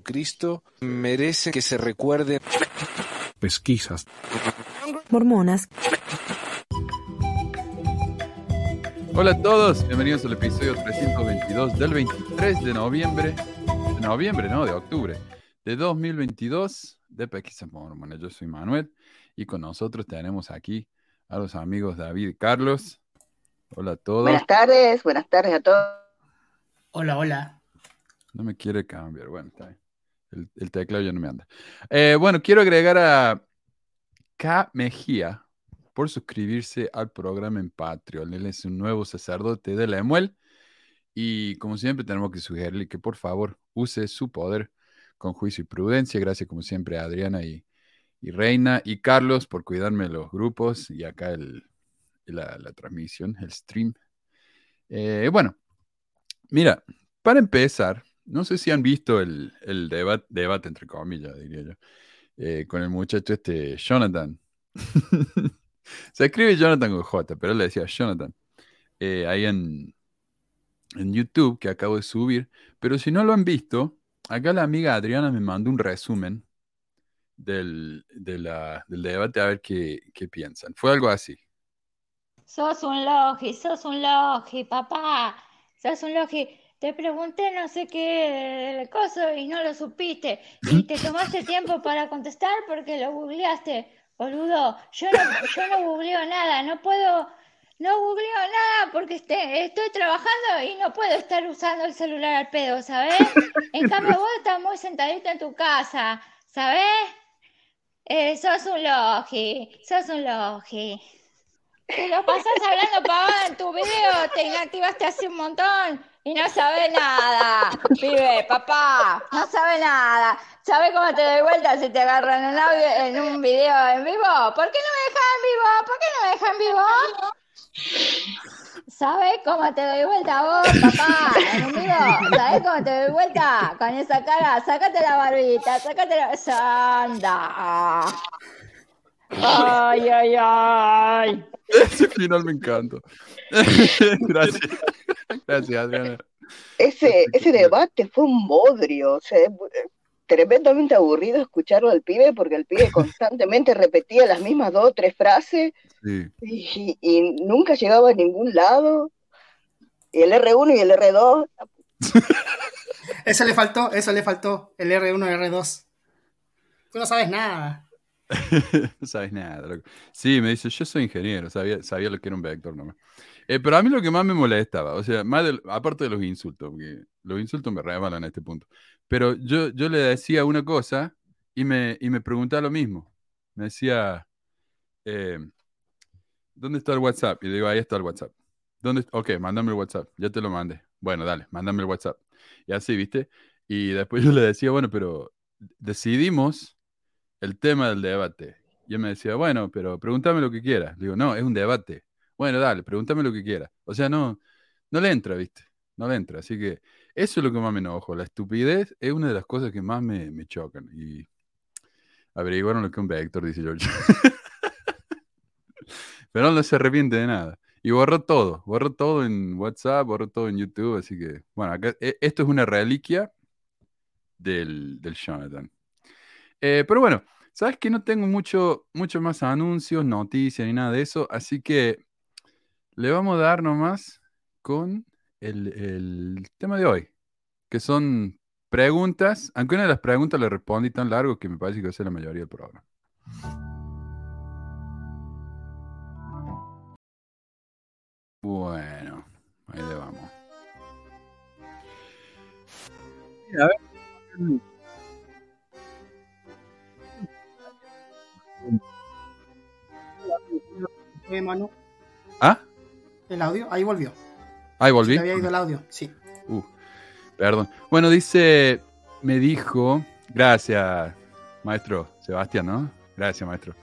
Cristo merece que se recuerde pesquisas, mormonas, Hola a todos, bienvenidos al episodio 322 del 23 de noviembre, de noviembre, no, de octubre, de 2022 de Pesquisas Mormonas. Yo soy Manuel y con nosotros tenemos aquí a los amigos David y Carlos. Hola a todos. Buenas tardes, buenas tardes a todos. Hola, hola. No me quiere cambiar, bueno, está bien. El, teclado ya no me anda. Eh, bueno, quiero agregar a K. Mejía por suscribirse al programa en Patreon. Él es un nuevo sacerdote de la Emuel. Y como siempre, tenemos que sugerirle que por favor use su poder con juicio y prudencia. Gracias, como siempre, a Adriana y, Reina y Carlos por cuidarme los grupos y acá el, la, la transmisión, el stream. Eh, bueno, mira, para empezar, no sé si han visto el, debate, entre comillas, diría yo, eh, con el muchacho este Jonathan. Se escribe Jonathan con J, pero él le decía Jonathan. Eh, ahí en, en YouTube que acabo de subir. Pero si no lo han visto, acá la amiga Adriana me mandó un resumen del, de la, del debate a ver qué, qué, piensan. Fue algo así. Sos un logi, sos un logi, papá. Sos un logi. Te pregunté no sé qué cosa y no lo supiste. Y te tomaste tiempo para contestar porque lo googleaste. Boludo, yo no, yo no googleo nada, no puedo, no googleo nada porque este, estoy trabajando y no puedo estar usando el celular al pedo, ¿sabes? En cambio vos estás muy sentadito en tu casa, ¿sabes? Eh, sos un logi, sos un logi. Te lo pasás hablando pavada en tu video, te inactivaste hace un montón no sabe nada, pibe, papá, no sabe nada. ¿Sabes cómo te doy vuelta si te agarran en, un video en vivo? ¿Por qué no me dejan en vivo? ¿Por qué no me dejan en vivo? ¿Sabes cómo te doy vuelta vos, papá? Video. ¿Sabes cómo te doy vuelta? Con esa cara. Sácate la barbita, sácate la. ¡Sanda! ¡Ay, ay, ay! Ese final me encanta. Gracias. Gracias, Adriana. Ese, ese debate fue un bodrio. O sea, tremendamente aburrido escucharlo al pibe porque el pibe constantemente repetía las mismas dos o tres frases Sí. y, y nunca llegaba a ningún lado. Y el R1 y el R2. Eso le faltó, eso le faltó, el R1 y el R2. Tú no sabes nada. no sabes nada. loco. Sí, me dice, yo soy ingeniero, sabía, sabía lo que era un vector nomás. Eh, pero a mí lo que más me molestaba, o sea, más aparte de los insultos, porque los insultos me rebalan a este punto, pero yo, yo le decía una cosa y me, y me preguntaba lo mismo. Me decía, eh, ¿dónde está el WhatsApp? Y le digo, ahí está el WhatsApp. ¿Dónde? Ok, mándame el WhatsApp, ya te lo mandé. Bueno, dale, mándame el WhatsApp. Y así, ¿viste? Y después yo le decía, bueno, pero decidimos el tema del debate. Y él me decía, bueno, pero pregúntame lo que quieras. Le digo, no, es un debate. Bueno, dale, pregúntame lo que quieras. O sea, no, no le entra, ¿viste? No le entra. Así que eso es lo que más me enojo. La estupidez es una de las cosas que más me, me chocan. Y averiguaron lo que un vector, dice George. Pero no se arrepiente de nada. Y borró todo, borró todo en WhatsApp, borró todo en YouTube, así que, bueno, acá, e- esto es una reliquia del, del Jonathan. Eh, pero bueno, sabes que no tengo mucho, mucho más anuncios, noticias ni nada de eso, así que le vamos a dar nomás con el, el tema de hoy, que son preguntas, aunque una de las preguntas le respondí tan largo que me parece que va a ser la mayoría del programa. Bueno, ahí le vamos. A ver. ¿Ah? El audio, ahí volvió. Ahí volví. Se había ido el audio, sí. Uh, perdón. Bueno, dice, me dijo, gracias, maestro Sebastián, ¿no? Gracias, maestro.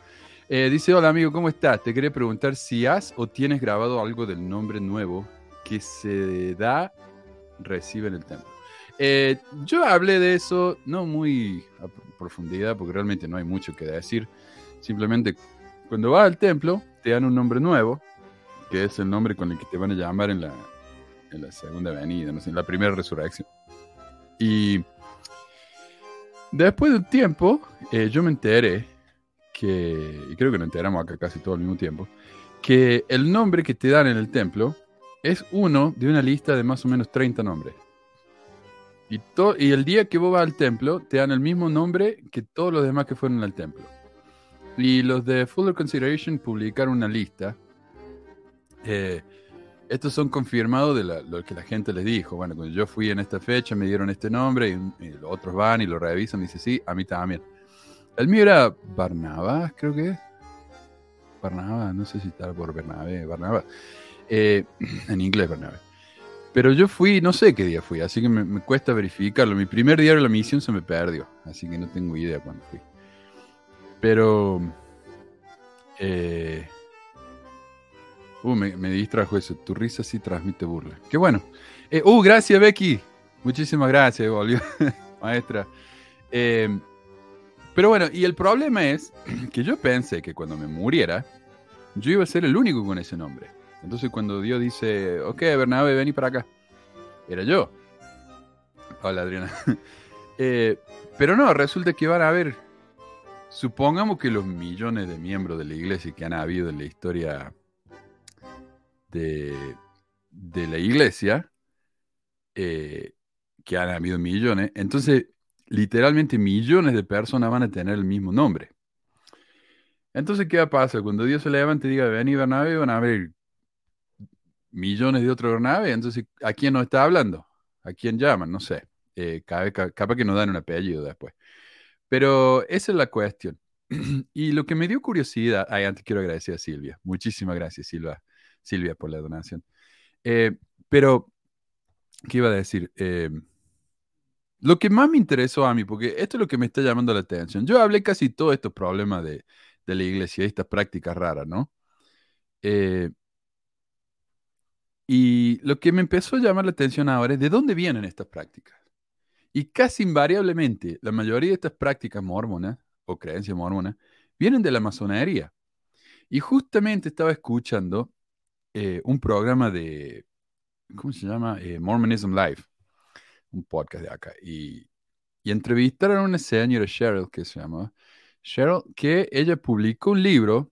Eh, dice, hola amigo, ¿cómo estás? Te quería preguntar si has o tienes grabado algo del nombre nuevo que se da, recibe en el templo. Eh, yo hablé de eso, no muy a profundidad, porque realmente no hay mucho que decir. Simplemente, cuando vas al templo, te dan un nombre nuevo, que es el nombre con el que te van a llamar en la, en la segunda venida, no en la primera resurrección. Y Después de un tiempo, eh, yo me enteré que, y creo que nos enteramos acá casi todo al mismo tiempo, que el nombre que te dan en el templo es uno de una lista de más o menos 30 nombres. Y, y el día que vos vas al templo, te dan el mismo nombre que todos los demás que fueron al templo. Y los de Fuller Consideration publicaron una lista. Eh, estos son confirmados de la- lo que la gente les dijo. Bueno, cuando yo fui en esta fecha, me dieron este nombre y, y los otros van y lo revisan y dicen, sí, a mí también. El mío era Barnabas, creo que es. Barnabas, no sé si está por Bernabé, Barnabas. Eh, en inglés, Bernabé. Pero yo fui, no sé qué día fui, así que me, me cuesta verificarlo. Mi primer día de la misión se me perdió, así que no tengo idea cuándo fui. Pero... Eh, uh, me, distrajo eso. Tu risa sí transmite burla. Qué bueno. Eh, uh, gracias, Becky. Muchísimas gracias, volvió. Maestra. Eh, pero bueno, y el problema es que yo pensé que cuando me muriera, yo iba a ser el único con ese nombre. Entonces cuando Dios dice, ok, Bernabé, vení para acá, era yo. Hola, Adriana. Eh, pero no, resulta que van a haber, supongamos que los millones de miembros de la iglesia que han habido en la historia de, de la iglesia, eh, que han habido millones, entonces literalmente millones de personas van a tener el mismo nombre. Entonces, ¿qué va a pasar? Cuando Dios se levante y diga, vení Bernabé, van a haber millones de otros Bernabé. Entonces, ¿a quién nos está hablando? ¿A quién llaman? No sé. Eh, capaz que nos dan un apellido después. Pero esa es la cuestión. y lo que me dio curiosidad, ay, antes quiero agradecer a Silvia. Muchísimas gracias, Silvia, Silvia por la donación. Eh, pero, ¿qué iba a decir? Eh, lo que más me interesó a mí, porque esto es lo que me está llamando la atención. Yo hablé casi todos estos problemas de, de la iglesia, estas prácticas raras, ¿no? Eh, y lo que me empezó a llamar la atención ahora es de dónde vienen estas prácticas. Y casi invariablemente, la mayoría de estas prácticas mormonas o creencias mormonas vienen de la masonería. Y justamente estaba escuchando eh, un programa de, ¿cómo se llama? Eh, Mormonism Live, un podcast de acá. Y, y entrevistaron a una señora Cheryl, que se llama Cheryl, que ella publicó un libro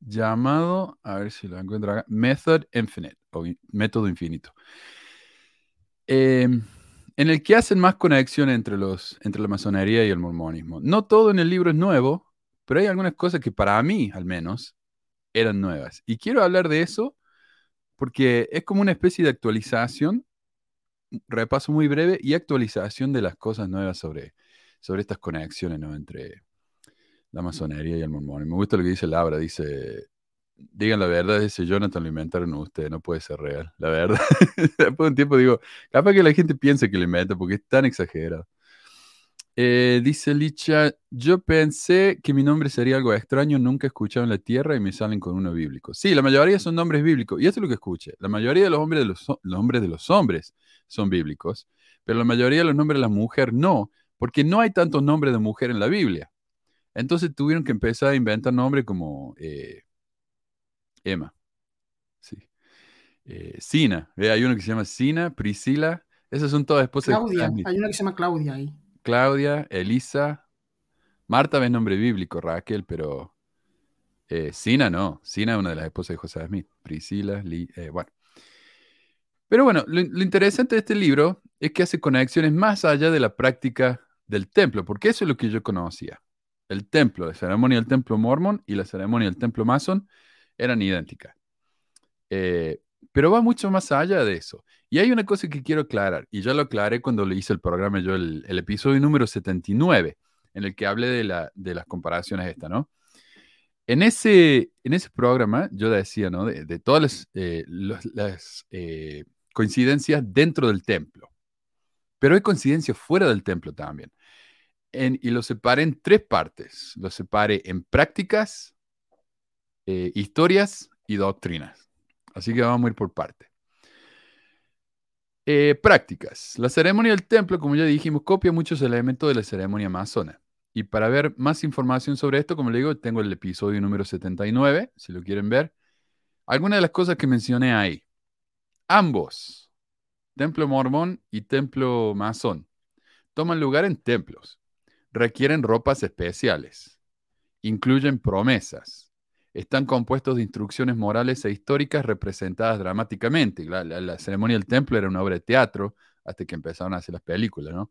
llamado, a ver si lo encuentro Method Infinite, o Método Infinito. Eh, en el que hacen más conexión entre, los, entre la masonería y el mormonismo. No todo en el libro es nuevo, pero hay algunas cosas que para mí, al menos, eran nuevas. Y quiero hablar de eso porque es como una especie de actualización, repaso muy breve y actualización de las cosas nuevas sobre, sobre estas conexiones ¿no? entre la masonería y el mormonismo. Me gusta lo que dice Laura, dice, digan la verdad, ese Jonathan lo inventaron ustedes, no puede ser real, la verdad. Después de un tiempo digo, capaz que la gente piensa que lo inventa porque es tan exagerado. Eh, dice Licha, yo pensé que mi nombre sería algo extraño, nunca he escuchado en la tierra y me salen con uno bíblico. Sí, la mayoría son nombres bíblicos, y esto es lo que escuché. La mayoría de los hombres de los, ho- los nombres de los hombres son bíblicos, pero la mayoría de los nombres de la mujer no, porque no hay tantos nombres de mujer en la Biblia. Entonces tuvieron que empezar a inventar nombres como eh, Emma, sí. Eh, Sina, ¿ve? hay uno que se llama Sina, Priscila, esas son todas esposas de Claudia, Smith. hay una que se llama Claudia ahí. Claudia, Elisa, Marta es nombre bíblico, Raquel, pero eh, Sina no. Sina es una de las esposas de José Smith. Priscila, Li- eh, bueno. Pero bueno, lo, lo interesante de este libro es que hace conexiones más allá de la práctica del templo, porque eso es lo que yo conocía. El templo, la ceremonia del templo mormón y la ceremonia del templo masón eran idénticas. Eh, pero va mucho más allá de eso. Y hay una cosa que quiero aclarar, y ya lo aclaré cuando le hice el programa yo, el, el episodio número 79, en el que hablé de, la, de las comparaciones esta, ¿no? En ese, en ese programa yo decía, ¿no? De, de todas las, eh, los- las eh, coincidencias dentro del templo. Pero hay coincidencias fuera del templo también. En- y lo separé en tres partes. Lo separé en prácticas, eh, historias y doctrinas. Así que vamos a ir por parte. Eh, prácticas. La ceremonia del templo, como ya dijimos, copia muchos elementos de la ceremonia masona. Y para ver más información sobre esto, como le digo, tengo el episodio número 79, si lo quieren ver. Algunas de las cosas que mencioné ahí. Ambos, templo mormón y templo masón, toman lugar en templos, requieren ropas especiales, incluyen promesas, están compuestos de instrucciones morales e históricas representadas dramáticamente. La, ceremonia del templo era una obra de teatro hasta que empezaron a hacer las películas, ¿no?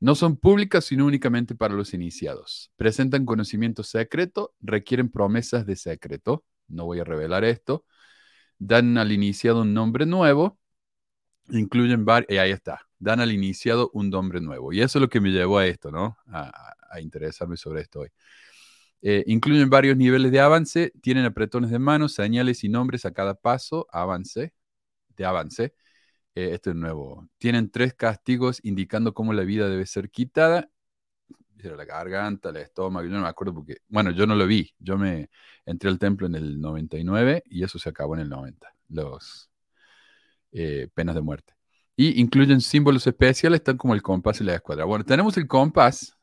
No son públicas, sino únicamente para los iniciados. Presentan conocimiento secreto, requieren promesas de secreto. No voy a revelar esto. Dan al iniciado un nombre nuevo. Incluyen varios. Y ahí está. Dan al iniciado un nombre nuevo. Y eso es lo que me llevó a esto, ¿no? A interesarme sobre esto hoy. Eh, incluyen varios niveles de avance. Tienen apretones de manos, señales y nombres a cada paso. Avance. De avance. Eh, esto es nuevo. Tienen tres castigos indicando cómo la vida debe ser quitada. La garganta, el estómago, yo no me acuerdo porque, bueno, yo no lo vi. Yo me entré al templo en el 99 y eso se acabó en el 90, los eh, penas de muerte. Y incluyen símbolos especiales, tan como el compás y la escuadra. Bueno, tenemos el compás,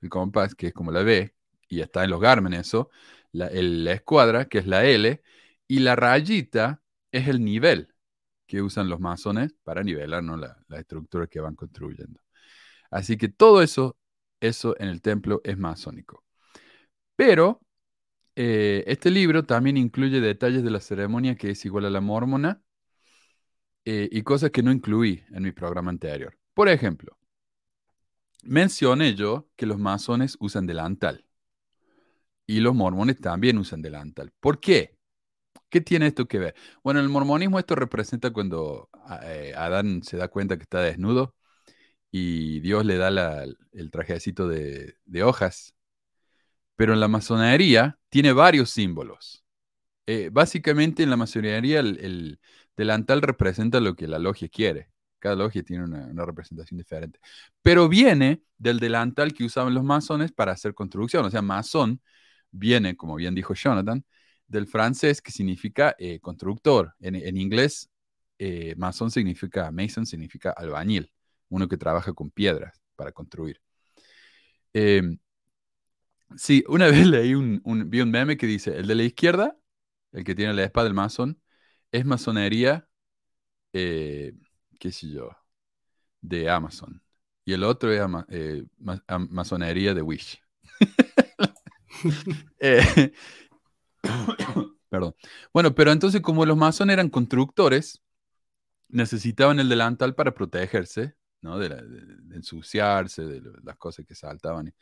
el compás que es como la B, y está en los Garmin eso, la, la escuadra, que es la L, y la rayita es el nivel que usan los masones para nivelar ¿no? la, la estructura que van construyendo. Así que todo eso, eso en el templo es masónico. Pero eh, este libro también incluye detalles de la ceremonia que es igual a la mormona eh, y cosas que no incluí en mi programa anterior. Por ejemplo, mencioné yo que los masones usan delantal y los mormones también usan delantal. ¿Por qué? ¿Qué tiene esto que ver? Bueno, en el mormonismo esto representa cuando eh, Adán se da cuenta que está desnudo y Dios le da el trajecito de, hojas. Pero en la masonería tiene varios símbolos. Eh, básicamente en la masonería el, el delantal representa lo que la logia quiere. Cada logia tiene una, una representación diferente. Pero viene del delantal que usaban los masones para hacer construcción. O sea, masón viene, como bien dijo Jonathan, del francés que significa eh, constructor. En, inglés, eh, masón significa, mason significa albañil, uno que trabaja con piedras para construir. Eh, sí, una vez leí un, un- vi un meme que dice, el de la izquierda, el que tiene la espada del masón, es masonería, eh, qué sé yo, de Amazon. Y el otro es masonería de Wish. Eh, Perdón. Bueno, pero entonces como los masones eran constructores, necesitaban el delantal para protegerse, ¿no? De, la- de- de ensuciarse, de lo- las cosas que saltaban.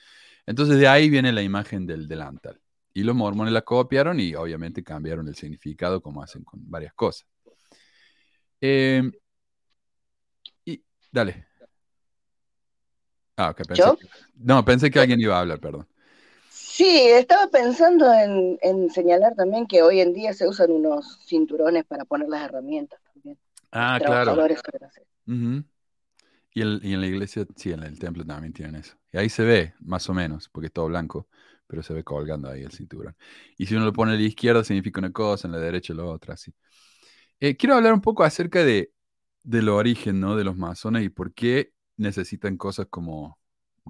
Entonces de ahí viene la imagen del delantal. Y los mormones la copiaron y obviamente cambiaron el significado como hacen con varias cosas. Eh, y dale. Ah, ok, pensé ¿Yo? que- no, pensé que alguien iba a hablar, perdón. Sí, estaba pensando en, en señalar también que hoy en día se usan unos cinturones para poner las herramientas también. Ah, claro. Y, el- y en la iglesia, sí, en el templo también tienen eso. Y ahí se ve, más o menos, porque es todo blanco, pero se ve colgando ahí el cinturón. Y si uno lo pone a la izquierda, significa una cosa, en la derecha la otra, así. Eh, quiero hablar un poco acerca de, del origen, ¿no? De los masones y por qué necesitan cosas como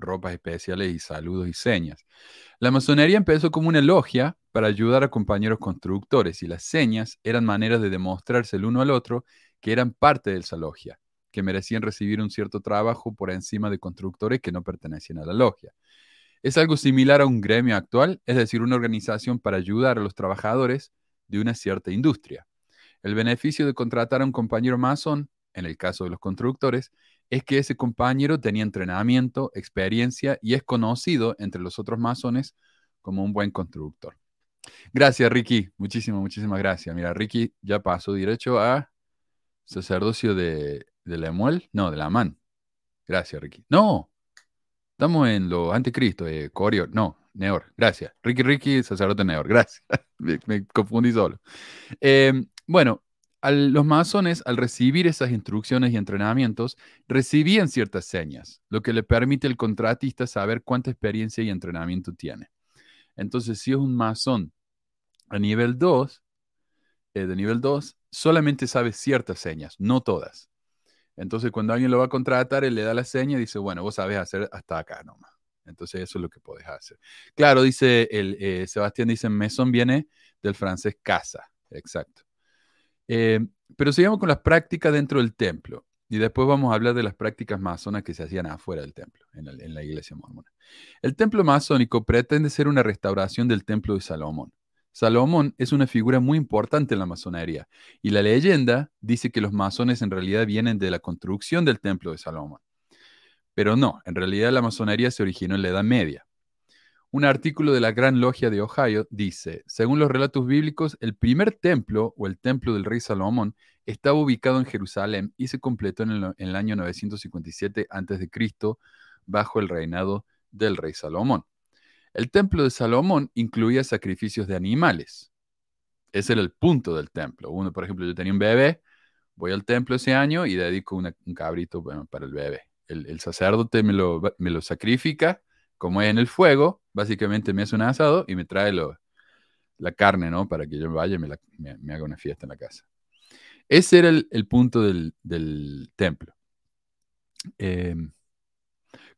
ropas especiales y saludos y señas. La masonería empezó como una logia para ayudar a compañeros constructores y las señas eran maneras de demostrarse el uno al otro que eran parte de esa logia, que merecían recibir un cierto trabajo por encima de constructores que no pertenecían a la logia. Es algo similar a un gremio actual, es decir, una organización para ayudar a los trabajadores de una cierta industria. El beneficio de contratar a un compañero masón, en el caso de los constructores, es que ese compañero tenía entrenamiento, experiencia y es conocido entre los otros masones como un buen constructor. Gracias, Ricky. Muchísimas, muchísimas gracias. Mira, Ricky ya pasó derecho a sacerdocio de, de Lemuel. No, de la Man. Gracias, Ricky. No, estamos en lo anticristo, eh, Corior. No, Neor. Gracias. Ricky, Ricky, sacerdote Neor. Gracias. me, confundí solo. Eh, bueno, al- los masones, al recibir esas instrucciones y entrenamientos, recibían ciertas señas, lo que le permite al contratista saber cuánta experiencia y entrenamiento tiene. Entonces, si es un masón a nivel 2, eh, de nivel 2, solamente sabe ciertas señas, no todas. Entonces, cuando alguien lo va a contratar, él le da la seña y dice, bueno, vos sabes hacer hasta acá nomás. Entonces, eso es lo que podés hacer. Claro, dice el, eh, Sebastián, dice, mesón viene del francés casa. Exacto. Eh, pero sigamos con las prácticas dentro del templo. y después vamos a hablar de las prácticas masonas que se hacían afuera del templo, en, el- en la iglesia mormona. El templo masónico pretende ser una restauración del templo de Salomón. Salomón es una figura muy importante en la masonería y la leyenda dice que los masones en realidad vienen de la construcción del templo de Salomón. Pero no, en realidad la masonería se originó en la Edad Media. Un artículo de la Gran Logia de Ohio dice, según los relatos bíblicos, el primer templo o el templo del rey Salomón estaba ubicado en Jerusalén y se completó en el, año 957 a.C. bajo el reinado del rey Salomón. El templo de Salomón incluía sacrificios de animales. Ese era el punto del templo. Uno, por ejemplo, yo tenía un bebé, voy al templo ese año y dedico un cabrito para el bebé. El, sacerdote me lo, sacrifica, como en el fuego, básicamente me hace un asado y me trae la carne, ¿no? Para que yo vaya y me, la- me- me haga una fiesta en la casa. Ese era el, punto del, del templo. Eh,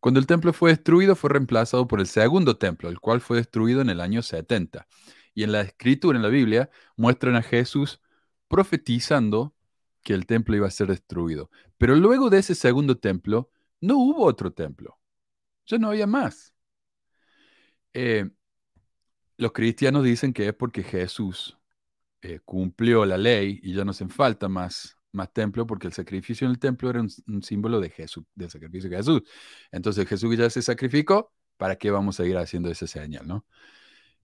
cuando el templo fue destruido, fue reemplazado por el segundo templo, el cual fue destruido en el año 70. Y en la escritura, en la Biblia, muestran a Jesús profetizando que el templo iba a ser destruido. Pero luego de ese segundo templo, no hubo otro templo. Ya no había más. Eh, los cristianos dicen que es porque Jesús eh, cumplió la ley y ya no hacen falta más, más templo porque el sacrificio en el templo era un, símbolo de Jesús, del sacrificio de Jesús. Entonces Jesús ya se sacrificó, ¿para qué vamos a ir haciendo esa señal, no?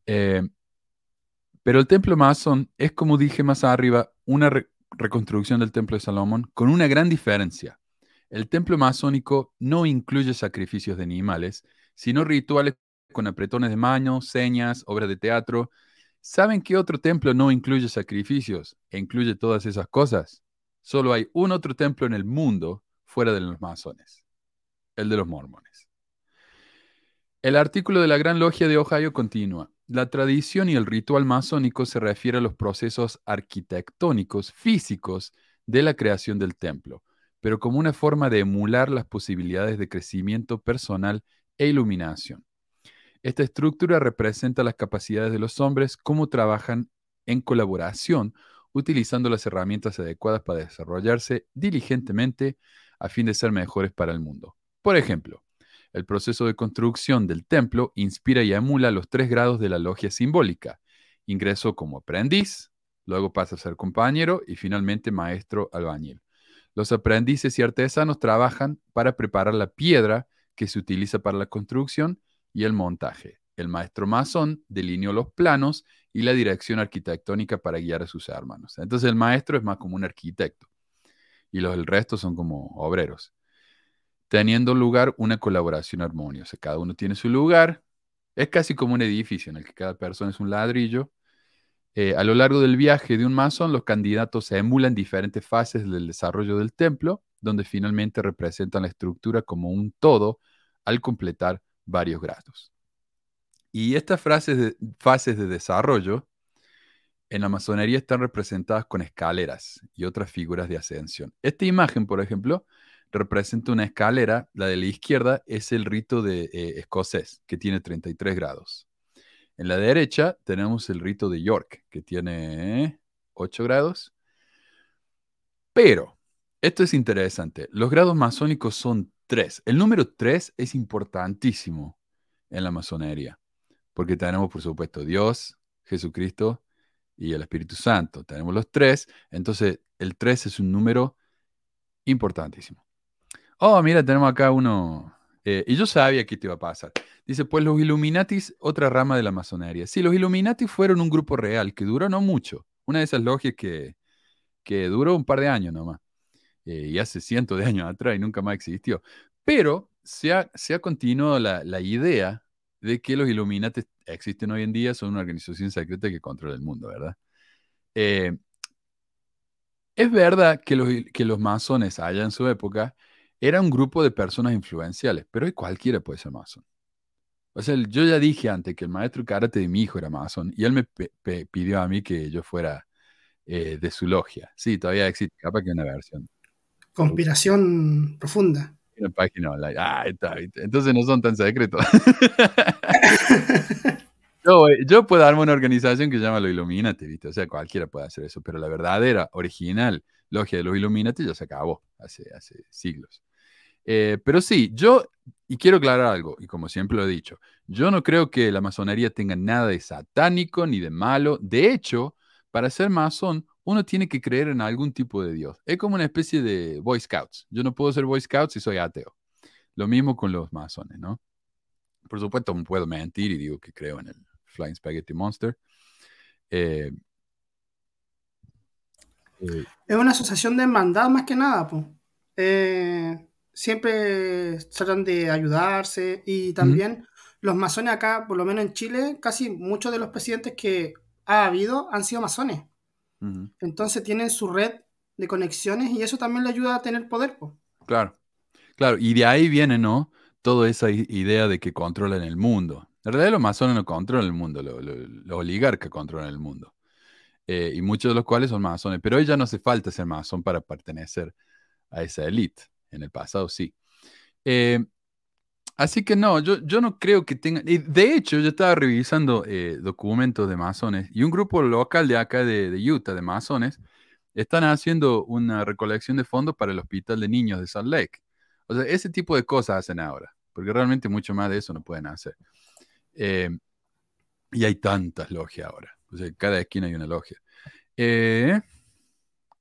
Eh, pero el templo masón es, como dije más arriba, una re- reconstrucción del templo de Salomón con una gran diferencia. El templo masónico no incluye sacrificios de animales, sino rituales con apretones de manos, señas, obras de teatro. ¿Saben qué otro templo no incluye sacrificios e incluye todas esas cosas? Solo hay un otro templo en el mundo fuera de los masones, el de los mormones. El artículo de la Gran Logia de Ohio continúa. La tradición y el ritual masónico se refiere a los procesos arquitectónicos físicos de la creación del templo, pero como una forma de emular las posibilidades de crecimiento personal e iluminación. Esta estructura representa las capacidades de los hombres, cómo trabajan en colaboración, utilizando las herramientas adecuadas para desarrollarse diligentemente a fin de ser mejores para el mundo. Por ejemplo, el proceso de construcción del templo inspira y emula los tres grados de la logia simbólica. Ingreso como aprendiz, luego pasa a ser compañero y finalmente maestro albañil. Los aprendices y artesanos trabajan para preparar la piedra que se utiliza para la construcción y el montaje. El maestro masón delineó los planos y la dirección arquitectónica para guiar a sus hermanos. Entonces el maestro es más como un arquitecto y los el resto son como obreros teniendo lugar una colaboración armoniosa. Cada uno tiene su lugar. Es casi como un edificio en el que cada persona es un ladrillo. Eh, a lo largo del viaje de un masón, los candidatos se emulan diferentes fases del desarrollo del templo, donde finalmente representan la estructura como un todo al completar varios grados. Y estas fases de desarrollo en la masonería están representadas con escaleras y otras figuras de ascensión. Esta imagen, por ejemplo, representa una escalera, la de la izquierda es el rito de eh, escocés, que tiene 33 grados. En la derecha tenemos el rito de York, que tiene 8 grados. Pero, esto es interesante, los grados masónicos son 3. El número 3 es importantísimo en la masonería, porque tenemos, por supuesto, Dios, Jesucristo y el Espíritu Santo. Tenemos los tres, entonces el 3 es un número importantísimo. Oh, mira, tenemos acá uno. eh, y yo sabía que esto iba a pasar. Dice, pues los Illuminatis, otra rama de la masonería. Sí, los Illuminati fueron un grupo real que duró no mucho. Una de esas logias que, que duró un par de años nomás. Eh, y hace cientos de años atrás y nunca más existió. Pero se ha, continuado la, idea de que los Illuminati existen hoy en día, son una organización secreta que controla el mundo, ¿verdad? Eh, es verdad que los, que los masones allá en su época era un grupo de personas influenciales, pero hoy cualquiera puede ser masón. O sea, yo ya dije antes que el maestro karate de mi hijo era masón y él me pidió a mí que yo fuera eh, de su logia. Sí, todavía existe, capaz que una versión, Conspiración profunda. una página online. Ah, está. Entonces no son tan secretos. Yo, yo puedo darme una organización que se llama los Illuminati, ¿viste? O sea, cualquiera puede hacer eso, pero la verdadera, original logia de los Illuminati ya se acabó hace, hace siglos. Eh, pero sí, yo, y quiero aclarar algo, y como siempre lo he dicho, yo no creo que la masonería tenga nada de satánico ni de malo. De hecho, para ser masón, uno tiene que creer en algún tipo de Dios. Es como una especie de Boy Scouts. Yo no puedo ser Boy Scout si soy ateo. Lo mismo con los masones, ¿no? Por supuesto, no puedo mentir y digo que creo en el Flying Spaghetti Monster. Eh, eh, Es una asociación de hermandad más que nada, pues. Eh, siempre tratan de ayudarse y también los masones acá, por lo menos en Chile, casi muchos de los presidentes que ha habido han sido masones. Entonces tienen su red de conexiones y eso también le ayuda a tener poder. Claro, claro, y de ahí viene, ¿no? Toda esa idea de que controlan el mundo. En realidad los masones no controlan el mundo, lo- lo- los oligarcas controlan el mundo. Eh, y muchos de los cuales son masones, pero hoy ya no hace falta ser masón para pertenecer a esa élite. En el pasado sí. Eh, así que no, yo, yo no creo que tengan... de hecho, yo estaba revisando eh, documentos de masones y un grupo local de acá de, de Utah, de masones, están haciendo una recolección de fondos para el hospital de niños de Salt Lake. O sea, ese tipo de cosas hacen ahora, porque realmente mucho más de eso no pueden hacer. Eh, y hay tantas logias ahora. O sea, cada esquina hay una logia. Eh,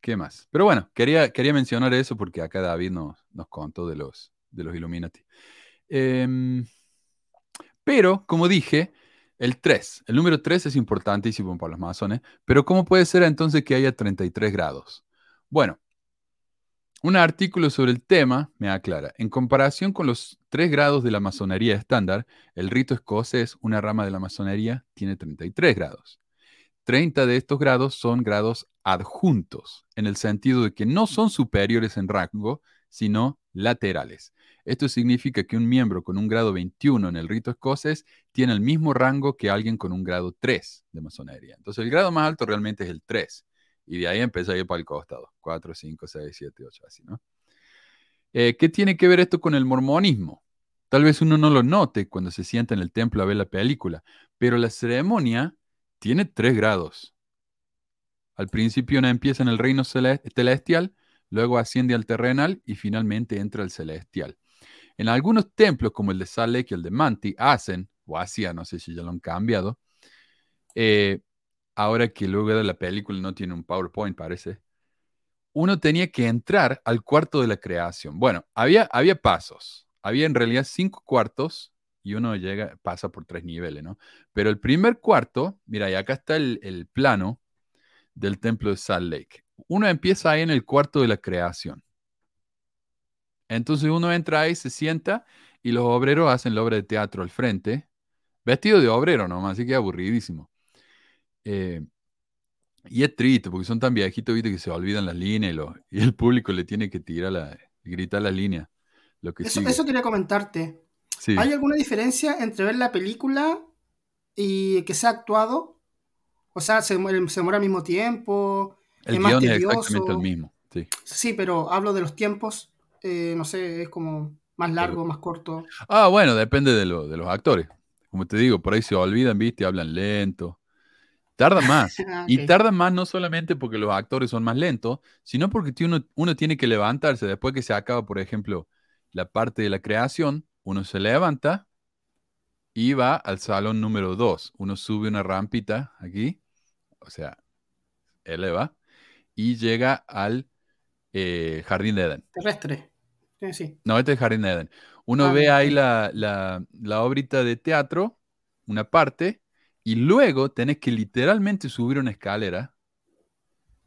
¿Qué más? Pero bueno, quería, quería mencionar eso porque acá David nos, nos contó de los, de los Illuminati. Em, pero, como dije, el 3, el número 3 es importantísimo para los masones, pero ¿cómo puede ser entonces que haya 33 grados? Bueno, un artículo sobre el tema me aclara, en comparación con los 3 grados de la masonería estándar, el rito escocés, una rama de la masonería, tiene 33 grados. 30 de estos grados son grados adjuntos, en el sentido de que no son superiores en rango, sino laterales. Esto significa que un miembro con un grado 21 en el rito escocés tiene el mismo rango que alguien con un grado 3 de masonería. Entonces el grado más alto realmente es el 3. Y de ahí empieza a ir para el costado. 4, 5, 6, 7, 8, así, ¿no? Eh, ¿Qué tiene que ver esto con el mormonismo? Tal vez uno no lo note cuando se sienta en el templo a ver la película, pero la ceremonia tiene tres grados. Al principio uno empieza en el reino cele- celestial, luego asciende al terrenal y finalmente entra al celestial. En algunos templos, como el de Salt Lake y el de Manti, hacen, o hacían, no sé si ya lo han cambiado, eh, ahora que luego de la película no tiene un PowerPoint, parece, uno tenía que entrar al cuarto de la creación. Bueno, había, había pasos, había en realidad cinco cuartos y uno llega, pasa por tres niveles, ¿no? Pero el primer cuarto, mira, y acá está el, el plano del templo de Salt Lake. Uno empieza ahí en el cuarto de la creación. Entonces uno entra ahí, se sienta y los obreros hacen la obra de teatro al frente, vestido de obrero nomás, así que aburridísimo. Eh, y es triste porque son tan viejitos, viste, que se olvidan las líneas y, lo- y el público le tiene que tirar la, gritar las líneas. Lo que Eso, quería comentarte. Sí. ¿Hay alguna diferencia entre ver la película y que sea actuado? O sea, se muere, se muere al mismo tiempo, El es más guion es exactamente el mismo. Sí. Sí, pero hablo de los tiempos. Eh, no sé, es como más largo, más corto. Ah, bueno, depende de, lo- de los actores. Como te digo, por ahí se olvidan, viste, hablan lento. Tarda más. Ah, Y tarda más no solamente porque los actores son más lentos, sino porque uno, uno tiene que levantarse. Después que se acaba, por ejemplo, la parte de la creación, uno se levanta y va al salón número 2. Uno sube una rampita aquí, o sea, eleva, y llega al eh, jardín de Edén. Terrestre. Sí, sí. No, este es Jardín de Eden. Uno Ah, ve bien, ahí la, la, la obrita de teatro, una parte, y luego tenés que literalmente subir una escalera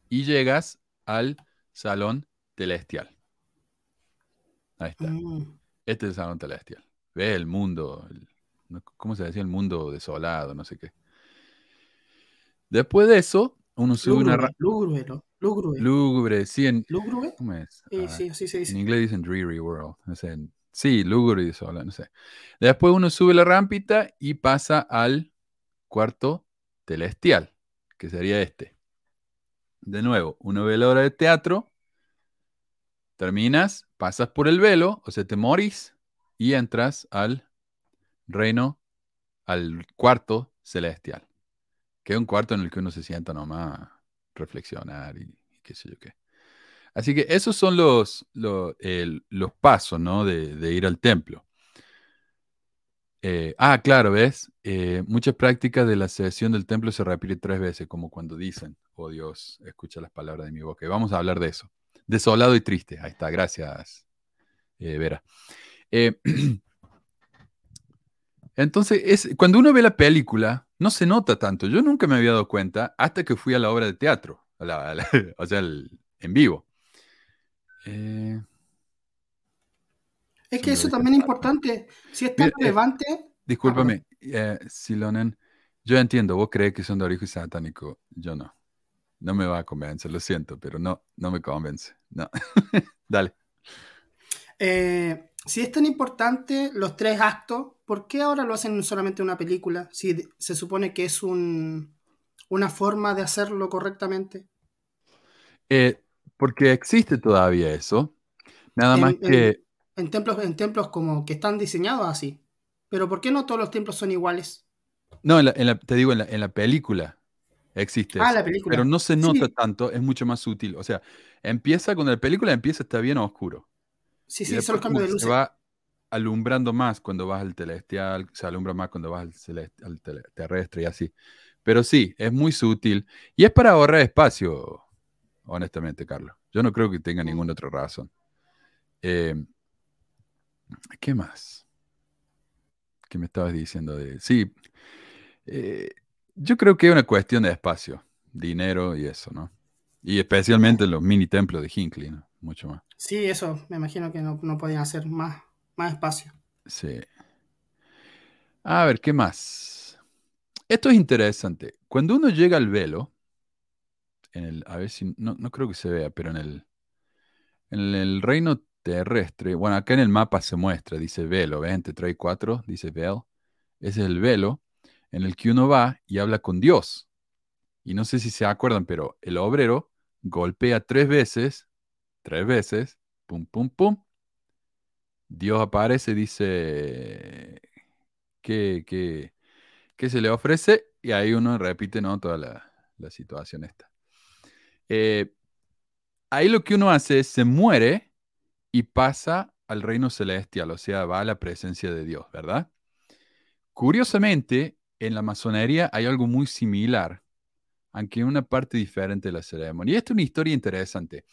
y llegas al salón celestial. Ahí está. Mm. Este es el salón celestial. Ves el mundo, el- ¿cómo se decía? El mundo desolado, no sé qué. Después de eso, uno sube una... Lúgubre, lúgubre. Lúgubre, sí, en, ¿Lúgubre? ¿cómo es? Eh, Ah, sí, así se En dice. inglés dicen dreary world. No sé. Sí, lúgubre y sola, no sé. Después uno sube la rampita y pasa al cuarto celestial, que sería este. De nuevo, uno ve la obra de teatro, terminas, pasas por el velo, o sea, te morís y entras al reino, al cuarto celestial, que es un cuarto en el que uno se sienta nomás reflexionar y, qué sé yo qué. Así que esos son los, los, los pasos, ¿no? De, de ir al templo. Eh, ah, claro, ¿ves? Eh, muchas prácticas de la sesión del templo se repiten tres veces, como cuando dicen, oh Dios, escucha las palabras de mi boca. Vamos a hablar de eso. Desolado y triste. Ahí está, gracias, eh, Vera. Entonces, es, cuando uno ve la película, no se nota tanto. Yo nunca me había dado cuenta hasta que fui a la obra de teatro, a la- a la- o sea, el- en vivo. Eh, Es que eso también es importante. Si es tan Mira, eh, relevante, discúlpame, eh, Silonen, yo entiendo, vos crees que son de origen satánico, yo no. No me va a convencer, lo siento, pero no, no me convence. No. Dale. eh, si es tan importante los tres actos, ¿por qué ahora lo hacen solamente en una película? Si se supone que es un, una forma de hacerlo correctamente. Eh, porque existe todavía eso, nada En- más que... En templos, en templos como que están diseñados así. Pero ¿por qué no todos los templos son iguales? No, en la- en la- te digo, en la, en la película existe Ah, la película. pero no se nota Sí. tanto, es mucho más sutil. O sea, empieza, cuando la película empieza está bien oscuro. Sí, sí, son los cambios de luces. se va alumbrando más cuando vas al celestial, se alumbra más cuando vas al, celest- al tele- terrestre y así. Pero sí, es muy sutil. Y es para ahorrar espacio, honestamente, Carlos. Yo no creo que tenga ninguna otra razón. Eh, ¿Qué más? ¿Qué me estabas diciendo de...? Sí, eh, yo creo que es una cuestión de espacio, dinero y eso, ¿no? Y especialmente los mini templos de Hinckley, ¿no? Mucho más. Sí, eso, me imagino que no, no podían hacer más, más espacio. Sí. A ver, ¿qué más? Esto es interesante. Cuando uno llega al velo, en el, a ver si, no, no creo que se vea, pero en el, en el reino terrestre, bueno, acá en el mapa se muestra, dice velo, ¿ves? Entre 3 y 4, dice veil. Ese es el velo en el que uno va y habla con Dios. Y no sé si se acuerdan, pero el obrero golpea tres veces, tres veces, pum, pum, pum. Dios aparece, dice, ¿qué, qué, qué se le ofrece? Y ahí uno repite, ¿no? Toda la, la situación esta. Eh, ahí lo que uno hace es se muere y pasa al reino celestial, o sea, va a la presencia de Dios, ¿verdad? Curiosamente, en la masonería hay algo muy similar, aunque en una parte diferente de la ceremonia. Y esta es una historia interesante.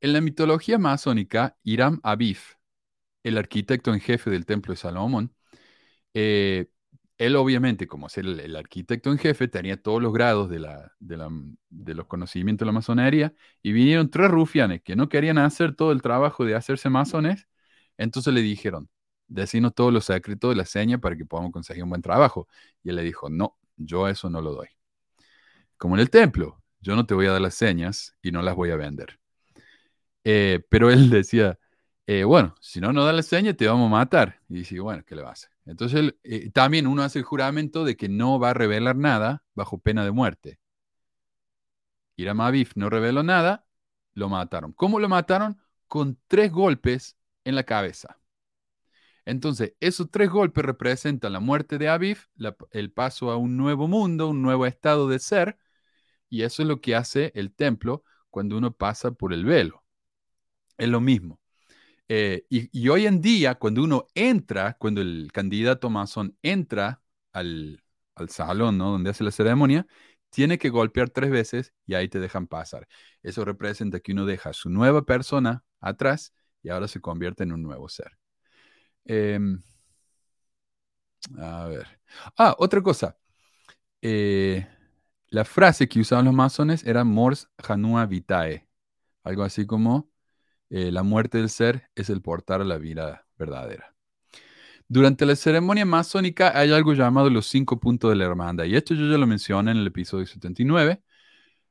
En la mitología masónica, Hiram Abif, el arquitecto en jefe del templo de Salomón, eh, él obviamente, como ser el, arquitecto en jefe, tenía todos los grados de, la, de, la- de los conocimientos de la masonería, y vinieron tres rufianes que no querían hacer todo el trabajo de hacerse masones, entonces le dijeron, decinos todos los secretos de la seña para que podamos conseguir un buen trabajo. Y él le dijo, no, yo eso no lo doy. Como en el templo, yo no te voy a dar las señas y no las voy a vender. Eh, pero él decía, eh, bueno, si no nos da la seña, te vamos a matar. Y dice, bueno, ¿qué le va a hacer? Entonces, eh, también uno hace el juramento de que no va a revelar nada bajo pena de muerte. Hiram Abif no reveló nada, lo mataron. ¿Cómo lo mataron? Con tres golpes en la cabeza. Entonces, esos tres golpes representan la muerte de Abif, la- el paso a un nuevo mundo, un nuevo estado de ser, y eso es lo que hace el templo cuando uno pasa por el velo. Es lo mismo. Eh, y, hoy en día, cuando uno entra, cuando el candidato masón entra al, al salón, ¿no? Donde hace la ceremonia, tiene que golpear tres veces y ahí te dejan pasar. Eso representa que uno deja a su nueva persona atrás y ahora se convierte en un nuevo ser. Em, a ver. Ah, otra cosa. Eh, la frase que usaban los masones era mors janua vitae. Algo así como eh, la muerte del ser es el portar a la vida verdadera. Durante la ceremonia masónica hay algo llamado los cinco puntos de la hermandad. Y esto yo ya lo mencioné en el episodio 79.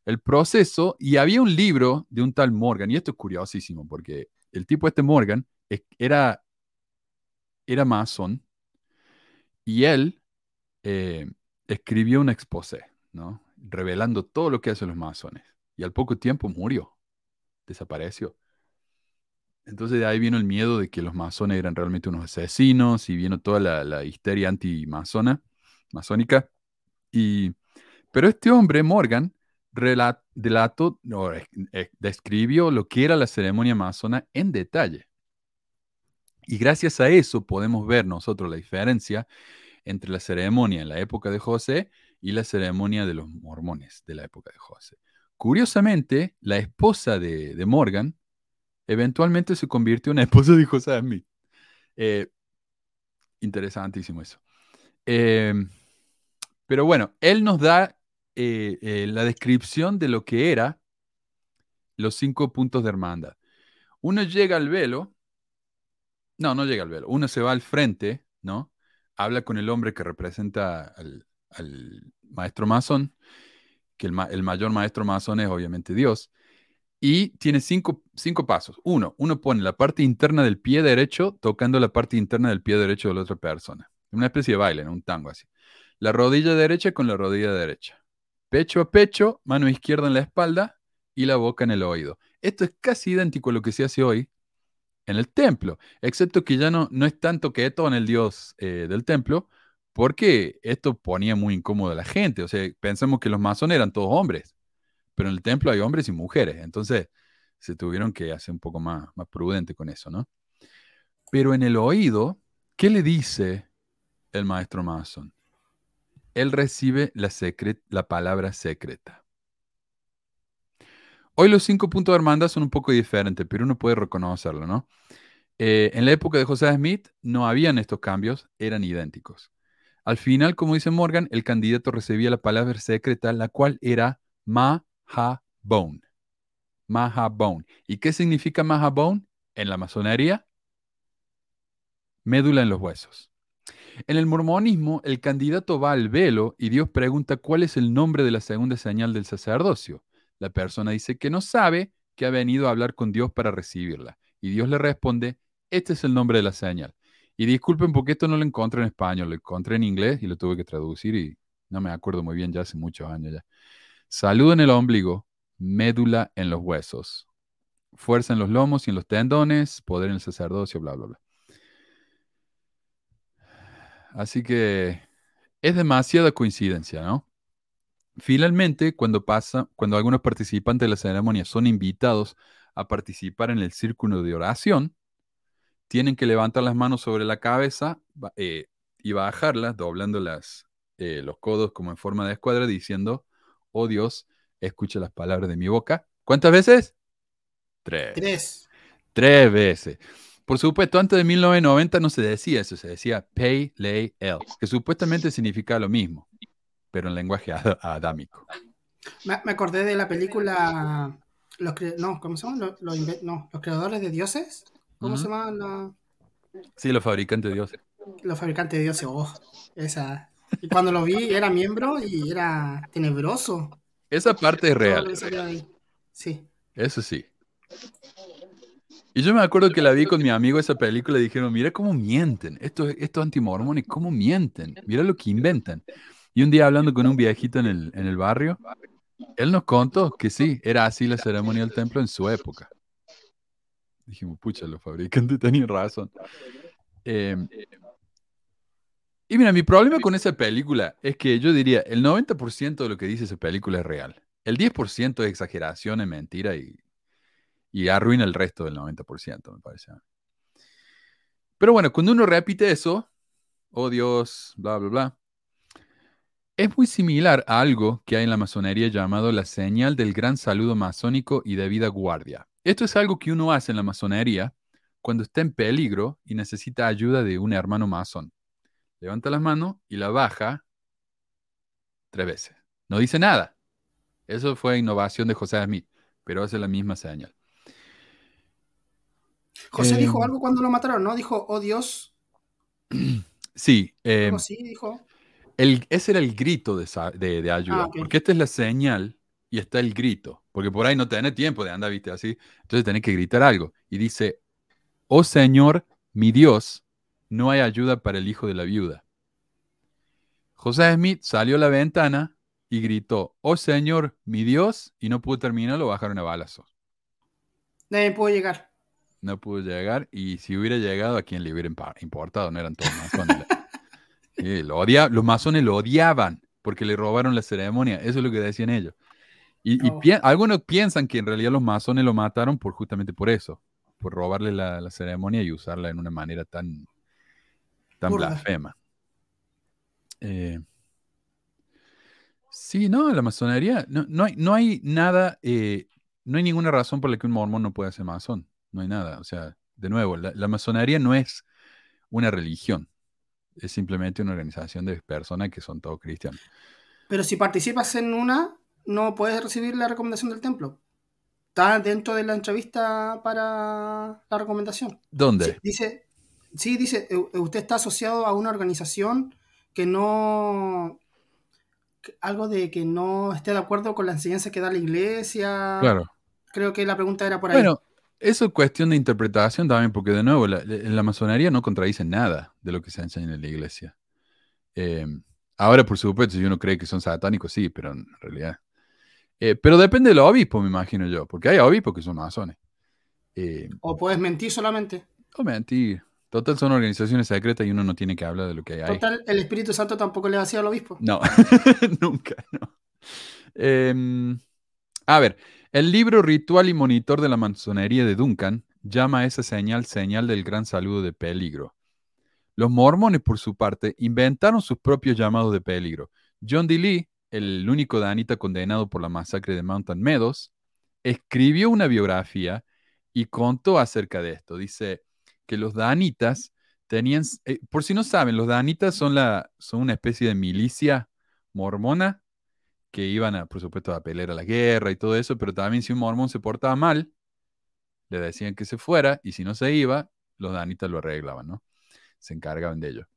El proceso, y había un libro de un tal Morgan, y esto es curiosísimo, porque el tipo este Morgan es- era, era masón, y él eh, escribió un exposé, ¿no? Revelando todo lo que hacen los masones. Y al poco tiempo murió, desapareció. Entonces de ahí vino el miedo de que los masones eran realmente unos asesinos y vino toda la, histeria anti-masona, masónica. Y, pero este hombre, Morgan, rela- delató, no, describió lo que era la ceremonia masona en detalle. Y gracias a eso podemos ver nosotros la diferencia entre la ceremonia en la época de José y la ceremonia de los mormones de la época de José. Curiosamente, la esposa de, de Morgan eventualmente se convirtió en esposa de José Smith. Eh, interesantísimo eso. Eh, pero bueno, él nos da eh, eh, la descripción de lo que era los cinco puntos de hermandad. Uno llega al velo, no, no llega al velo, uno se va al frente, ¿no? Habla con el hombre que representa al, maestro masón, que el, el mayor maestro masón es obviamente Dios, y tiene cinco, cinco pasos. Uno, uno pone la parte interna del pie derecho tocando la parte interna del pie derecho de la otra persona. Una especie de baile, un tango así. La rodilla derecha con la rodilla derecha. Pecho a pecho, mano izquierda en la espalda y la boca en el oído. Esto es casi idéntico a lo que se hace hoy en el templo, excepto que ya no, no es tanto que en el dios eh, del templo, porque esto ponía muy incómodo a la gente. O sea, pensamos que los masones eran todos hombres, pero en el templo hay hombres y mujeres, entonces se tuvieron que hacer un poco más, más prudente con eso, ¿no? Pero en el oído, ¿qué le dice el maestro masón? Él recibe la, la palabra secreta. Hoy los cinco puntos de hermandad son un poco diferentes, pero uno puede reconocerlo, ¿no? Eh, en la época de José Smith no habían estos cambios, eran idénticos. Al final, como dice Morgan, el candidato recibía la palabra secreta, la cual era Mahabone. ¿Y qué significa Mahabone? En la masonería, médula en los huesos. En el mormonismo, el candidato va al velo y Dios pregunta cuál es el nombre de la segunda señal del sacerdocio. La persona dice que no sabe, que ha venido a hablar con Dios para recibirla. Y Dios le responde, este es el nombre de la señal. Y disculpen porque esto no lo encontré en español, lo encontré en inglés y lo tuve que traducir y no me acuerdo muy bien, ya hace muchos años ya. Salud en el ombligo, médula en los huesos, fuerza en los lomos y en los tendones, poder en el sacerdocio, bla, bla, bla. Así que es demasiada coincidencia, ¿no? Finalmente, cuando pasa, cuando algunos participantes de la ceremonia son invitados a participar en el círculo de oración, tienen que levantar las manos sobre la cabeza eh, y bajarlas, doblando las, eh, los codos como en forma de escuadra, diciendo, oh Dios, escucha las palabras de mi boca. ¿Cuántas veces? Tres. Tres. Tres veces. Por supuesto, antes de 1990 no se decía eso, se decía pay, lay, el, que supuestamente significa lo mismo, pero en lenguaje ad- adámico. Me, me acordé de la película. Los no, ¿cómo se llama? Los, no, los creadores de dioses. ¿Cómo se llaman la- Sí, los fabricantes de dioses. los fabricantes de dioses? Oh, esa. Y cuando lo vi era miembro y era tenebroso. Esa parte es real. Sí. eso sí. Y yo me acuerdo que la vi con mi amigo esa película y dijeron, mira cómo mienten, estos, estos antimormones, cómo mienten, mira lo que inventan. Y un día hablando con un viejito en el, en el barrio, él nos contó que sí, era así la ceremonia del templo en su época. Dijimos, pucha, los fabricantes tenían razón. Eh, y mira, mi problema con esa película es que yo diría, el 90% de lo que dice esa película es real. El 10% es exageración, es mentira y, y arruina el resto del 90%, me parece. Pero bueno, cuando uno repite eso, oh Dios, bla, bla, bla, es muy similar a algo que hay en la masonería llamado la señal del gran saludo masónico y de vida guardia. Esto es algo que uno hace en la masonería cuando está en peligro y necesita ayuda de un hermano masón. Levanta las manos y la baja tres veces. No dice nada. Eso fue innovación de José Smith, pero hace la misma señal. José Eh, dijo algo cuando lo mataron, ¿no? Dijo, oh Dios. Sí, eh, Algo así dijo. el- ese era el grito de, sa- de- de ayuda, Ah, porque esta es la señal y está el grito, porque por ahí no tenés tiempo de andar, viste, así. Entonces tenés que gritar algo. Y dice, oh Señor, mi Dios, no hay ayuda para el hijo de la viuda. José Smith salió a la ventana y gritó, oh Señor, mi Dios, y no pudo terminar, lo bajaron a balazos. Nadie pudo llegar. No pudo llegar, y si hubiera llegado, ¿a quién le hubiera importado? No eran todos masones. Sí, lo odia- los masones lo odiaban, porque le robaron la ceremonia. Eso es lo que decían ellos. Y, y Oh. pi- algunos piensan que en realidad los masones lo mataron por justamente por eso, por robarle la, la ceremonia y usarla en una manera tan, tan Burda. blasfema. Eh, sí, no, la masonería, no, no hay, no hay nada, eh, no hay ninguna razón por la que un mormón no pueda ser masón. No hay nada. O sea, de nuevo, la, la masonería no es una religión. Es simplemente una organización de personas que son todos cristianos. Pero si participas en una, no puedes recibir la recomendación del templo. Está dentro de la entrevista para la recomendación. ¿Dónde? Sí, dice, sí, dice, eh, usted está asociado a una organización que no, algo de que no esté de acuerdo con la enseñanza que da la iglesia. Claro. Creo que la pregunta era por ahí. Bueno, eso es cuestión de interpretación también, porque de nuevo, la, masonería no contradice nada de lo que se enseña en la iglesia. Eh, ahora, por supuesto, si uno cree que son satánicos, sí, pero en realidad. eh, pero depende de los obispos, me imagino yo, porque hay obispos que son masones. Eh, O puedes mentir solamente. no mentir. Total, son organizaciones secretas y uno no tiene que hablar de lo que hay ahí. Total, el Espíritu Santo tampoco le hacía al obispo. No, nunca, no. Em, a ver, el libro Ritual y Monitor de la Masonería de Duncan llama a esa señal señal del gran saludo de peligro. Los mormones, por su parte, inventaron sus propios llamados de peligro. John D. Lee, el único danita condenado por la masacre de Mountain Meadows, escribió una biografía y contó acerca de esto. Dice que los danitas tenían, eh, por si no saben, los danitas son, la, son una especie de milicia mormona que iban, a, por supuesto, a pelear a la guerra y todo eso, pero también si un mormón se portaba mal, le decían que se fuera y si no se iba, los danitas lo arreglaban, ¿no? Se encargaban de ello.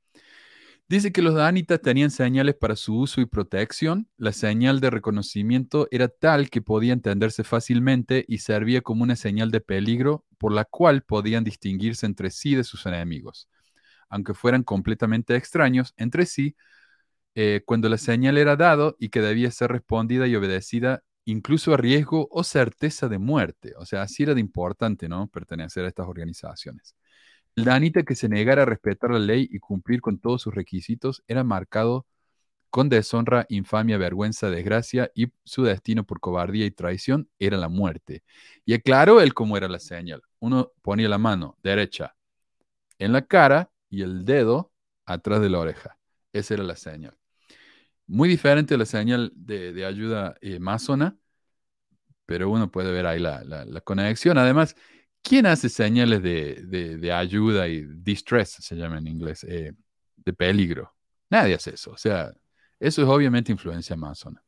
Dice que los danitas tenían señales para su uso y protección. La señal de reconocimiento era tal que podía entenderse fácilmente y servía como una señal de peligro por la cual podían distinguirse entre sí de sus enemigos. Aunque fueran completamente extraños entre sí, eh, cuando la señal era dado y que debía ser respondida y obedecida incluso a riesgo o certeza de muerte. O sea, así era de importante, ¿no? Pertenecer a estas organizaciones. El danita que se negara a respetar la ley y cumplir con todos sus requisitos era marcado con deshonra, infamia, vergüenza, desgracia y su destino por cobardía y traición era la muerte. Y aclaró él cómo era la señal. Uno ponía la mano derecha en la cara y el dedo atrás de la oreja. Esa era la señal. Muy diferente a la señal de, ayuda eh, masona, pero uno puede ver ahí la- la conexión. Además, ¿quién hace señales de, ayuda y distress, se llama en inglés, eh, de peligro? Nadie hace eso. O sea, eso es obviamente influencia masona.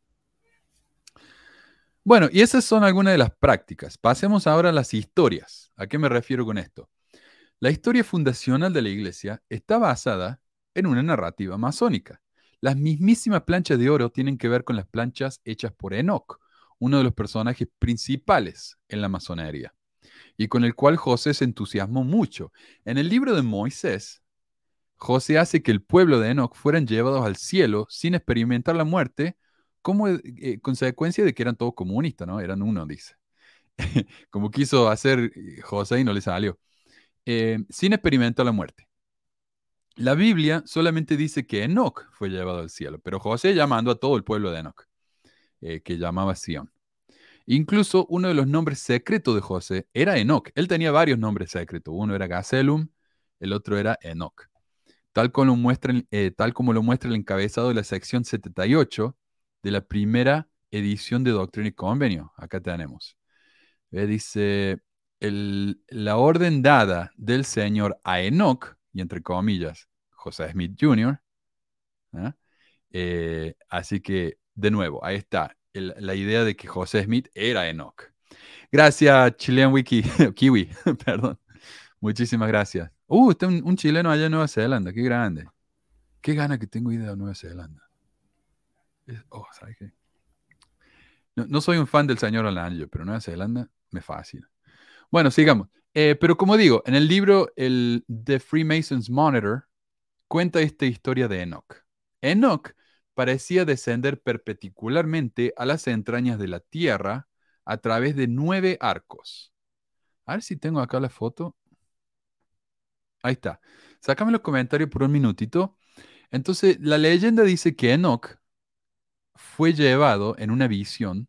Bueno, y esas son algunas de las prácticas. Pasemos ahora a las historias. ¿A qué me refiero con esto? La historia fundacional de la iglesia está basada en una narrativa masónica. Las mismísimas planchas de oro tienen que ver con las planchas hechas por Enoch, uno de los personajes principales en la masonería, y con el cual José se entusiasmó mucho. En el libro de Moisés, José hace que el pueblo de Enoch fueran llevados al cielo sin experimentar la muerte, como eh, consecuencia de que eran todos comunistas, ¿no? Eran uno, dice. como quiso hacer eh, José y no le salió. Eh, sin experimentar la muerte. La Biblia solamente dice que Enoch fue llevado al cielo, pero José llamando a todo el pueblo de Enoch, eh, que llamaba Sión. Incluso uno de los nombres secretos de José era Enoch. Él tenía varios nombres secretos. Uno era Gazelum, el otro era Enoch. Tal como, lo muestra, eh, el encabezado de la sección 78 de la primera edición de Doctrina y Convenio. Acá tenemos. Eh, dice, la orden dada del Señor a Enoch, y entre comillas, José Smith Jr., ¿ah? Eh, así que, de nuevo, ahí está la idea de que José Smith era Enoch. Gracias, Chilean Wiki, Kiwi, perdón. Muchísimas gracias. Uh, está un, chileno allá en Nueva Zelanda, qué grande. Qué gana que tengo idea de Nueva Zelanda. Oh. No, no soy un fan del señor Alanjo, pero Nueva Zelanda me fascina. Bueno, sigamos. Eh, pero como digo, en el libro el The Freemasons Monitor cuenta esta historia de Enoch. Enoch parecía descender perpendicularmente a las entrañas de la tierra a través de nueve arcos. A ver si tengo acá la foto. Ahí está. Sácame los comentarios por un minutito. Entonces, la leyenda dice que Enoch fue llevado en una visión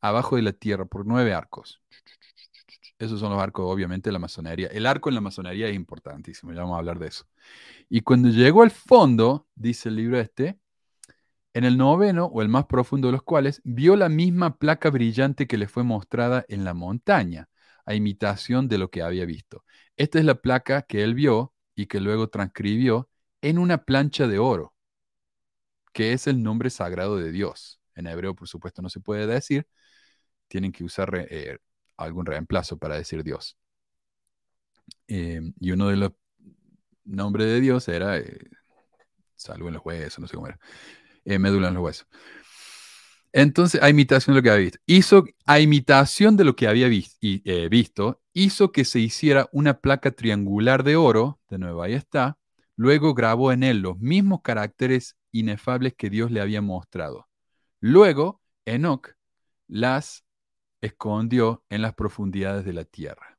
abajo de la tierra por nueve arcos. Esos son los arcos, obviamente, de la masonería. El arco en la masonería es importantísimo, ya vamos a hablar de eso. Y cuando llegó al fondo, dice el libro este, en el noveno, o el más profundo de los cuales, vio la misma placa brillante que le fue mostrada en la montaña, a imitación de lo que había visto. Esta es la placa que él vio y que luego transcribió en una plancha de oro, que es el nombre sagrado de Dios. En hebreo, por supuesto, no se puede decir. Tienen que usar eh, algún reemplazo para decir Dios. Eh, y uno de los nombres de Dios era eh, salvo en los huesos, no sé cómo era, médula en los huesos. Entonces, a imitación de lo que había visto. Hizo, a imitación de lo que había visto, hizo que se hiciera una placa triangular de oro, de nuevo ahí está, luego grabó en él los mismos caracteres inefables que Dios le había mostrado. Luego, Enoch las escondió en las profundidades de la tierra.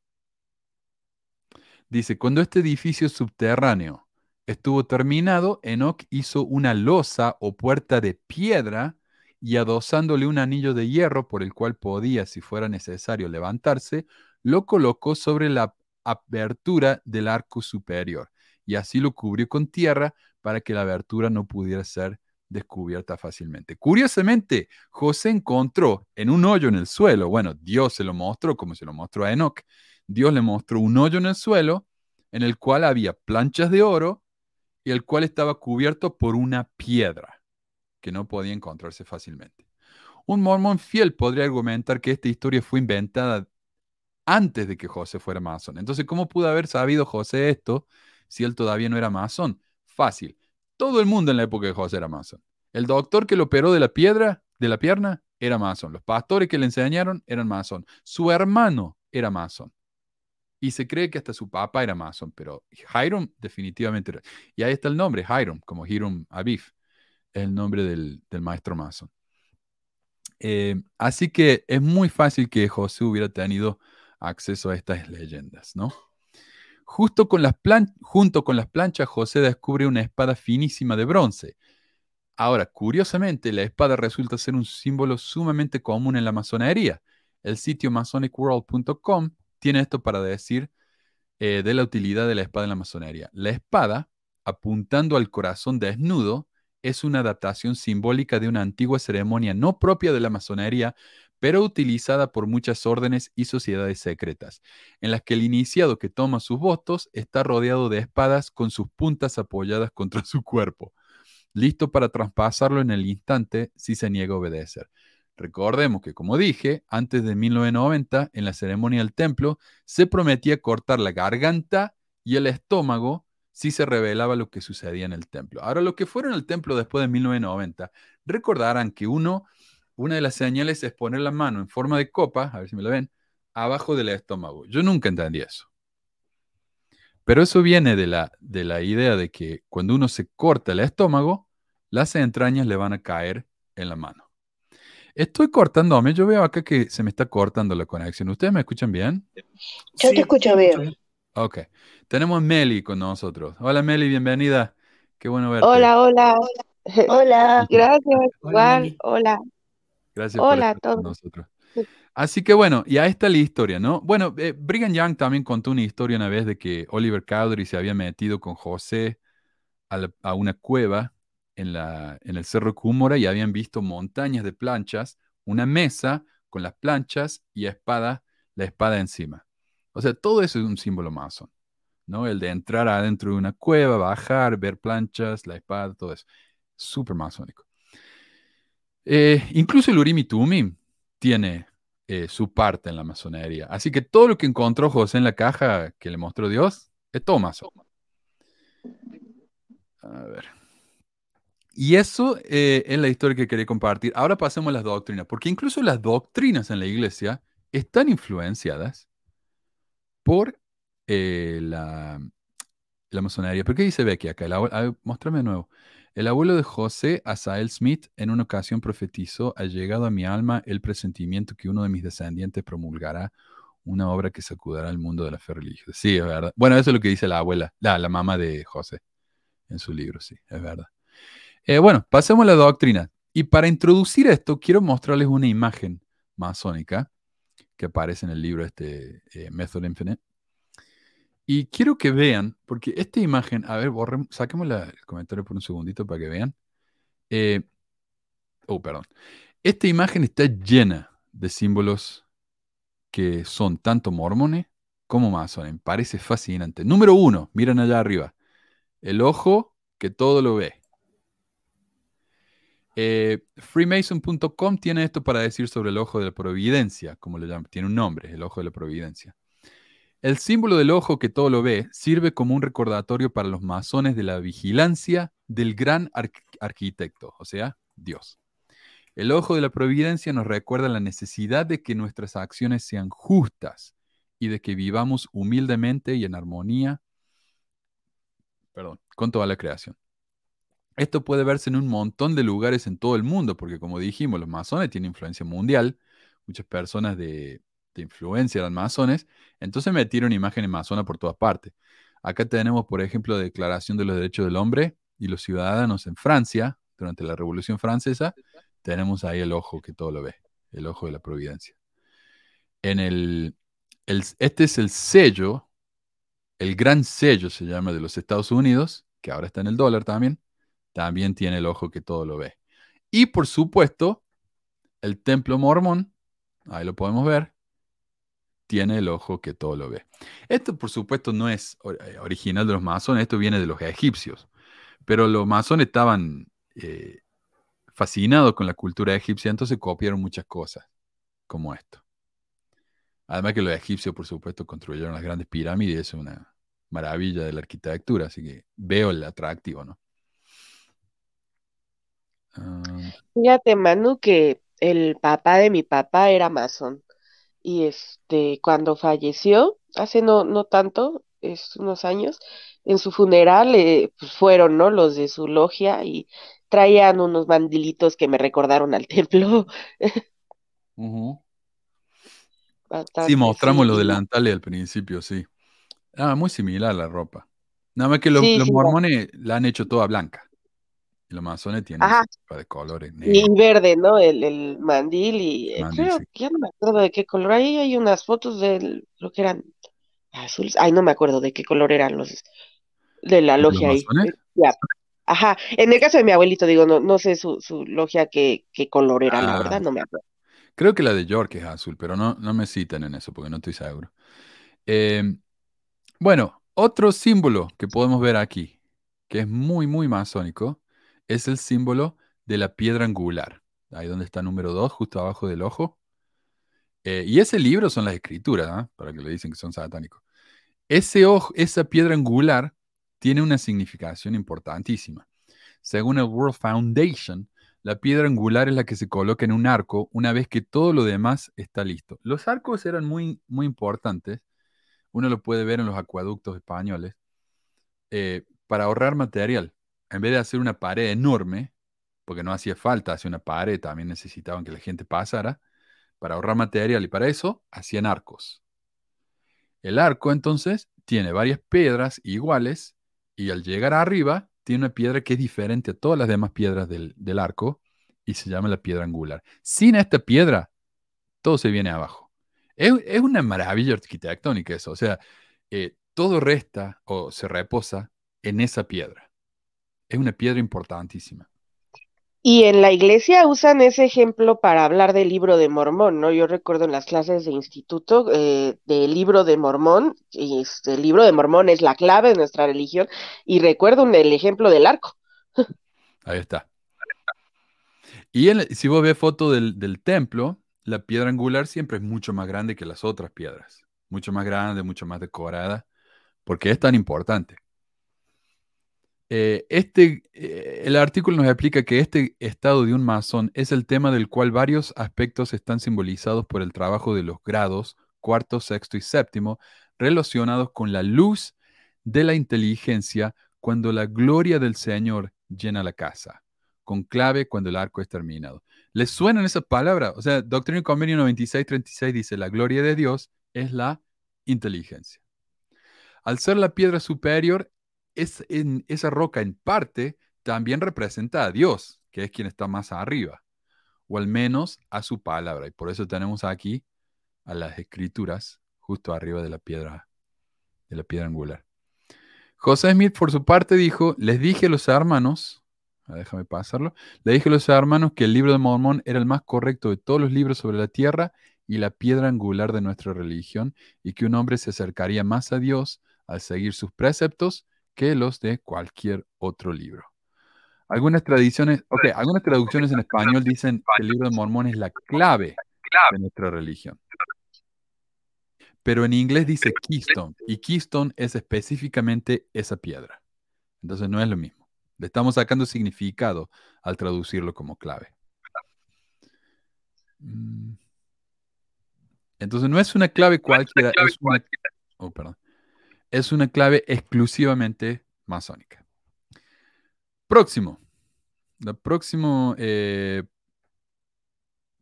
Dice, cuando este edificio subterráneo estuvo terminado, Enoch hizo una losa o puerta de piedra y adosándole un anillo de hierro por el cual podía, si fuera necesario, levantarse, lo colocó sobre la abertura del arco superior y así lo cubrió con tierra para que la abertura no pudiera ser descubierta fácilmente. Curiosamente, José encontró en un hoyo en el suelo, bueno, Dios se lo mostró como se lo mostró a Enoch, Dios le mostró un hoyo en el suelo en el cual había planchas de oro y el cual estaba cubierto por una piedra que no podía encontrarse fácilmente. Un mormón fiel podría argumentar que esta historia fue inventada antes de que José fuera masón. Entonces, ¿cómo pudo haber sabido José esto si él todavía no era masón? Fácil. Todo el mundo en la época de José era masón. El doctor que lo operó de la piedra, de la pierna, era masón. Los pastores que le enseñaron eran masón. Su hermano era masón. Y se cree que hasta su papá era masón, pero Hiram definitivamente era. Y ahí está el nombre, Hiram, como Hiram es el nombre del, maestro Mason. Eh, así que es muy fácil que José hubiera tenido acceso a estas leyendas, ¿no? Justo con las junto con las planchas, José descubre una espada finísima de bronce. Ahora, curiosamente, la espada resulta ser un símbolo sumamente común en la masonería. El sitio masonicworld.com tiene esto para decir eh, de la utilidad de la espada en la masonería. La espada, apuntando al corazón desnudo, es una adaptación simbólica de una antigua ceremonia no propia de la masonería, pero utilizada por muchas órdenes y sociedades secretas, en las que el iniciado que toma sus votos está rodeado de espadas con sus puntas apoyadas contra su cuerpo, listo para traspasarlo en el instante si se niega a obedecer. Recordemos que, como dije, antes de 1990, en la ceremonia del templo, se prometía cortar la garganta y el estómago si se revelaba lo que sucedía en el templo. Ahora, lo que fueron al templo después de 1990, recordarán que uno, una de las señales es poner la mano en forma de copa, a ver si me lo ven, abajo del estómago. Yo nunca entendí eso. Pero eso viene de la, de la idea de que cuando uno se corta el estómago, las entrañas le van a caer en la mano. Estoy cortándome, yo veo acá que se me está cortando la conexión. ¿Ustedes me escuchan bien? Yo te escucho bien. Ok. Tenemos a Meli con nosotros. Hola Meli, bienvenida. Qué bueno verte. Hola, hola. Hola. Gracias, igual. Hola. Gracias por estar con nosotros. Así que bueno, y ahí está la historia, ¿no? Bueno, eh, Brigham Young también contó una historia una vez de que Oliver Cowdery se había metido con José a, una cueva en, el Cerro Cúmora y habían visto montañas de planchas, una mesa con las planchas y espada, la espada encima. O sea, todo eso es un símbolo masón, ¿no? El de entrar adentro de una cueva, bajar, ver planchas, la espada, todo eso. Súper masónico. Eh, incluso el Urim y Tumim tiene eh, su parte en la masonería. Así que todo lo que encontró José en la caja que le mostró Dios es todo masón. A ver. Y eso eh, es la historia que quería compartir. Ahora pasemos a las doctrinas, porque incluso las doctrinas en la iglesia están influenciadas por eh, la, masonería. ¿Por qué dice Becky acá? El muéstrame de nuevo. El abuelo de José, Asael Smith, en una ocasión profetizó, ha llegado a mi alma el presentimiento que uno de mis descendientes promulgará una obra que sacudará el mundo de la fe religiosa. Sí, es verdad. Bueno, eso es lo que dice la abuela, la, la mamá de José en su libro, sí, es verdad. Eh, bueno, pasemos a la doctrina. y para introducir esto, quiero mostrarles una imagen masónica que aparece en el libro este eh, Method Infinite. Y quiero que vean, porque esta imagen, a ver, borremos, saquemos el comentario por un segundito para que vean. Eh, oh, perdón. Esta imagen está llena de símbolos que son tanto mormones como masones. Parece fascinante. Número uno, miren allá arriba. El ojo que todo lo ve. Eh, Freemason.com tiene esto para decir sobre el ojo de la providencia, como lo llaman. Tiene un nombre, el ojo de la providencia. El símbolo del ojo que todo lo ve sirve como un recordatorio para los masones de la vigilancia del gran arqu- arquitecto, o sea, Dios. El ojo de la providencia nos recuerda la necesidad de que nuestras acciones sean justas y de que vivamos humildemente y en armonía perdón, con toda la creación. Esto puede verse en un montón de lugares en todo el mundo, porque como dijimos, los masones tienen influencia mundial, muchas personas de, de influencia eran masones, entonces metieron imágenes masonas por todas partes. Acá tenemos, por ejemplo, la Declaración de los Derechos del Hombre y los ciudadanos en Francia, durante la Revolución Francesa, tenemos ahí el ojo que todo lo ve, el ojo de la providencia. En el, el- este es el sello, el gran sello se llama de los Estados Unidos, que ahora está en el dólar también, también tiene el ojo que todo lo ve. Y por supuesto, el templo mormón, ahí lo podemos ver, tiene el ojo que todo lo ve. Esto, por supuesto, no es eh, original de los masones, esto viene de los egipcios. Pero los masones estaban eh, fascinados con la cultura egipcia, entonces copiaron muchas cosas, como esto. Además que los egipcios, por supuesto, construyeron las grandes pirámides, es una maravilla de la arquitectura, así que veo el atractivo, ¿no? Ah, Fíjate, Manu, que el papá de mi papá era masón. Y este, cuando falleció, hace no, no tanto, es unos años, en su funeral eh, pues fueron, ¿no? Los de su logia y traían unos mandilitos que me recordaron al templo. Sí, mostramos los delantales al principio, sí. Ah, muy similar la ropa. Nada más que los, Sí, los sí, mormones la han hecho toda blanca. Y los masones tienen Ajá, ese tipo de colores y negros, verde, ¿no? El, el mandil y eh, mandil, creo sí. que ya no me acuerdo de qué color. Ahí hay unas fotos de lo que eran azules. Ay, no me acuerdo de qué color eran los de la ¿De los logia ahí. Ya. Ajá. En el caso de mi abuelito, digo, no, no sé su, su logia qué, qué color era, la Ah, verdad, no me acuerdo. creo que la de York es azul, pero no, no me citan en eso porque no estoy seguro. Eh, bueno, otro símbolo que podemos ver aquí, que es muy, muy masónico, es el símbolo de la piedra angular. Ahí donde está número 2, justo abajo del ojo. Eh, y ese libro son las escrituras, ¿ah? Para que le dicen que son satánicos. Ese ojo, esa piedra angular tiene una significación importantísima. Según el World Foundation, la piedra angular es la que se coloca en un arco una vez que todo lo demás está listo. Los arcos eran muy, muy importantes. Uno lo puede ver en los acueductos españoles. eh, para ahorrar material. En vez de hacer una pared enorme, porque no hacía falta hacer una pared, también necesitaban que la gente pasara. Para ahorrar material y para eso hacían arcos. El arco entonces tiene varias piedras iguales y al llegar arriba tiene una piedra que es diferente a todas las demás piedras del, arco y se llama la piedra angular. Sin esta piedra, todo se viene abajo. Es, es una maravilla arquitectónica eso, o sea, eh, todo resta o se reposa en esa piedra. Es una piedra importantísima. Y en la iglesia usan ese ejemplo para hablar del libro de Mormón, ¿no? Yo recuerdo en las clases de instituto eh, del libro de Mormón, y este, el libro de Mormón es la clave de nuestra religión, y recuerdo un- el ejemplo del arco. Ahí está. Y si vos ves foto del, del templo, la piedra angular siempre es mucho más grande que las otras piedras. Mucho más grande, mucho más decorada, porque es tan importante. Eh, este, eh, el artículo nos explica que este estado de un masón es el tema del cual varios aspectos están simbolizados por el trabajo de los grados cuarto, sexto y séptimo, relacionados con la luz de la inteligencia cuando la gloria del Señor llena la casa, con clave cuando el arco es terminado. ¿Les suenan esas palabras? O sea, Doctrina y Convenio 9636 dice, la gloria de Dios es la inteligencia. Al ser la piedra superior, es en esa roca en parte también representa a Dios, que es quien está más arriba, o al menos a su palabra. Y por eso tenemos aquí a las escrituras justo arriba de la piedra, de la piedra angular. José Smith, por su parte, dijo, les dije a los hermanos, ah, déjame pasarlo, le dije a los hermanos que el libro de Mormón era el más correcto de todos los libros sobre la tierra y la piedra angular de nuestra religión, y que un hombre se acercaría más a Dios al seguir sus preceptos que los de cualquier otro libro. Algunas tradiciones, ok, algunas traducciones en español dicen que el libro de Mormón es la clave de nuestra religión. Pero en inglés dice keystone, y keystone es específicamente esa piedra. Entonces no es lo mismo. Le estamos sacando significado al traducirlo como clave. Mm. Entonces no es una clave cualquiera, es una, oh, perdón, es una clave exclusivamente masónica. Próximo. La próxima eh,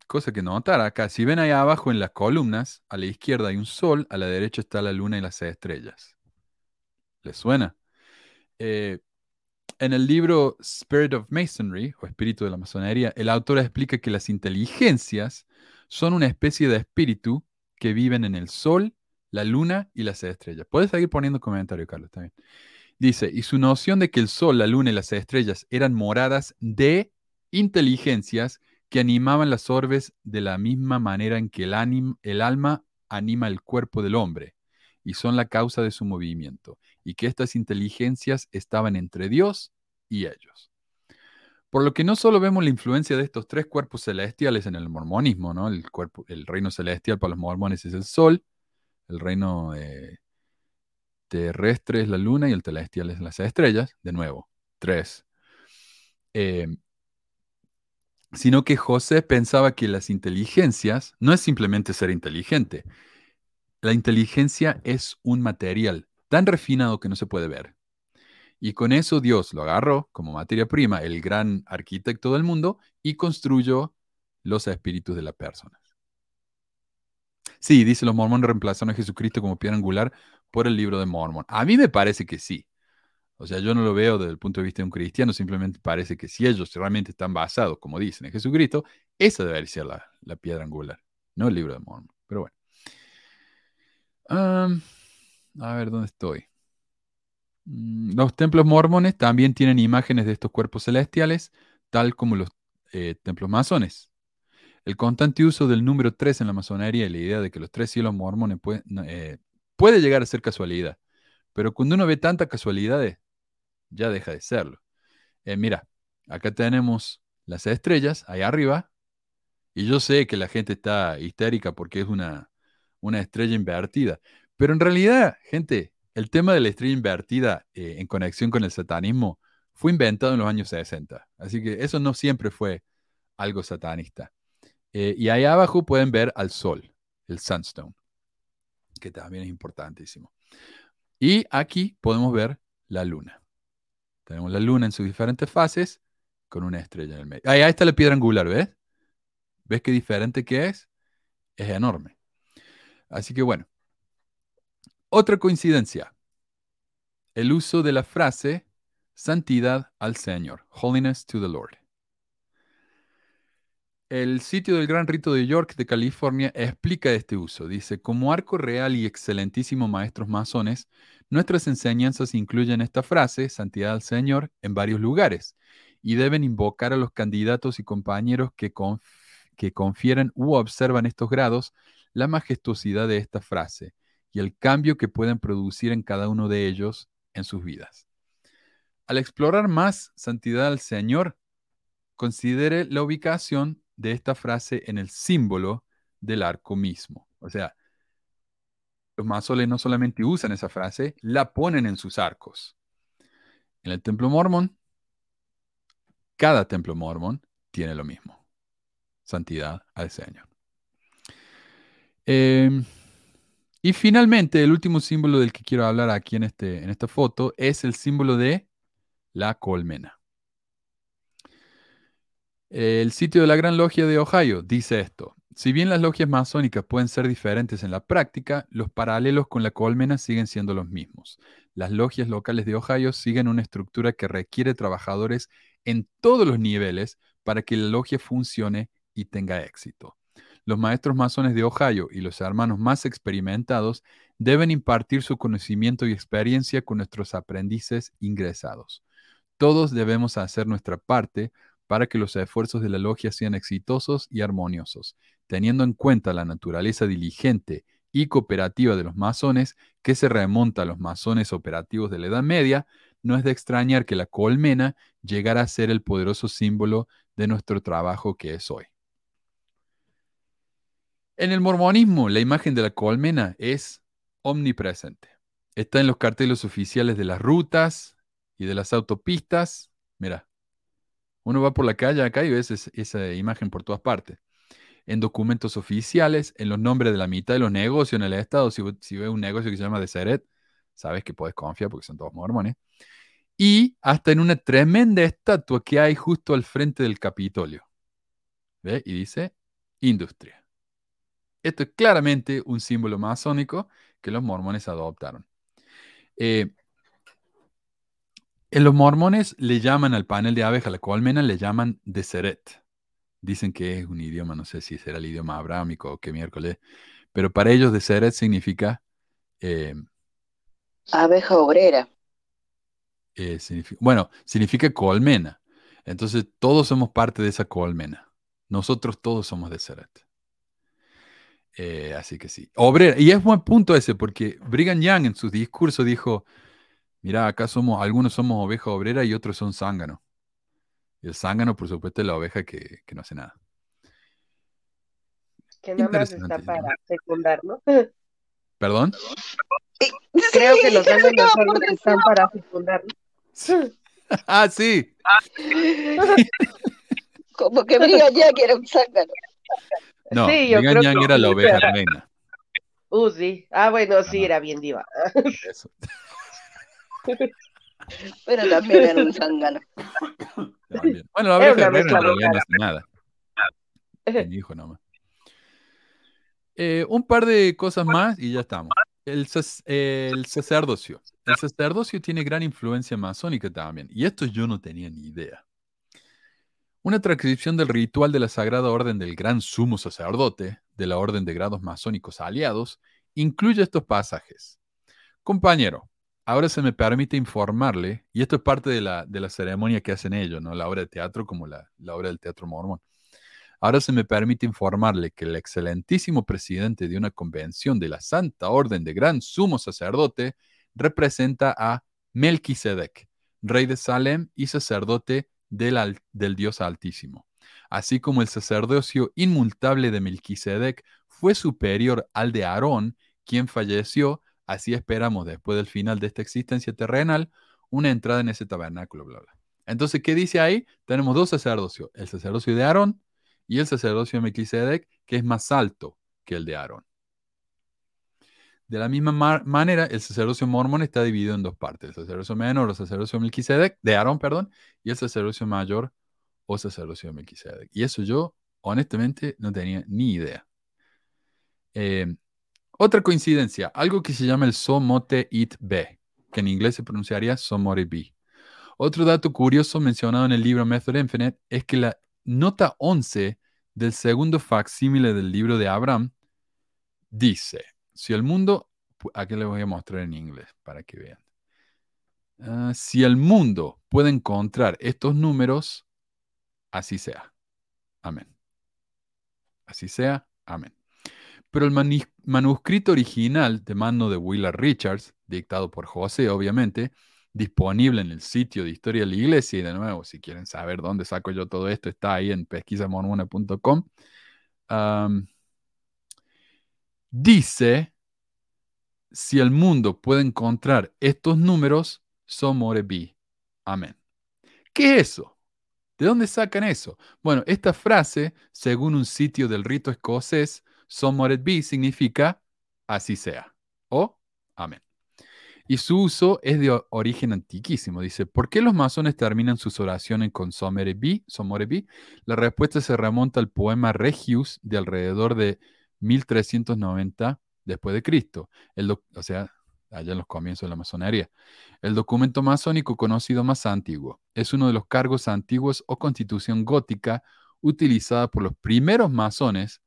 cosa que notar acá, si ven ahí abajo en las columnas, a la izquierda hay un sol, a la derecha está la luna y las estrellas. ¿Les suena? Eh, en el libro Spirit of Masonry, o Espíritu de la Masonería, el autor explica que las inteligencias son una especie de espíritu que viven en el sol, la luna y las estrellas. Puedes seguir poniendo comentarios, Carlos, también. Dice, y su noción de que el sol, la luna y las estrellas eran moradas de inteligencias que animaban las orbes de la misma manera en que el, el alma anima el cuerpo del hombre, y son la causa de su movimiento, y que estas inteligencias estaban entre Dios y ellos. Por lo que no solo vemos la influencia de estos tres cuerpos celestiales en el mormonismo, ¿no? El, cuerpo, el reino celestial para los mormones es el sol, el reino eh, terrestre es la luna y el celestial es las estrellas, de nuevo, tres. Em, sino que José pensaba que las inteligencias no es simplemente ser inteligente. La inteligencia es un material tan refinado que no se puede ver. Y con eso Dios lo agarró como materia prima, el gran arquitecto del mundo, y construyó los espíritus de las personas. Sí, dice los mormones reemplazaron a Jesucristo como piedra angular por el libro de Mormon. A mí me parece que sí. O sea, yo no lo veo desde el punto de vista de un cristiano, simplemente parece que si ellos realmente están basados, como dicen, en Jesucristo, esa debería ser la, piedra angular, no el libro de Mormon. Pero bueno. a ver, ¿dónde estoy? Mm, los templos mormones también tienen imágenes de estos cuerpos celestiales, tal como los eh, templos masones. El constante uso del número 3 en la masonería y la idea de que los tres cielos mormones eh, puede llegar a ser casualidad. Pero cuando uno ve tantas casualidades, ya deja de serlo. Eh, mira, acá tenemos las estrellas, ahí arriba, y yo sé que la gente está histérica porque es una, una estrella invertida, pero en realidad, gente, el tema de la estrella invertida eh, en conexión con el satanismo fue inventado en los años 60, así que eso no siempre fue algo satanista. Eh, y ahí abajo pueden ver al sol, el sunstone, que también es importantísimo. Y aquí podemos ver la luna. Tenemos la luna en sus diferentes fases con una estrella en el medio. Ahí, está la piedra angular, ¿ves? ¿Ves qué diferente que es? Es enorme. Así que bueno. Otra coincidencia. El uso de la frase santidad al Señor, holiness to the Lord. El sitio del Gran Rito de York de California explica este uso. Dice, como arco real y excelentísimo maestros masones, nuestras enseñanzas incluyen esta frase, santidad al Señor, en varios lugares, y deben invocar a los candidatos y compañeros que, confieren u observan estos grados la majestuosidad de esta frase y el cambio que pueden producir en cada uno de ellos en sus vidas. Al explorar más santidad al Señor, considere la ubicación de esta frase en el símbolo del arco mismo. O sea, los masones no solamente usan esa frase, la ponen en sus arcos. En el templo mormón, cada templo mormón tiene lo mismo. Santidad al Señor. Em, y finalmente, el último símbolo del que quiero hablar aquí en, este, en esta foto es el símbolo de la colmena. El sitio de la Gran Logia de Ohio dice esto. Si bien las logias masónicas pueden ser diferentes en la práctica, los paralelos con la colmena siguen siendo los mismos. Las logias locales de Ohio siguen una estructura que requiere trabajadores en todos los niveles para que la logia funcione y tenga éxito. Los maestros masones de Ohio y los hermanos más experimentados deben impartir su conocimiento y experiencia con nuestros aprendices ingresados. Todos debemos hacer nuestra parte para que los esfuerzos de la logia sean exitosos y armoniosos, teniendo en cuenta la naturaleza diligente y cooperativa de los masones que se remonta a los masones operativos de la Edad Media, no es de extrañar que la colmena llegara a ser el poderoso símbolo de nuestro trabajo que es hoy. En el mormonismo, la imagen de la colmena es omnipresente. Está en los carteles oficiales de las rutas y de las autopistas. Mira, uno va por la calle acá y ves esa imagen por todas partes. En documentos oficiales, en los nombres de la mitad de los negocios en el estado. Si, ves un negocio que se llama Deseret, sabes que puedes confiar porque son todos mormones. Y hasta en una tremenda estatua que hay justo al frente del Capitolio. ¿Ve? Y dice industria. Esto es claramente un símbolo masónico que los mormones adoptaron. Eh, los mormones le llaman al panel de abeja, la colmena, le llaman deseret. Dicen que es un idioma, no sé si será el idioma abrámico o qué miércoles, pero para ellos deseret significa... Eh, abeja obrera. Eh, bueno, significa colmena. Entonces todos somos parte de esa colmena. Nosotros todos somos deseret. Eh, así que sí. Obrera. Y es buen punto ese, porque Brigham Young en su discurso dijo, mira, acá somos, algunos somos oveja obrera y otros son zángano. Y el zángano, por supuesto, es la oveja que, no hace nada. Que nada más está para secundar, ¿no? ¿Perdón? Creo que los zánganos son los que están para secundar. ah, sí. Como que Brigham Young era un zángano. No, sí, yo creo que era la oveja reina. Uh, sí. Ah, bueno, sí, era bien diva. Eso. Pero también era un zángano. Bueno, la oveja reina no hace nada. Mi hijo nomás. Eh, un par de cosas más y ya estamos. El, el, sacerdocio. El sacerdocio tiene gran influencia masónica también. Y esto yo no tenía ni idea. Una transcripción del ritual de la Sagrada Orden del Gran Sumo Sacerdote, de la Orden de Grados Masónicos Aliados, incluye estos pasajes. Compañero, ahora se me permite informarle, y esto es parte de la, de la ceremonia que hacen ellos, ¿no? la obra de teatro como la, la obra del teatro mormón. Ahora se me permite informarle que el excelentísimo presidente de una convención de la Santa Orden de Gran Sumo Sacerdote representa a Melquisedec, rey de Salem y sacerdote del, Dios Altísimo. Así como el sacerdocio inmutable de Melquisedec fue superior al de Aarón, quien falleció, así esperamos después del final de esta existencia terrenal, una entrada en ese tabernáculo, bla, bla. Entonces, ¿qué dice ahí? Tenemos dos sacerdocios, el sacerdocio de Aarón y el sacerdocio de Melquisedec, que es más alto que el de Aarón. De la misma manera, el sacerdocio mormón está dividido en dos partes, el sacerdocio menor o sacerdocio Melquisedec, de Aarón, perdón, y el sacerdocio mayor o sacerdocio de Melquisedec. Y eso yo, honestamente, no tenía ni idea. Eh, otra coincidencia, algo que se llama el Somote It Be, que en inglés se pronunciaría Somore Be. Otro dato curioso mencionado en el libro Method Infinite es que la nota 11 del segundo facsímile del libro de Abraham dice, si el mundo, aquí le voy a mostrar en inglés para que vean. Ah, si el mundo puede encontrar estos números, así sea. Amén. Así sea. Amén. Pero el manuscrito original de mano de Willard Richards, dictado por José, obviamente, disponible en el sitio de Historia de la Iglesia, y de nuevo, si quieren saber dónde saco yo todo esto, está ahí en pesquisamormona.com dice, si el mundo puede encontrar estos números, son bi. Amén. ¿Qué es eso? ¿De dónde sacan eso? Bueno, esta frase, según un sitio del rito escocés, bi significa así sea o amén. Y su uso es de origen antiquísimo. Dice, ¿por qué los masones terminan sus oraciones con somore bi? La respuesta se remonta al poema Regius de alrededor de 1390 después de Cristo. O sea, allá en los comienzos de la masonería. El documento masónico conocido más antiguo. Es uno de los cargos antiguos o constitución gótica utilizada por los primeros masones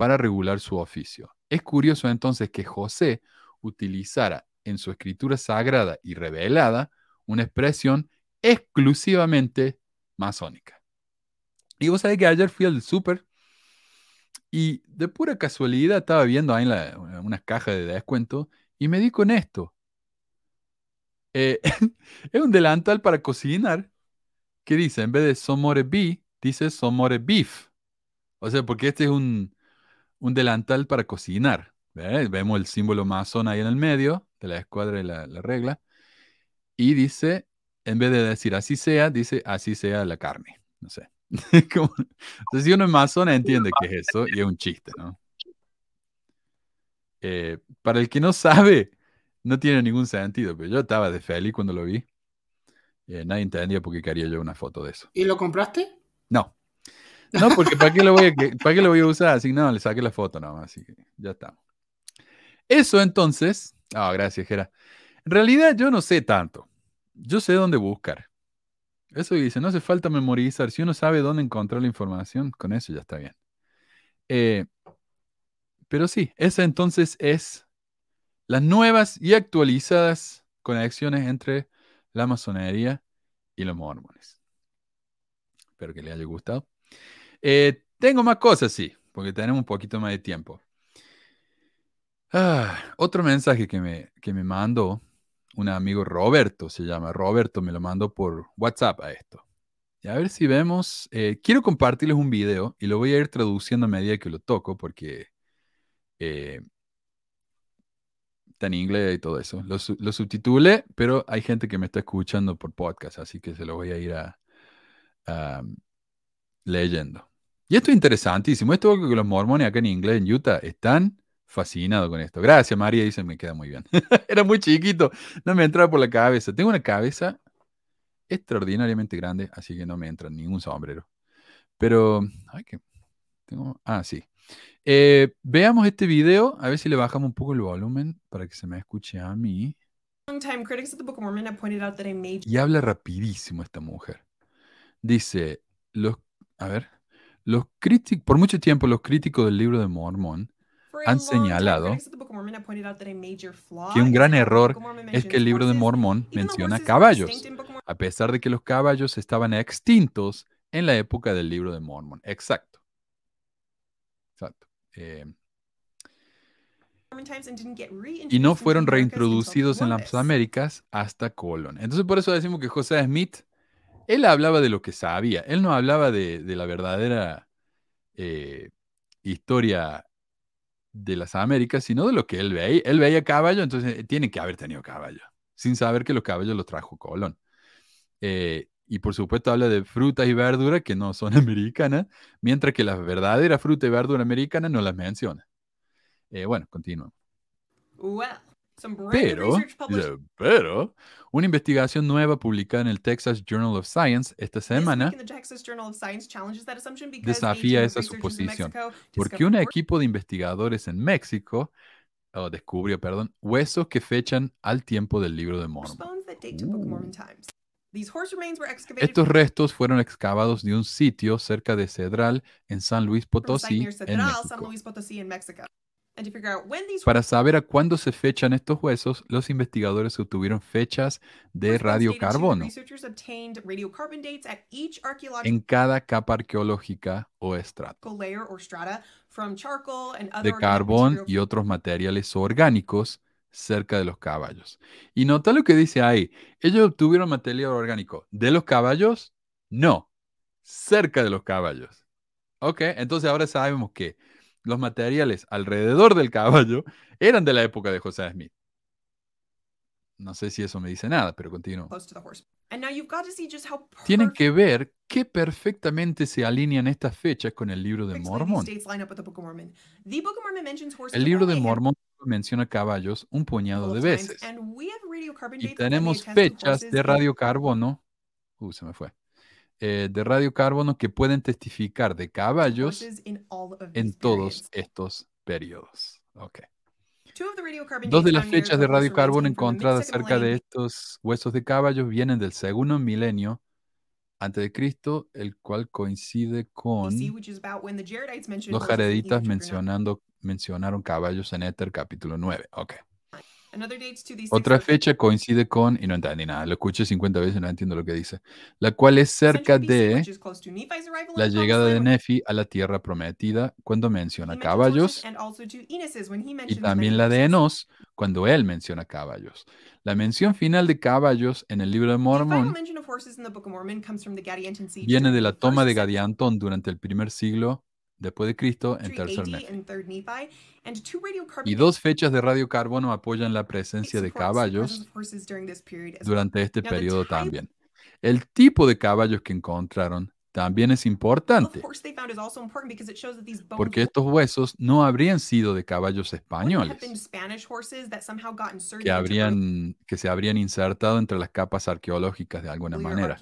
para regular su oficio. Es curioso entonces que José utilizara en su escritura sagrada y revelada una expresión exclusivamente masónica. Y vos sabés que ayer fui al súper y de pura casualidad estaba viendo ahí unas cajas de descuento y me di con esto. Eh, es un delantal para cocinar que dice, en vez de Somore Bee, dice Somore Beef. O sea, porque este es un, un delantal para cocinar. Vemos el símbolo masón ahí en el medio de la escuadra y la, la regla. Y dice, en vez de decir así sea, dice así sea la carne. No sé. Entonces, si uno es masón, entiende que es eso y es un chiste, ¿no? Eh, para el que no sabe, no tiene ningún sentido, pero yo estaba de feliz cuando lo vi. Eh, nadie entendía por qué quería yo una foto de eso. ¿Y lo compraste? No. No, porque ¿para qué lo voy a, ¿para qué lo voy a usar? Así no, le saqué la foto nada más, así que ya está. Eso entonces, ah, gracias, Jera. En realidad yo no sé tanto. Yo sé dónde buscar. Eso dice, no hace falta memorizar. Si uno sabe dónde encontrar la información, con eso ya está bien. Eh, pero sí, esa entonces es las nuevas y actualizadas conexiones entre la masonería y los mormones. Espero que les haya gustado. Eh, tengo más cosas, sí, porque tenemos un poquito más de tiempo. Ah, otro mensaje que me, que me mandó un amigo Roberto, se llama Roberto, me lo mandó por WhatsApp a esto. Y a ver si vemos, eh, quiero compartirles un video y lo voy a ir traduciendo a medida que lo toco porque eh, está en inglés y todo eso. Lo, lo, subtitulé, pero hay gente que me está escuchando por podcast, así que se lo voy a ir a, leyendo. Y esto es interesantísimo. Esto que los mormones acá en inglés en Utah están fascinados con esto. Gracias, María, dice, me queda muy bien. Era muy chiquito, no me entraba por la cabeza. Tengo una cabeza extraordinariamente grande, así que no me entra ningún sombrero. Pero, ay, que tengo, ah, sí. Eh, veamos este video, a ver si le bajamos un poco el volumen para que se me escuche a mí. Y habla rapidísimo esta mujer. Dice, los, a ver, los críticos, por mucho tiempo los críticos del libro de Mormón han señalado que un gran error es que el libro de Mormón menciona caballos, a pesar de que los caballos estaban extintos en la época del libro de Mormón. Exacto. Exacto. Eh, y no fueron reintroducidos en las Américas hasta Colón. Entonces por eso decimos que José Smith, él hablaba de lo que sabía, él no hablaba de, la verdadera eh, historia de las Américas, sino de lo que él veía. Él veía caballo, entonces tiene que haber tenido caballo, sin saber que los caballos los trajo Colón. Eh, y por supuesto habla de frutas y verduras que no son americanas, mientras que las verdaderas frutas y verduras americanas no las menciona. Eh, bueno, continúo. Pero, pero, una investigación nueva publicada en el Texas Journal of Science esta semana desafía esa suposición, porque un equipo de investigadores en México descubrió, perdón, huesos que fechan al tiempo del libro de Mormon. Estos restos fueron excavados de un sitio cerca de Cedral en San Luis Potosí, en México. Para saber a cuándo se fechan estos huesos, los investigadores obtuvieron fechas de radiocarbono en cada capa arqueológica o estrato de carbón y otros materiales orgánicos cerca de los caballos. Y nota lo que dice ahí. Ellos obtuvieron material orgánico de los caballos, no, cerca de los caballos. Ok, entonces ahora sabemos que los materiales alrededor del caballo eran de la época de José Smith. No sé si eso me dice nada, pero continúo. Tienen que ver qué perfectamente se alinean estas fechas con el libro de Mormón. El libro de Mormón menciona caballos un puñado de veces. Y tenemos fechas de radiocarbono. Uh, se me fue. Eh, de radiocarbono que pueden testificar de caballos en todos estos periodos. Okay. Dos de las fechas de radiocarbono encontradas cerca de estos huesos de caballos vienen del segundo milenio antes de Cristo, el cual coincide con los jareditas mencionando, mencionaron caballos en Éter capítulo 9. Ok. Otra fecha coincide con, y no entendí nada, lo escuché 50 veces y no entiendo lo que dice, la cual es cerca de la llegada de Nefi a la tierra prometida cuando menciona caballos y también la de Enos cuando él menciona caballos. La mención final de caballos en el libro de Mormón viene de la toma de Gadiantón durante el primer siglo después de Cristo en tercer Nefi. Y dos fechas de radiocarbono apoyan la presencia de caballos durante este periodo también. El tipo de caballos que encontraron también es importante, porque estos huesos no habrían sido de caballos españoles, que, habrían, que se habrían insertado entre las capas arqueológicas de alguna manera.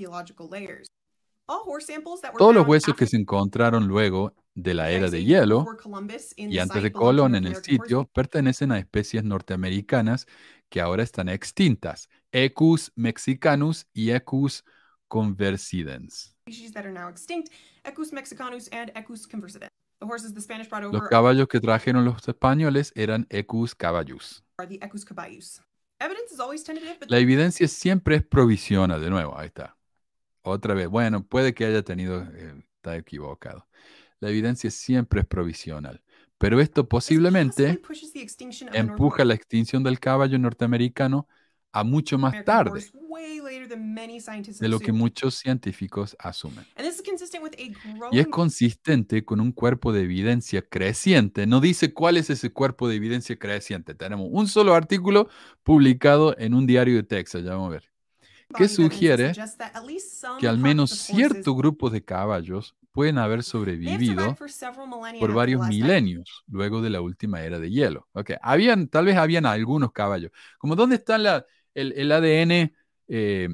Todos los huesos que se encontraron luego de la era de hielo y antes de Colón en el sitio pertenecen a especies norteamericanas que ahora están extintas, Equus mexicanus y Equus conversidens. Los caballos que trajeron los españoles eran Equus caballus. La evidencia siempre es provisional, de nuevo, ahí está. Otra vez, bueno, puede que haya tenido, eh, está equivocado. La evidencia siempre es provisional, pero esto posiblemente empuja la extinción del caballo norteamericano a mucho más tarde de lo que muchos científicos asumen. Y es consistente con un cuerpo de evidencia creciente. No dice cuál es ese cuerpo de evidencia creciente. Tenemos un solo artículo publicado en un diario de Texas, ya vamos a ver que sugiere que al menos cierto grupo de caballos pueden haber sobrevivido por varios milenios luego de la última era de hielo. Okay. Habían, tal vez habían algunos caballos. Como dónde está la, el, ADN eh,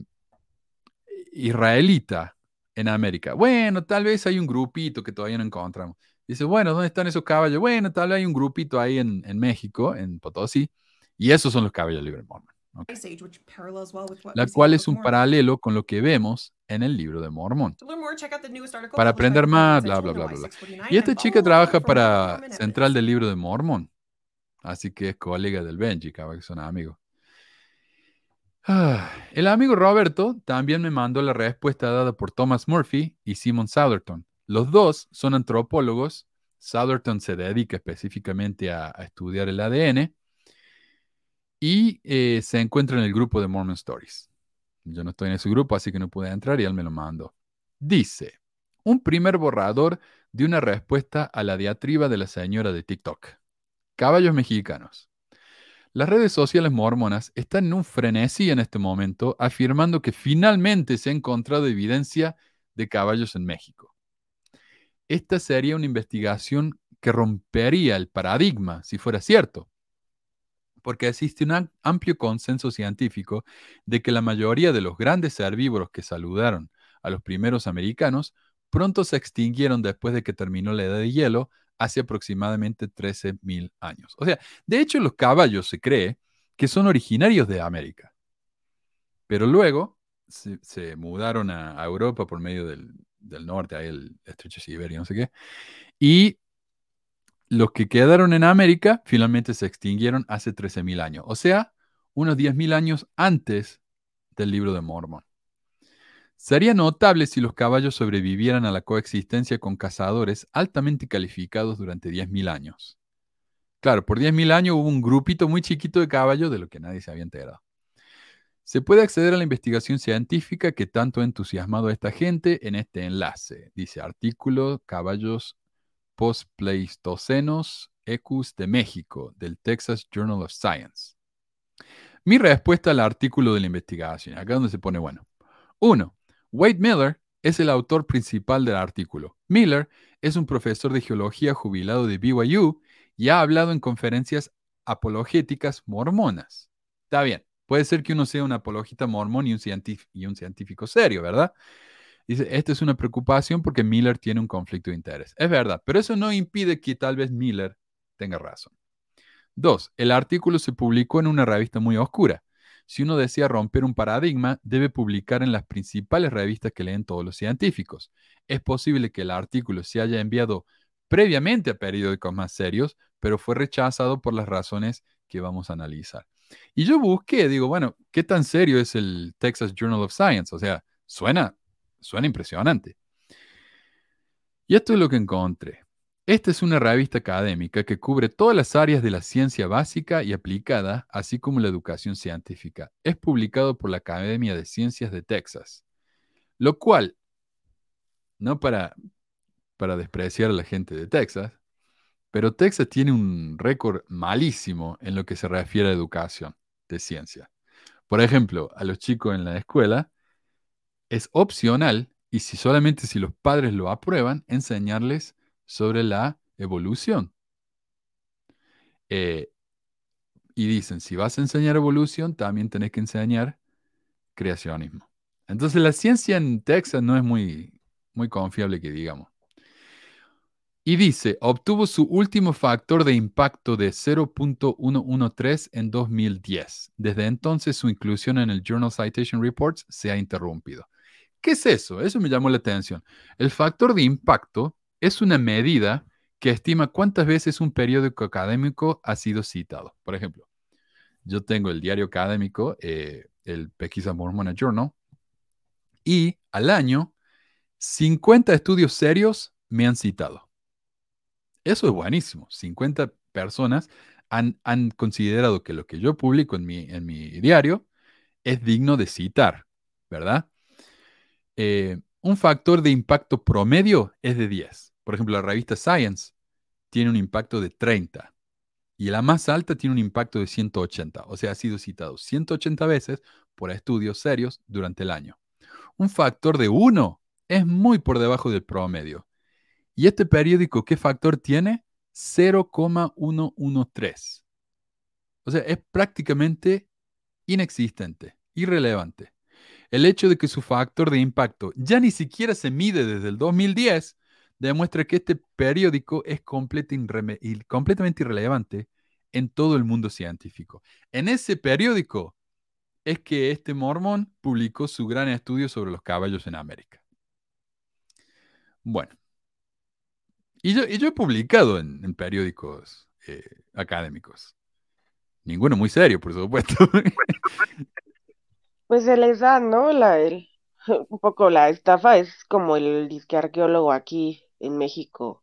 israelita en América. Bueno, tal vez hay un grupito que todavía no encontramos. Dice, bueno, ¿dónde están esos caballos? Bueno, tal vez hay un grupito ahí en, en México, en Potosí, y esos son los caballos libres mormon. La cual es un paralelo con lo que vemos en el libro de Mormón. Para aprender más, bla, bla, bla, bla. Y esta chica trabaja para Central del Libro de Mormón. Así que es colega del Benji, que son amigos. Ah, el amigo Roberto también me mandó la respuesta dada por Thomas Murphy y Simon Southerton. Los dos son antropólogos. Southerton se dedica específicamente a estudiar el ADN y eh, se encuentra en el grupo de Mormon Stories. Yo no estoy en ese grupo, así que no pude entrar y él me lo mandó. Dice, un primer borrador de una respuesta a la diatriba de la señora de TikTok. Caballos mexicanos. Las redes sociales mormonas están en un frenesí en este momento, afirmando que finalmente se ha encontrado evidencia de caballos en México. Esta sería una investigación que rompería el paradigma si fuera cierto porque existe un amplio consenso científico de que la mayoría de los grandes herbívoros que saludaron a los primeros americanos pronto se extinguieron después de que terminó la edad de hielo hace aproximadamente 13.000 años. O sea, de hecho los caballos se cree que son originarios de América, pero luego se, mudaron a, Europa por medio del, norte, ahí el estrecho Siberia, no sé qué, y los que quedaron en América finalmente se extinguieron hace 13.000 años, o sea, unos 10.000 años antes del libro de Mormon. Sería notable si los caballos sobrevivieran a la coexistencia con cazadores altamente calificados durante 10.000 años. Claro, por 10.000 años hubo un grupito muy chiquito de caballos de lo que nadie se había enterado. Se puede acceder a la investigación científica que tanto ha entusiasmado a esta gente en este enlace. Dice artículo Caballos Postpleistocenos Ecus de México, del Texas Journal of Science. Mi respuesta al artículo de la investigación, acá donde se pone bueno. Uno, Wade Miller es el autor principal del artículo. Miller es un profesor de geología jubilado de BYU y ha hablado en conferencias apologéticas mormonas. Está bien, puede ser que uno sea un apologista mormón y un científico serio, ¿verdad? Dice, esta es una preocupación porque Miller tiene un conflicto de interés. Es verdad, pero eso no impide que tal vez Miller tenga razón. Dos, el artículo se publicó en una revista muy oscura. Si uno desea romper un paradigma, debe publicar en las principales revistas que leen todos los científicos. Es posible que el artículo se haya enviado previamente a periódicos más serios, pero fue rechazado por las razones que vamos a analizar. Y yo busqué, digo, bueno, ¿qué tan serio es el Texas Journal of Science? O sea, suena, suena impresionante. Y esto es lo que encontré. Esta es una revista académica que cubre todas las áreas de la ciencia básica y aplicada, así como la educación científica. Es publicado por la Academia de Ciencias de Texas, lo cual, no para, para despreciar a la gente de Texas, pero Texas tiene un récord malísimo en lo que se refiere a educación de ciencia. Por ejemplo, a los chicos en la escuela es opcional y si solamente si los padres lo aprueban, enseñarles sobre la evolución. Eh, y dicen, si vas a enseñar evolución, también tenés que enseñar creacionismo. Entonces la ciencia en Texas no es muy, muy confiable que digamos. Y dice, obtuvo su último factor de impacto de 0.113 en 2010. Desde entonces su inclusión en el Journal Citation Reports se ha interrumpido. ¿Qué es eso? Eso me llamó la atención. El factor de impacto es una medida que estima cuántas veces un periódico académico ha sido citado. Por ejemplo, yo tengo el diario académico, eh, el Pesquisa Mormona Journal, y al año 50 estudios serios me han citado. Eso es buenísimo. 50 personas han, considerado que lo que yo publico en mi diario es digno de citar, ¿verdad? Eh, un factor de impacto promedio es de 10. Por ejemplo, la revista Science tiene un impacto de 30 y la más alta tiene un impacto de 180, o sea, ha sido citado 180 veces por estudios serios durante el año. Un factor de 1 es muy por debajo del promedio. ¿Y este periódico qué factor tiene? 0,113. O sea, es prácticamente inexistente, irrelevante. El hecho de que su factor de impacto ya ni siquiera se mide desde el 2010 demuestra que este periódico es completamente irrelevante en todo el mundo científico. En ese periódico es que este mormón publicó su gran estudio sobre los caballos en América. Bueno, y yo, he publicado en, periódicos eh, académicos. Ninguno muy serio, por supuesto. Pues se les da, ¿no? La, el, un poco la estafa es como el disque arqueólogo aquí en México,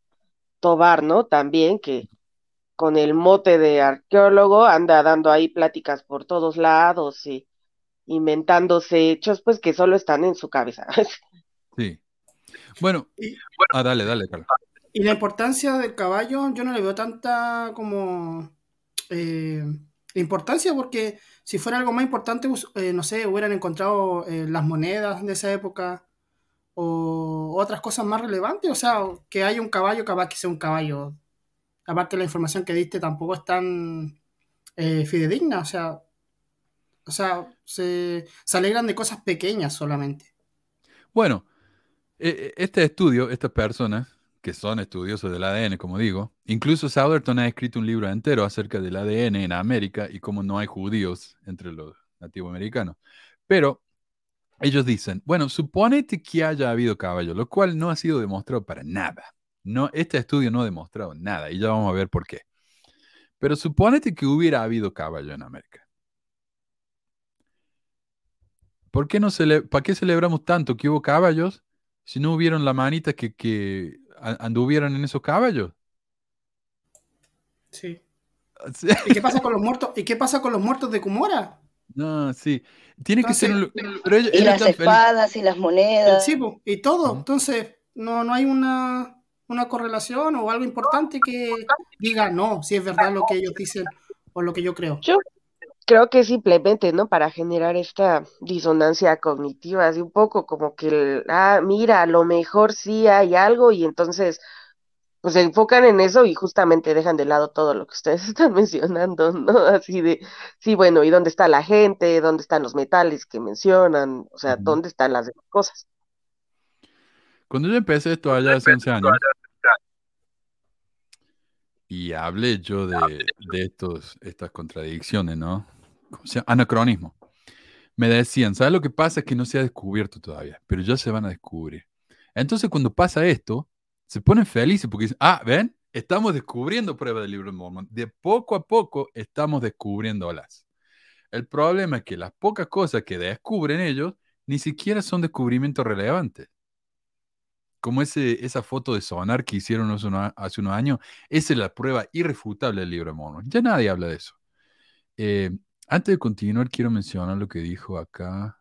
Tobar, ¿no? También que con el mote de arqueólogo anda dando ahí pláticas por todos lados y inventándose hechos pues que solo están en su cabeza. Sí. Bueno, ah, dale, dale, Carlos. Y la importancia del caballo, yo no le veo tanta como eh, importancia porque si fuera algo más importante, eh, no sé, hubieran encontrado eh, las monedas de esa época o otras cosas más relevantes. O sea, que haya un caballo, capaz que sea un caballo. Aparte, la información que diste tampoco es tan eh, fidedigna. O sea, o sea se, se alegran de cosas pequeñas solamente. Bueno, este estudio, estas personas que son estudiosos del ADN, como digo. Incluso Southerton ha escrito un libro entero acerca del ADN en América y cómo no hay judíos entre los nativos americanos. Pero ellos dicen, bueno, suponete que haya habido caballo, lo cual no ha sido demostrado para nada. No, este estudio no ha demostrado nada y ya vamos a ver por qué. Pero suponete que hubiera habido caballo en América. ¿Por qué no ¿Para qué celebramos tanto que hubo caballos si no hubieron la manita que, que anduvieran en esos caballos. Sí. ¿Y qué pasa con los muertos? ¿Y qué pasa con los muertos de Cumora? No, sí. Tiene que ser. y las espadas y las monedas. Sí, y todo. Entonces, no, no hay una, una correlación o algo importante que diga, no, si es verdad lo que ellos dicen o lo que yo creo. Yo creo que simplemente, ¿no? Para generar esta disonancia cognitiva, así un poco como que, ah, mira, a lo mejor sí hay algo y entonces pues se enfocan en eso y justamente dejan de lado todo lo que ustedes están mencionando, ¿no? Así de, sí, bueno, ¿y dónde está la gente? ¿Dónde están los metales que mencionan? O sea, ¿dónde están las demás cosas? Cuando yo empecé esto allá hace 11 años, y hablé yo de, de estos, estas contradicciones, ¿no? ¿Cómo? Anacronismo. Me decían, ¿sabes lo que pasa? Es que no se ha descubierto todavía, pero ya se van a descubrir. Entonces, cuando pasa esto, se ponen felices porque dicen, ah, ven, estamos descubriendo pruebas del libro de Mormon. De poco a poco estamos descubriéndolas. El problema es que las pocas cosas que descubren ellos ni siquiera son descubrimientos relevantes. Como ese, esa foto de sonar que hicieron hace, uno- hace unos años, esa es la prueba irrefutable del libro de Mormon. Ya nadie habla de eso. Eh, antes de continuar, quiero mencionar lo que dijo acá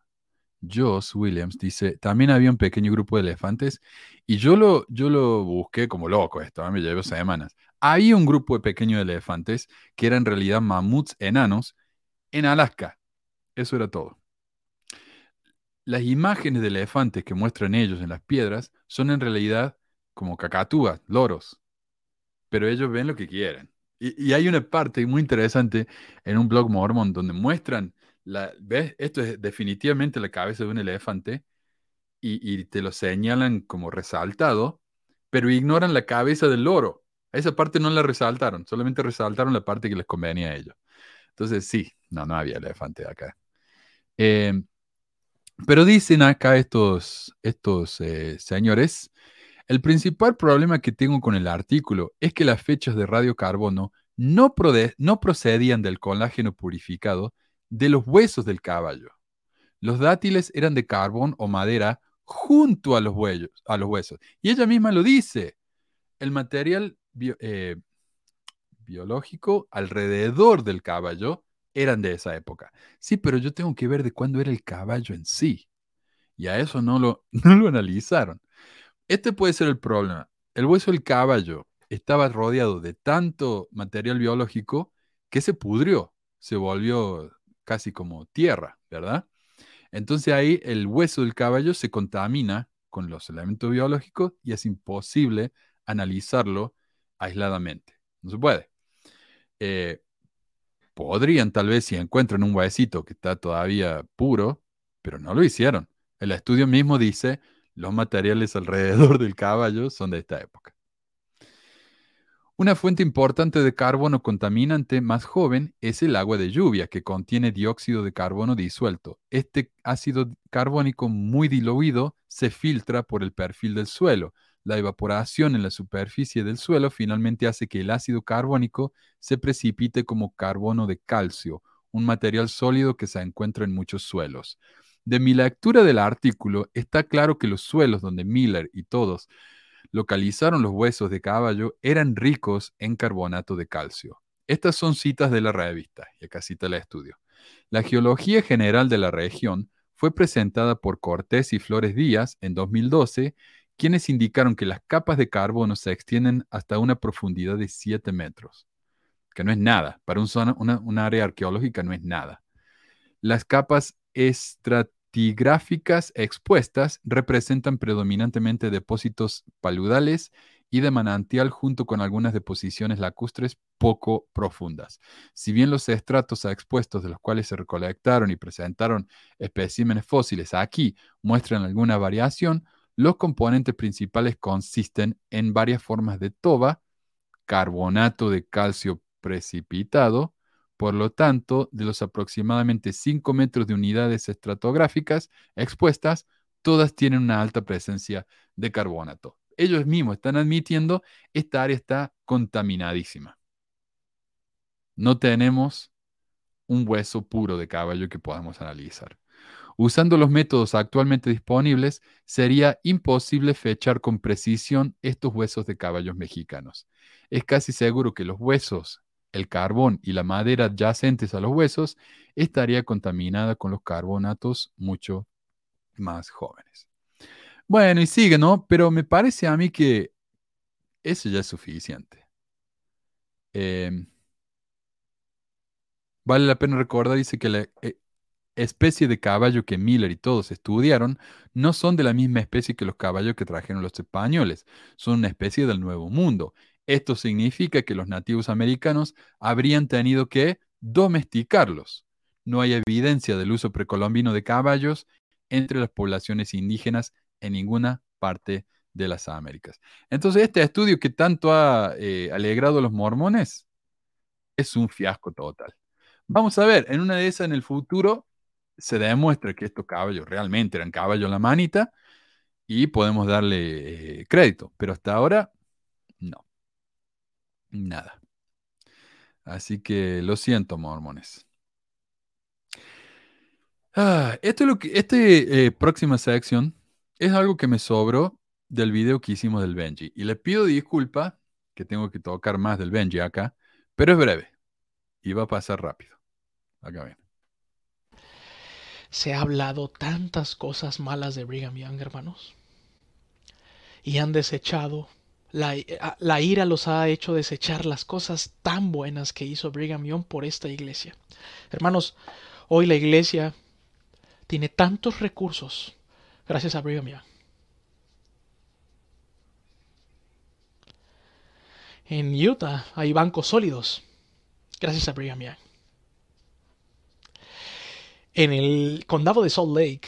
Joss Williams. Dice, también había un pequeño grupo de elefantes y yo lo, yo lo busqué como loco esto, ¿eh? me llevó semanas. Había un grupo de pequeños elefantes que eran en realidad mamuts enanos en Alaska. Eso era todo. Las imágenes de elefantes que muestran ellos en las piedras son en realidad como cacatúas, loros, pero ellos ven lo que quieren. Y, y hay una parte muy interesante en un blog mormón donde muestran, la, ¿ves? Esto es definitivamente la cabeza de un elefante y, y te lo señalan como resaltado, pero ignoran la cabeza del loro. Esa parte no la resaltaron, solamente resaltaron la parte que les convenía a ellos. Entonces, sí, no, no había elefante acá. Eh, pero dicen acá estos, estos eh, señores, el principal problema que tengo con el artículo es que las fechas de radiocarbono no, no procedían del colágeno purificado de los huesos del caballo. Los dátiles eran de carbón o madera junto a los, a los huesos. Y ella misma lo dice. El material eh, biológico alrededor del caballo eran de esa época. Sí, pero yo tengo que ver de cuándo era el caballo en sí. Y a eso no lo, no lo analizaron. Este puede ser el problema. El hueso del caballo estaba rodeado de tanto material biológico que se pudrió, se volvió casi como tierra, ¿verdad? Entonces ahí el hueso del caballo se contamina con los elementos biológicos y es imposible analizarlo aisladamente. No se puede. Eh, podrían tal vez si encuentran un huesito que está todavía puro, pero no lo hicieron. El estudio mismo dice los materiales alrededor del caballo son de esta época. Una fuente importante de carbono contaminante más joven es el agua de lluvia, que contiene dióxido de carbono disuelto. Este ácido carbónico muy diluido se filtra por el perfil del suelo. La evaporación en la superficie del suelo finalmente hace que el ácido carbónico se precipite como carbono de calcio, un material sólido que se encuentra en muchos suelos. De mi lectura del artículo está claro que los suelos donde Miller y todos localizaron los huesos de caballo eran ricos en carbonato de calcio. Estas son citas de la revista, y acá cita el estudio. La geología general de la región fue presentada por Cortés y Flores Díaz en 2012, quienes indicaron que las capas de carbono se extienden hasta una profundidad de 7 metros, que no es nada, para un, zona, área arqueológica no es nada. Las capas estratigráficas expuestas representan predominantemente depósitos paludales y de manantial junto con algunas deposiciones lacustres poco profundas. Si bien los estratos expuestos de los cuales se recolectaron y presentaron especímenes fósiles aquí muestran alguna variación, los componentes principales consisten en varias formas de toba, carbonato de calcio precipitado, por lo tanto, de los aproximadamente 5 metros de unidades estratográficas expuestas, todas tienen una alta presencia de carbonato. Ellos mismos están admitiendo esta área está contaminadísima. No tenemos un hueso puro de caballo que podamos analizar. Usando los métodos actualmente disponibles, sería imposible fechar con precisión estos huesos de caballos mexicanos. Es casi seguro que los huesos el carbón y la madera adyacentes a los huesos estaría contaminada con los carbonatos mucho más jóvenes. Bueno, y sigue, ¿no? Pero me parece a mí que eso ya es suficiente. Eh, vale la pena recordar, dice que la eh, especie de caballo que Miller y todos estudiaron no son de la misma especie que los caballos que trajeron los españoles, son una especie del Nuevo Mundo esto significa que los nativos americanos habrían tenido que domesticarlos. No hay evidencia del uso precolombino de caballos entre las poblaciones indígenas en ninguna parte de las Américas. Entonces, este estudio que tanto ha eh, alegrado a los mormones es un fiasco total. Vamos a ver, en una de esas en el futuro se demuestra que estos caballos realmente eran caballos la manita y podemos darle eh, crédito, pero hasta ahora no. Nada. Así que lo siento, mormones. Ah, esto es lo que, esta próxima sección es algo que me sobró del video que hicimos del Benji. Y le pido disculpa que tengo que tocar más del Benji acá, pero es breve y va a pasar rápido. Acá ven. Se ha hablado tantas cosas malas de Brigham Young, hermanos. Y han desechado. La, ira los ha hecho desechar las cosas tan buenas que hizo Brigham Young por esta iglesia. Hermanos, hoy la iglesia tiene tantos recursos gracias a Brigham Young. En Utah hay bancos sólidos gracias a Brigham Young. En el condado de Salt Lake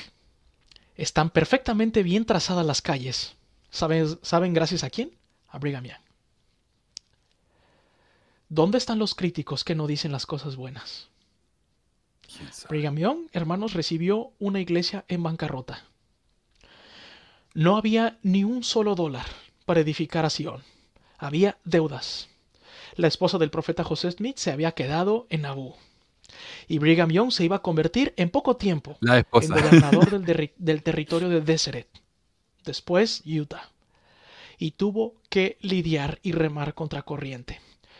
están perfectamente bien trazadas las calles. ¿Saben, ¿saben gracias a quién? A Brigham Young. ¿Dónde están los críticos que no dicen las cosas buenas? Brigham Young, hermanos, recibió una iglesia en bancarrota. No había ni un solo dólar para edificar a Sion. Había deudas. La esposa del profeta José Smith se había quedado en Nauvoo y Brigham Young se iba a convertir en poco tiempo en gobernador del, territorio de Deseret, después Utah, y tuvo que lidiar y remar contra corriente.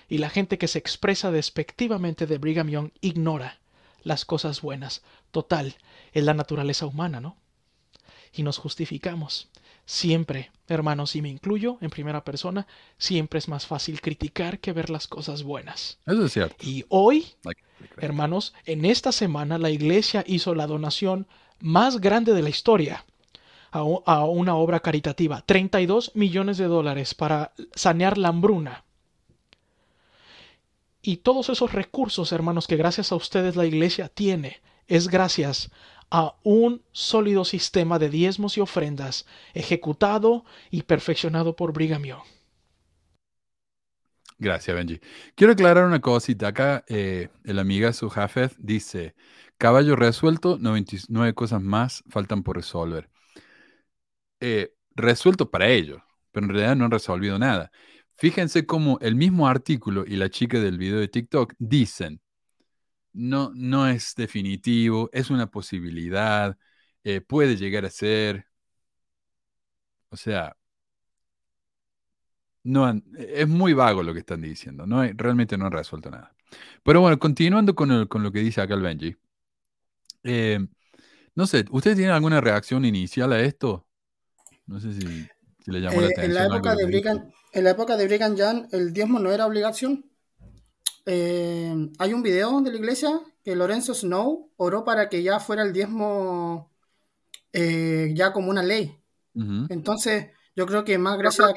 Y la gente que se expresa despectivamente de Brigham Young ignora las cosas buenas. Total, es la naturaleza humana, ¿no? Y nos justificamos. Siempre, hermanos, y me incluyo en primera persona, siempre es más fácil criticar que ver las cosas buenas. Eso es cierto. Y hoy, hermanos, en esta semana la iglesia hizo la donación más grande de la historia a, una obra caritativa, 32 millones de dólares para sanear la hambruna. Y todos esos recursos, hermanos, que gracias a ustedes la iglesia tiene, es gracias a un sólido sistema de diezmos y ofrendas ejecutado y perfeccionado por Brigham Young. Gracias, Benji. Quiero aclarar una cosita. Acá eh, el amigazo Jafet dice, caballo resuelto, 99 cosas más faltan por resolver. Eh, resuelto para ellos, pero en realidad no han resolvido nada. Fíjense cómo el mismo artículo y la chica del video de TikTok dicen, no, no es definitivo, es una posibilidad, eh, puede llegar a ser. O sea, no es muy vago lo que están diciendo, no realmente no han resuelto nada. Pero bueno, continuando con, lo que dice acá el Benji. Eh, no sé, ¿ustedes tienen alguna reacción inicial a esto? No sé si, le llamó la atención. Eh, en, la época de Brigham, en la época de Brigham Young, el diezmo no era obligación. Eh, hay un video de la iglesia que Lorenzo Snow oró para que ya fuera el diezmo eh, ya como una ley. Entonces, yo creo que más gracias, a,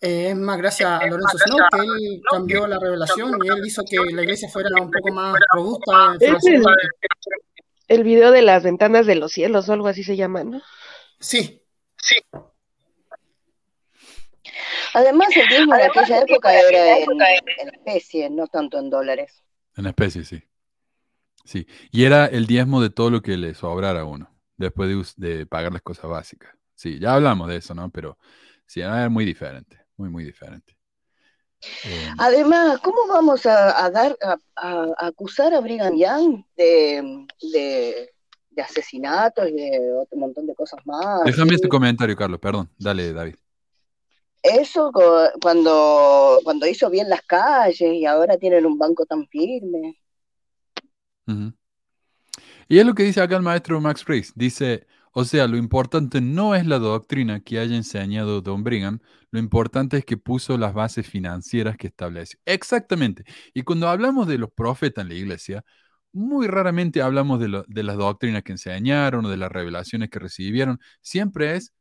eh, es más gracias a Lorenzo Snow que él cambió la revelación y él hizo que la iglesia fuera un poco más robusta. El, el video de las ventanas de los cielos o algo así se llama, ¿no? Sí. Sí. Además, el diezmo en aquella época era en, especie, no tanto en dólares. En especie, sí. Sí. Y era el diezmo de todo lo que le sobrara a uno, después de, pagar las cosas básicas. Sí, ya hablamos de eso, ¿no? Pero sí, era muy diferente, muy, muy diferente. Eh, Además, ¿cómo vamos a, dar, a, acusar a Brigham Young de, de, asesinatos y de otro montón de cosas más? Déjame este comentario, Carlos, perdón. Dale, David eso cuando, cuando hizo bien las calles y ahora tienen un banco tan firme. Y es lo que dice acá el maestro Max Priest. Dice, o sea, lo importante no es la doctrina que haya enseñado Don Brigham, lo importante es que puso las bases financieras que estableció. Exactamente. Y cuando hablamos de los profetas en la iglesia, muy raramente hablamos de, de las doctrinas que enseñaron o de las revelaciones que recibieron. Siempre es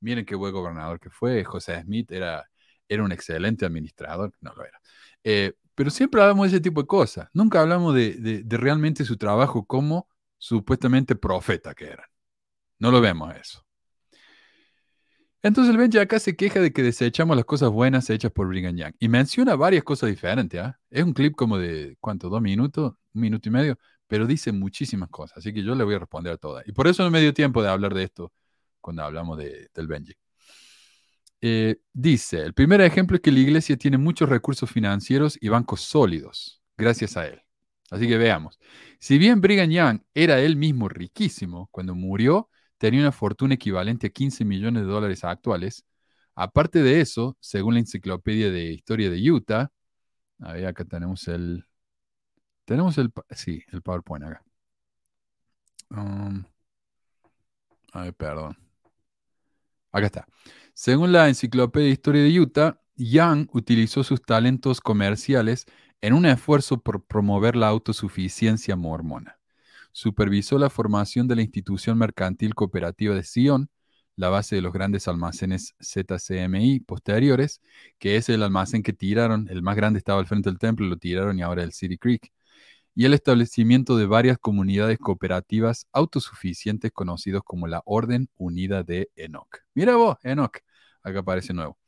Miren qué buen gobernador que fue. José Smith era, era un excelente administrador. No lo era. Eh, pero siempre hablamos de ese tipo de cosas. Nunca hablamos de, realmente su trabajo como supuestamente profeta que era. No lo vemos eso. Entonces el Benji acá se queja de que desechamos las cosas buenas hechas por Brigham Young y menciona varias cosas diferentes. ¿ah? Es un clip como de, ¿cuánto? ¿Dos minutos? ¿Un minuto y medio? Pero dice muchísimas cosas, así que yo le voy a responder a todas. Y por eso no me dio tiempo de hablar de esto cuando hablamos de, del Benji. Eh, dice, el primer ejemplo es que la iglesia tiene muchos recursos financieros y bancos sólidos, gracias a él. Así que veamos. Si bien Brigham Young era él mismo riquísimo, cuando murió tenía una fortuna equivalente a 15 millones de dólares actuales. Aparte de eso, según la enciclopedia de historia de Utah, a ver, acá tenemos el, tenemos el, sí, el PowerPoint acá. Um, perdón. Acá está. Según la enciclopedia de historia de Utah, Young utilizó sus talentos comerciales en un esfuerzo por promover la autosuficiencia mormona supervisó la formación de la institución mercantil cooperativa de Sion, la base de los grandes almacenes ZCMI posteriores, que es el almacén que tiraron, el más grande estaba al frente del templo, lo tiraron y ahora el City Creek, y el establecimiento de varias comunidades cooperativas autosuficientes conocidos como la Orden Unida de Enoch. Mira vos, Enoch, acá aparece nuevo.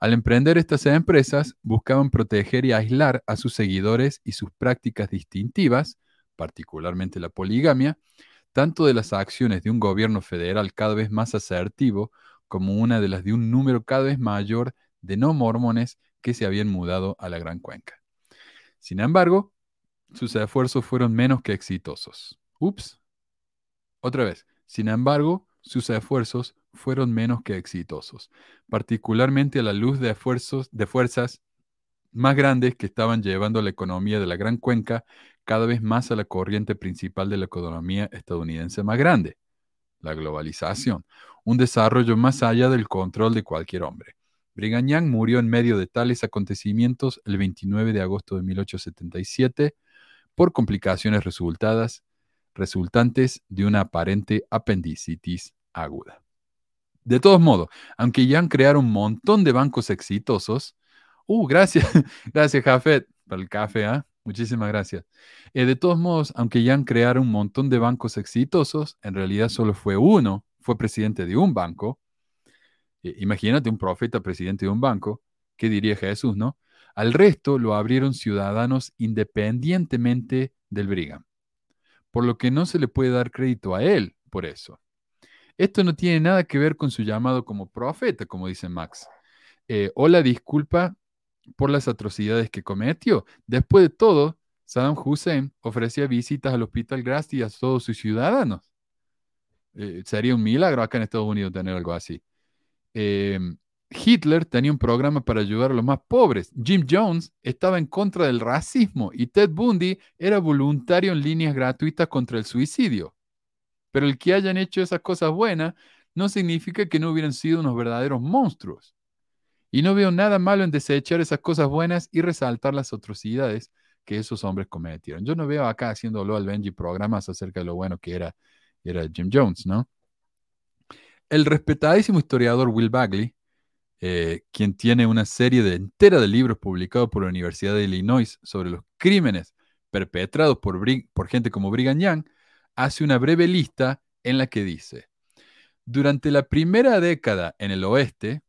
Al emprender estas empresas, buscaban proteger y aislar a sus seguidores y sus prácticas distintivas, particularmente la poligamia, tanto de las acciones de un gobierno federal cada vez más asertivo como una de las de un número cada vez mayor de no mormones que se habían mudado a la Gran Cuenca. Sin embargo, sus esfuerzos fueron menos que exitosos. Ups. Otra vez. Sin embargo, sus esfuerzos fueron menos que exitosos, particularmente a la luz de esfuerzos de fuerzas más grandes que estaban llevando la economía de la Gran Cuenca cada vez más a la corriente principal de la economía estadounidense más grande, la globalización, un desarrollo más allá del control de cualquier hombre. Brigham murió en medio de tales acontecimientos el 29 de agosto de 1877 por complicaciones resultadas, resultantes de una aparente apendicitis aguda. De todos modos, aunque Young creara un montón de bancos exitosos, uh, gracias, gracias Jafet, por el café, ¿ah? Muchísimas gracias. Eh, de todos modos, aunque ya han creado un montón de bancos exitosos, en realidad solo fue uno, fue presidente de un banco. Eh, imagínate un profeta presidente de un banco, ¿qué diría Jesús, no? Al resto lo abrieron ciudadanos independientemente del Brigham, por lo que no se le puede dar crédito a él por eso. Esto no tiene nada que ver con su llamado como profeta, como dice Max. Eh, o la disculpa por las atrocidades que cometió. Después de todo, Saddam Hussein ofrecía visitas al Hospital Grasti a todos sus ciudadanos. Eh, sería un milagro acá en Estados Unidos tener algo así. Em, Hitler tenía un programa para ayudar a los más pobres. Jim Jones estaba en contra del racismo y Ted Bundy era voluntario en líneas gratuitas contra el suicidio. Pero el que hayan hecho esas cosas buenas no significa que no hubieran sido unos verdaderos monstruos. Y no veo nada malo en desechar esas cosas buenas y resaltar las atrocidades que esos hombres cometieron. Yo no veo acá haciéndolo al Benji programas acerca de lo bueno que era, era Jim Jones, ¿no? El respetadísimo historiador Will Bagley, eh, quien tiene una serie de entera de libros publicados por la Universidad de Illinois sobre los crímenes perpetrados por, por gente como Brigham Young, hace una breve lista en la que dice, durante la primera década en el oeste,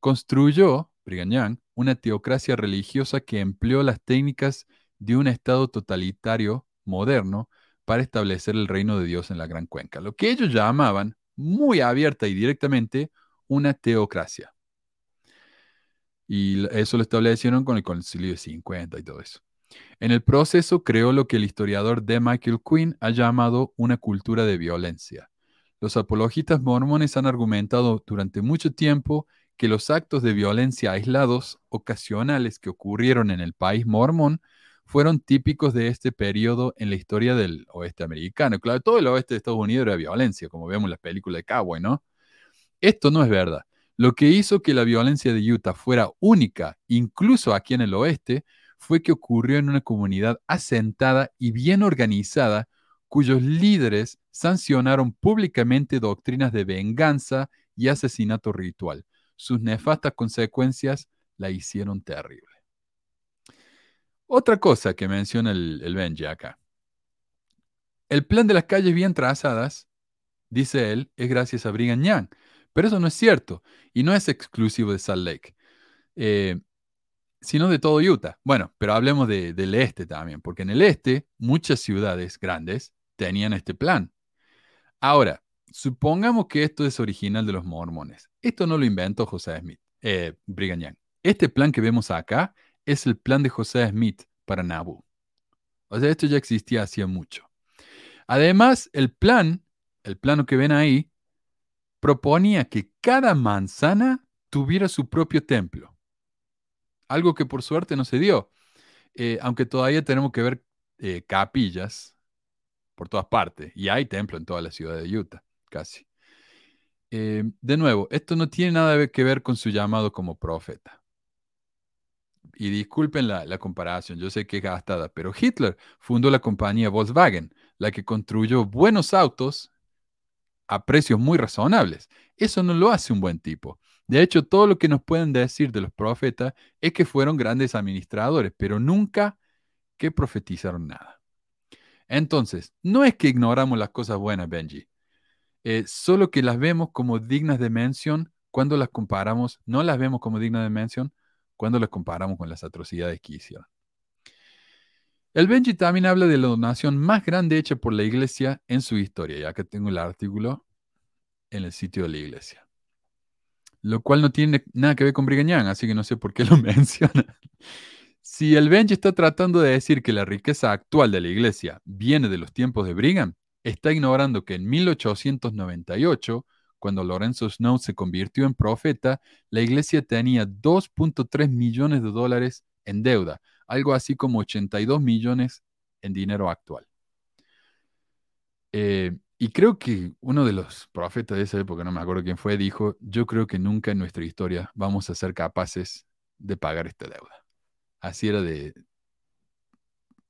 Construyó, Brigham una teocracia religiosa que empleó las técnicas de un Estado totalitario moderno para establecer el reino de Dios en la Gran Cuenca, lo que ellos llamaban muy abierta y directamente una teocracia. Y eso lo establecieron con el Concilio de 50 y todo eso. En el proceso creó lo que el historiador D. Michael Quinn ha llamado una cultura de violencia. Los apologistas mormones han argumentado durante mucho tiempo que los actos de violencia aislados, ocasionales que ocurrieron en el país mormón, fueron típicos de este periodo en la historia del oeste americano. Claro, todo el oeste de Estados Unidos era violencia, como vemos en las películas de Cowboy, ¿no? Esto no es verdad. Lo que hizo que la violencia de Utah fuera única, incluso aquí en el oeste, fue que ocurrió en una comunidad asentada y bien organizada, cuyos líderes sancionaron públicamente doctrinas de venganza y asesinato ritual sus nefastas consecuencias la hicieron terrible. Otra cosa que menciona el, el Benji acá. El plan de las calles bien trazadas, dice él, es gracias a Brigham Young, Pero eso no es cierto y no es exclusivo de Salt Lake, eh, sino de todo Utah. Bueno, pero hablemos de- del este también, porque en el este muchas ciudades grandes tenían este plan. Ahora, supongamos que esto es original de los mormones. Esto no lo inventó José Smith, eh, Brigham Young. Este plan que vemos acá es el plan de José Smith para Nauvoo. O sea, esto ya existía hacía mucho. Además, el plan, el plano que ven ahí, proponía que cada manzana tuviera su propio templo. Algo que por suerte no se dio. Eh, aunque todavía tenemos que ver eh, capillas por todas partes. Y hay templo en toda la ciudad de Utah, casi. Eh, de nuevo, esto no tiene nada que ver con su llamado como profeta. Y disculpen la, la comparación, yo sé que es gastada, pero Hitler fundó la compañía Volkswagen, la que construyó buenos autos a precios muy razonables. Eso no lo hace un buen tipo. De hecho, todo lo que nos pueden decir de los profetas es que fueron grandes administradores, pero nunca que profetizaron nada. Entonces, no es que ignoramos las cosas buenas, Benji, eh, solo que las vemos como dignas de mención cuando las comparamos, no las vemos como dignas de mención cuando las comparamos con las atrocidades que hicieron. El Benji también habla de la donación más grande hecha por la iglesia en su historia, ya que tengo el artículo en el sitio de la iglesia. Lo cual no tiene nada que ver con Brigham Young, así que no sé por qué lo menciona. Si el Benji está tratando de decir que la riqueza actual de la iglesia viene de los tiempos de Brigham, está ignorando que en 1898, cuando Lorenzo Snow se convirtió en profeta, la iglesia tenía 2.3 millones de dólares en deuda, algo así como 82 millones en dinero actual. Eh, y creo que uno de los profetas de esa época, no me acuerdo quién fue, dijo, yo creo que nunca en nuestra historia vamos a ser capaces de pagar esta deuda. Así era de,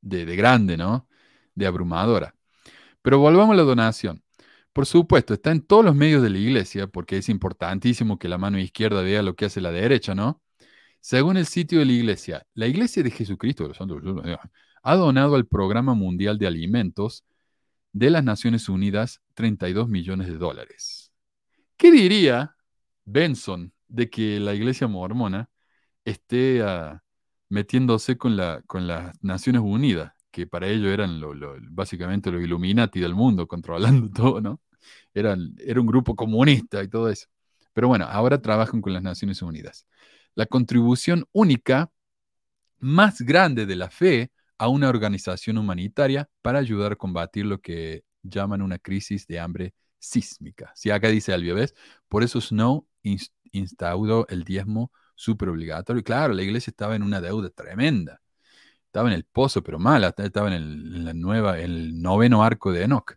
de, de grande, ¿no? De abrumadora. Pero volvamos a la donación. Por supuesto, está en todos los medios de la iglesia, porque es importantísimo que la mano izquierda vea lo que hace la derecha, ¿no? Según el sitio de la iglesia, la iglesia de Jesucristo de los Santos ha donado al Programa Mundial de Alimentos de las Naciones Unidas 32 millones de dólares. ¿Qué diría Benson de que la iglesia mormona esté uh, metiéndose con, la, con las Naciones Unidas? que para ellos eran lo, lo, básicamente los Illuminati del mundo, controlando todo, ¿no? Era un grupo comunista y todo eso. Pero bueno, ahora trabajan con las Naciones Unidas. La contribución única más grande de la fe a una organización humanitaria para ayudar a combatir lo que llaman una crisis de hambre sísmica. Si acá dice Albio, ¿ves? Por eso Snow instauró el diezmo super obligatorio. Claro, la iglesia estaba en una deuda tremenda estaba en el pozo, pero mal, estaba en, el, la nueva, el noveno arco de Enoch.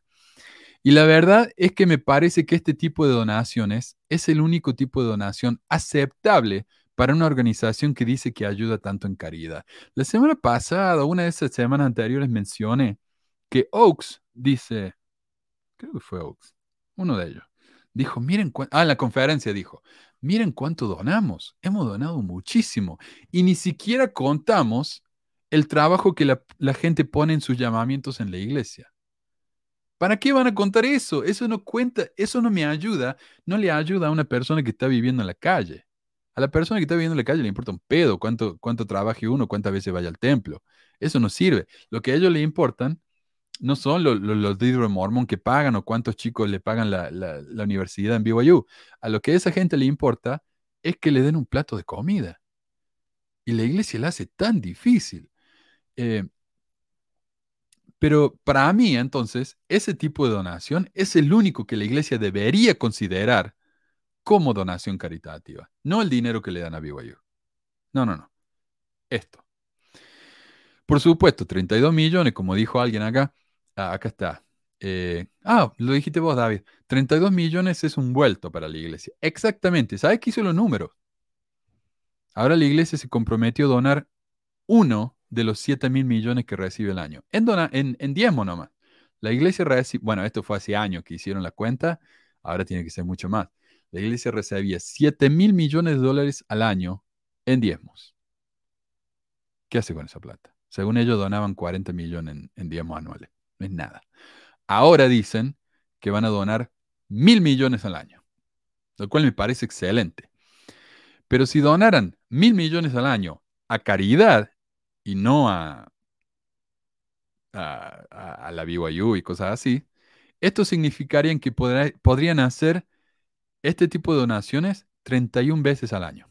Y la verdad es que me parece que este tipo de donaciones es el único tipo de donación aceptable para una organización que dice que ayuda tanto en caridad. La semana pasada, una de esas semanas anteriores, mencioné que Oaks dice, creo que fue Oaks, uno de ellos, dijo, miren, ah, en la conferencia dijo, miren cuánto donamos, hemos donado muchísimo y ni siquiera contamos el trabajo que la, la, gente pone en sus llamamientos en la iglesia. ¿Para qué van a contar eso? Eso no cuenta, eso no me ayuda, no le ayuda a una persona que está viviendo en la calle. A la persona que está viviendo en la calle le importa un pedo cuánto, cuánto trabaje uno, cuántas veces vaya al templo. Eso no sirve. Lo que a ellos le importan no son los, los, los de Mormon que pagan o cuántos chicos le pagan la, la, la universidad en BYU. A lo que a esa gente le importa es que le den un plato de comida. Y la iglesia la hace tan difícil. Eh, pero para mí, entonces, ese tipo de donación es el único que la iglesia debería considerar como donación caritativa, no el dinero que le dan a BYU. No, no, no. Esto. Por supuesto, 32 millones, como dijo alguien acá, ah, acá está. Eh, ah, lo dijiste vos, David. 32 millones es un vuelto para la iglesia. Exactamente. ¿Sabes qué hizo los números? Ahora la iglesia se comprometió a donar uno de los 7 mil millones que recibe el año. En, dona, en, en diezmo nomás. La iglesia recibe, bueno, esto fue hace años que hicieron la cuenta, ahora tiene que ser mucho más. La iglesia recibía 7 mil millones de dólares al año en diezmos. ¿Qué hace con esa plata? Según ellos donaban 40 millones en, diezmos anuales. No es nada. Ahora dicen que van a donar mil millones al año. lo cual me parece excelente. Pero si donaran mil millones al año a caridad y no a, a, la BYU y cosas así, esto significaría que podrían hacer este tipo de donaciones 31 veces al año.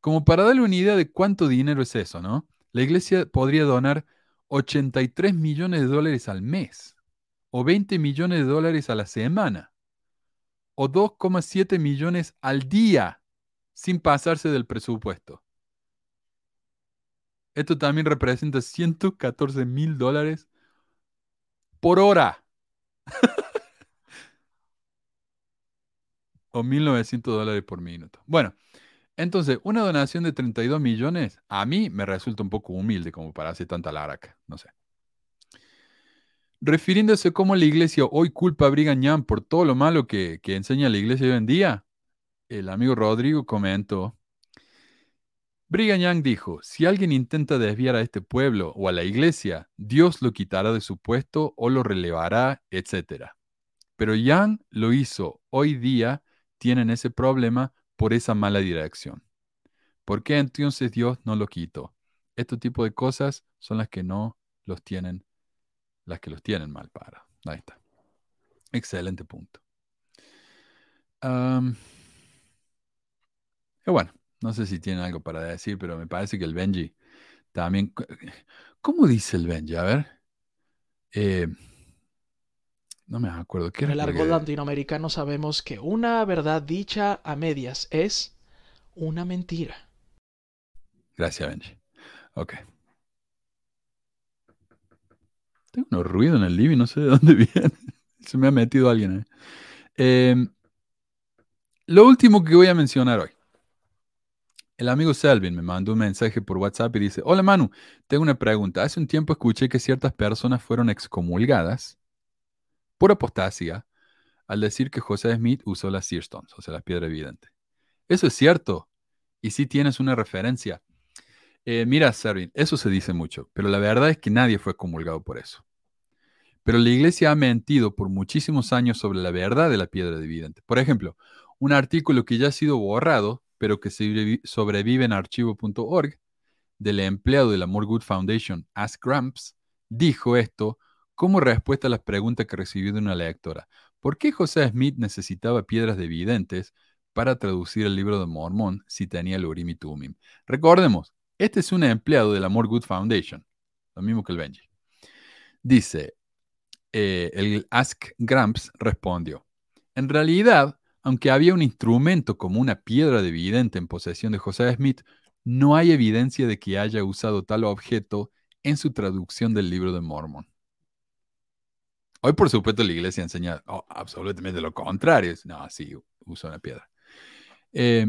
Como para darle una idea de cuánto dinero es eso, ¿no? La iglesia podría donar 83 millones de dólares al mes, o 20 millones de dólares a la semana, o 2,7 millones al día, sin pasarse del presupuesto. Esto también representa 114 mil dólares por hora. o 1.900 dólares por minuto. Bueno, entonces, una donación de 32 millones a mí me resulta un poco humilde como para hacer tanta laraca, no sé. Refiriéndose a cómo la iglesia hoy culpa a Brigham Young por todo lo malo que, que enseña la iglesia hoy en día, el amigo Rodrigo comentó, Brigham Young dijo, si alguien intenta desviar a este pueblo o a la iglesia, Dios lo quitará de su puesto o lo relevará, etc. Pero Young lo hizo. Hoy día tienen ese problema por esa mala dirección. ¿Por qué entonces Dios no lo quitó? Este tipo de cosas son las que no los tienen, las que los tienen mal para. Ahí está. Excelente punto. Bueno, no sé si tienen algo para decir, pero me parece que el Benji también. ¿Cómo dice el Benji? A ver. Eh, no me acuerdo. ¿Qué En el argot latinoamericano sabemos que una verdad dicha a medias es una mentira. Gracias, Benji. Ok. Tengo unos ruidos en el living, no sé de dónde viene. Se me ha metido alguien. Eh, lo último que voy a mencionar hoy. El amigo Selvin me mandó un mensaje por WhatsApp y dice, hola Manu, tengo una pregunta. Hace un tiempo escuché que ciertas personas fueron excomulgadas por apostasía al decir que José Smith usó las Searstones, o sea, la piedra evidente. ¿Eso es cierto? Y si tienes una referencia. Eh, mira, Servin, eso se dice mucho, pero la verdad es que nadie fue comulgado por eso. Pero la iglesia ha mentido por muchísimos años sobre la verdad de la piedra dividente. Por ejemplo, un artículo que ya ha sido borrado, pero que sobrevi- sobrevive en archivo.org, del empleado de la More Good Foundation, Ask Gramps, dijo esto como respuesta a las preguntas que recibió de una lectora. ¿Por qué José Smith necesitaba piedras dividentes para traducir el libro de Mormón si tenía el Urim y Tumim? Recordemos, este es un empleado de la More Good Foundation, lo mismo que el Benji. Dice, eh, el Ask Gramps respondió, en realidad, aunque había un instrumento como una piedra de vidente en posesión de José Smith, no hay evidencia de que haya usado tal objeto en su traducción del libro de Mormon. Hoy, por supuesto, la iglesia enseña oh, absolutamente lo contrario. No, sí, usa una piedra. Eh,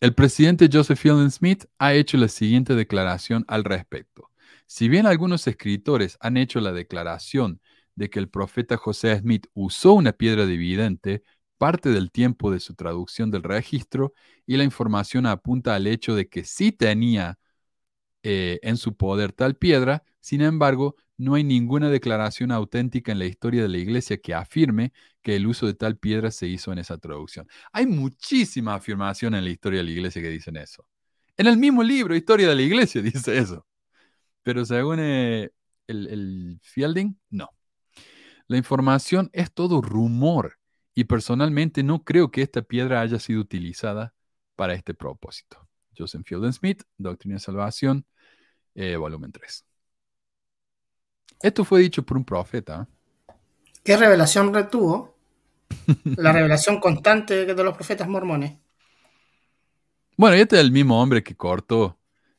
el presidente Joseph Fielding Smith ha hecho la siguiente declaración al respecto. Si bien algunos escritores han hecho la declaración de que el profeta José Smith usó una piedra dividente parte del tiempo de su traducción del registro y la información apunta al hecho de que sí tenía eh, en su poder tal piedra, sin embargo, no hay ninguna declaración auténtica en la historia de la iglesia que afirme que el uso de tal piedra se hizo en esa traducción. Hay muchísima afirmación en la historia de la iglesia que dicen eso. En el mismo libro, Historia de la Iglesia, dice eso. Pero según eh, el Fielding, no. La información es todo rumor y personalmente no creo que esta piedra haya sido utilizada para este propósito. Joseph Fielding Smith, Doctrina de Salvación, eh, volumen 3. Esto fue dicho por un profeta. ¿Qué revelación retuvo? La revelación constante de los profetas mormones. Bueno, y este es el mismo hombre que cortó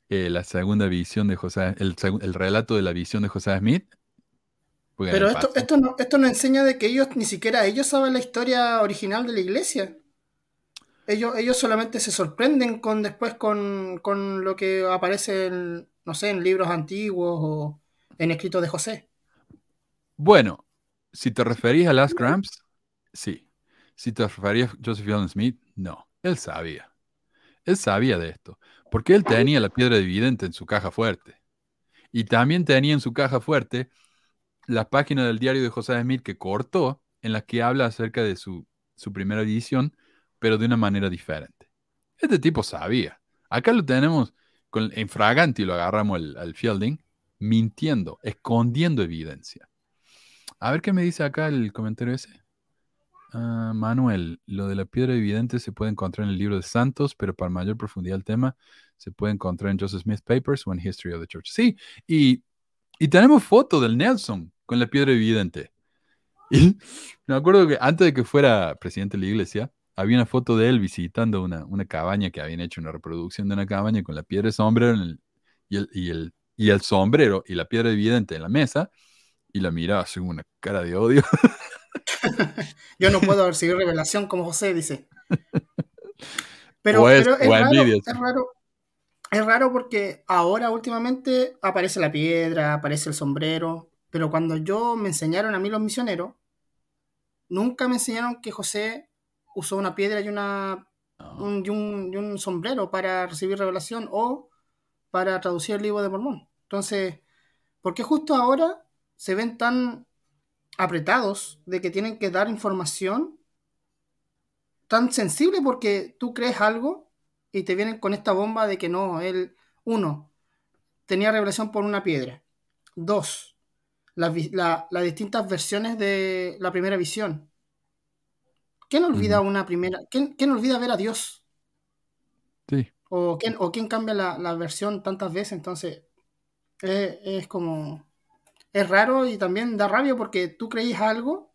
eh, la segunda visión de José, el, el relato de la visión de José Smith. Pero esto, esto, no, esto no enseña de que ellos, ni siquiera ellos saben la historia original de la iglesia. Ellos, ellos solamente se sorprenden con después con, con lo que aparece en, no sé, en libros antiguos o en escritos de José. Bueno, si te referís a Last Gramps, sí. Si te referías a Joseph Fielding Smith, no. Él sabía. Él sabía de esto. Porque él tenía la piedra dividente en su caja fuerte. Y también tenía en su caja fuerte la página del diario de José Smith que cortó en las que habla acerca de su, su primera visión, pero de una manera diferente. Este tipo sabía. Acá lo tenemos con, en Fraganti, lo agarramos al Fielding, mintiendo, escondiendo evidencia. A ver qué me dice acá el comentario ese. Ah, Manuel, lo de la piedra evidente se puede encontrar en el libro de Santos, pero para mayor profundidad del tema se puede encontrar en Joseph Smith Papers o en History of the Church. Sí, y, y tenemos foto del Nelson con la piedra evidente. Y me acuerdo que antes de que fuera presidente de la iglesia, había una foto de él visitando una, una cabaña que habían hecho una reproducción de una cabaña con la piedra de sombrero y, y, el, y el sombrero y la piedra evidente en la mesa y la miraba así una cara de odio. Yo no puedo recibir revelación como José dice. Pero, pero es, raro, es, raro, es raro porque ahora últimamente aparece la piedra, aparece el sombrero, pero cuando yo me enseñaron a mí los misioneros, nunca me enseñaron que José usó una piedra y, una, un, y, un, y un sombrero para recibir revelación o para traducir el libro de Mormón. Entonces, ¿por qué justo ahora se ven tan apretados de que tienen que dar información tan sensible porque tú crees algo y te vienen con esta bomba de que no, él, uno, tenía revelación por una piedra. Dos, las distintas versiones de la primera visión. ¿Quién olvida una primera? ¿quién, ¿quién, olvida ver a Dios? Sí. ¿O quién, o quién cambia la, la versión tantas veces? Entonces, es, como es raro y también da rabia porque tú creías algo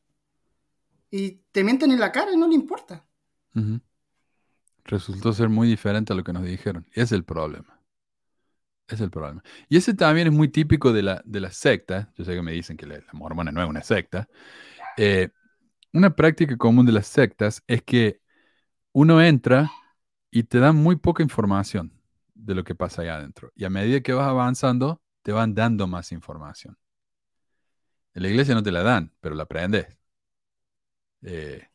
y te mienten en la cara y no le importa. Resultó ser muy diferente a lo que nos dijeron. Es el problema. Es el problema. Y ese también es muy típico de la, de la secta. Yo sé que me dicen que la, mormona no es una secta. Eh, una práctica común de las sectas es que uno entra y te dan muy poca información de lo que pasa allá adentro. Y a medida que vas avanzando, te van dando más información. En la iglesia no te la dan, pero la aprendes. Eh,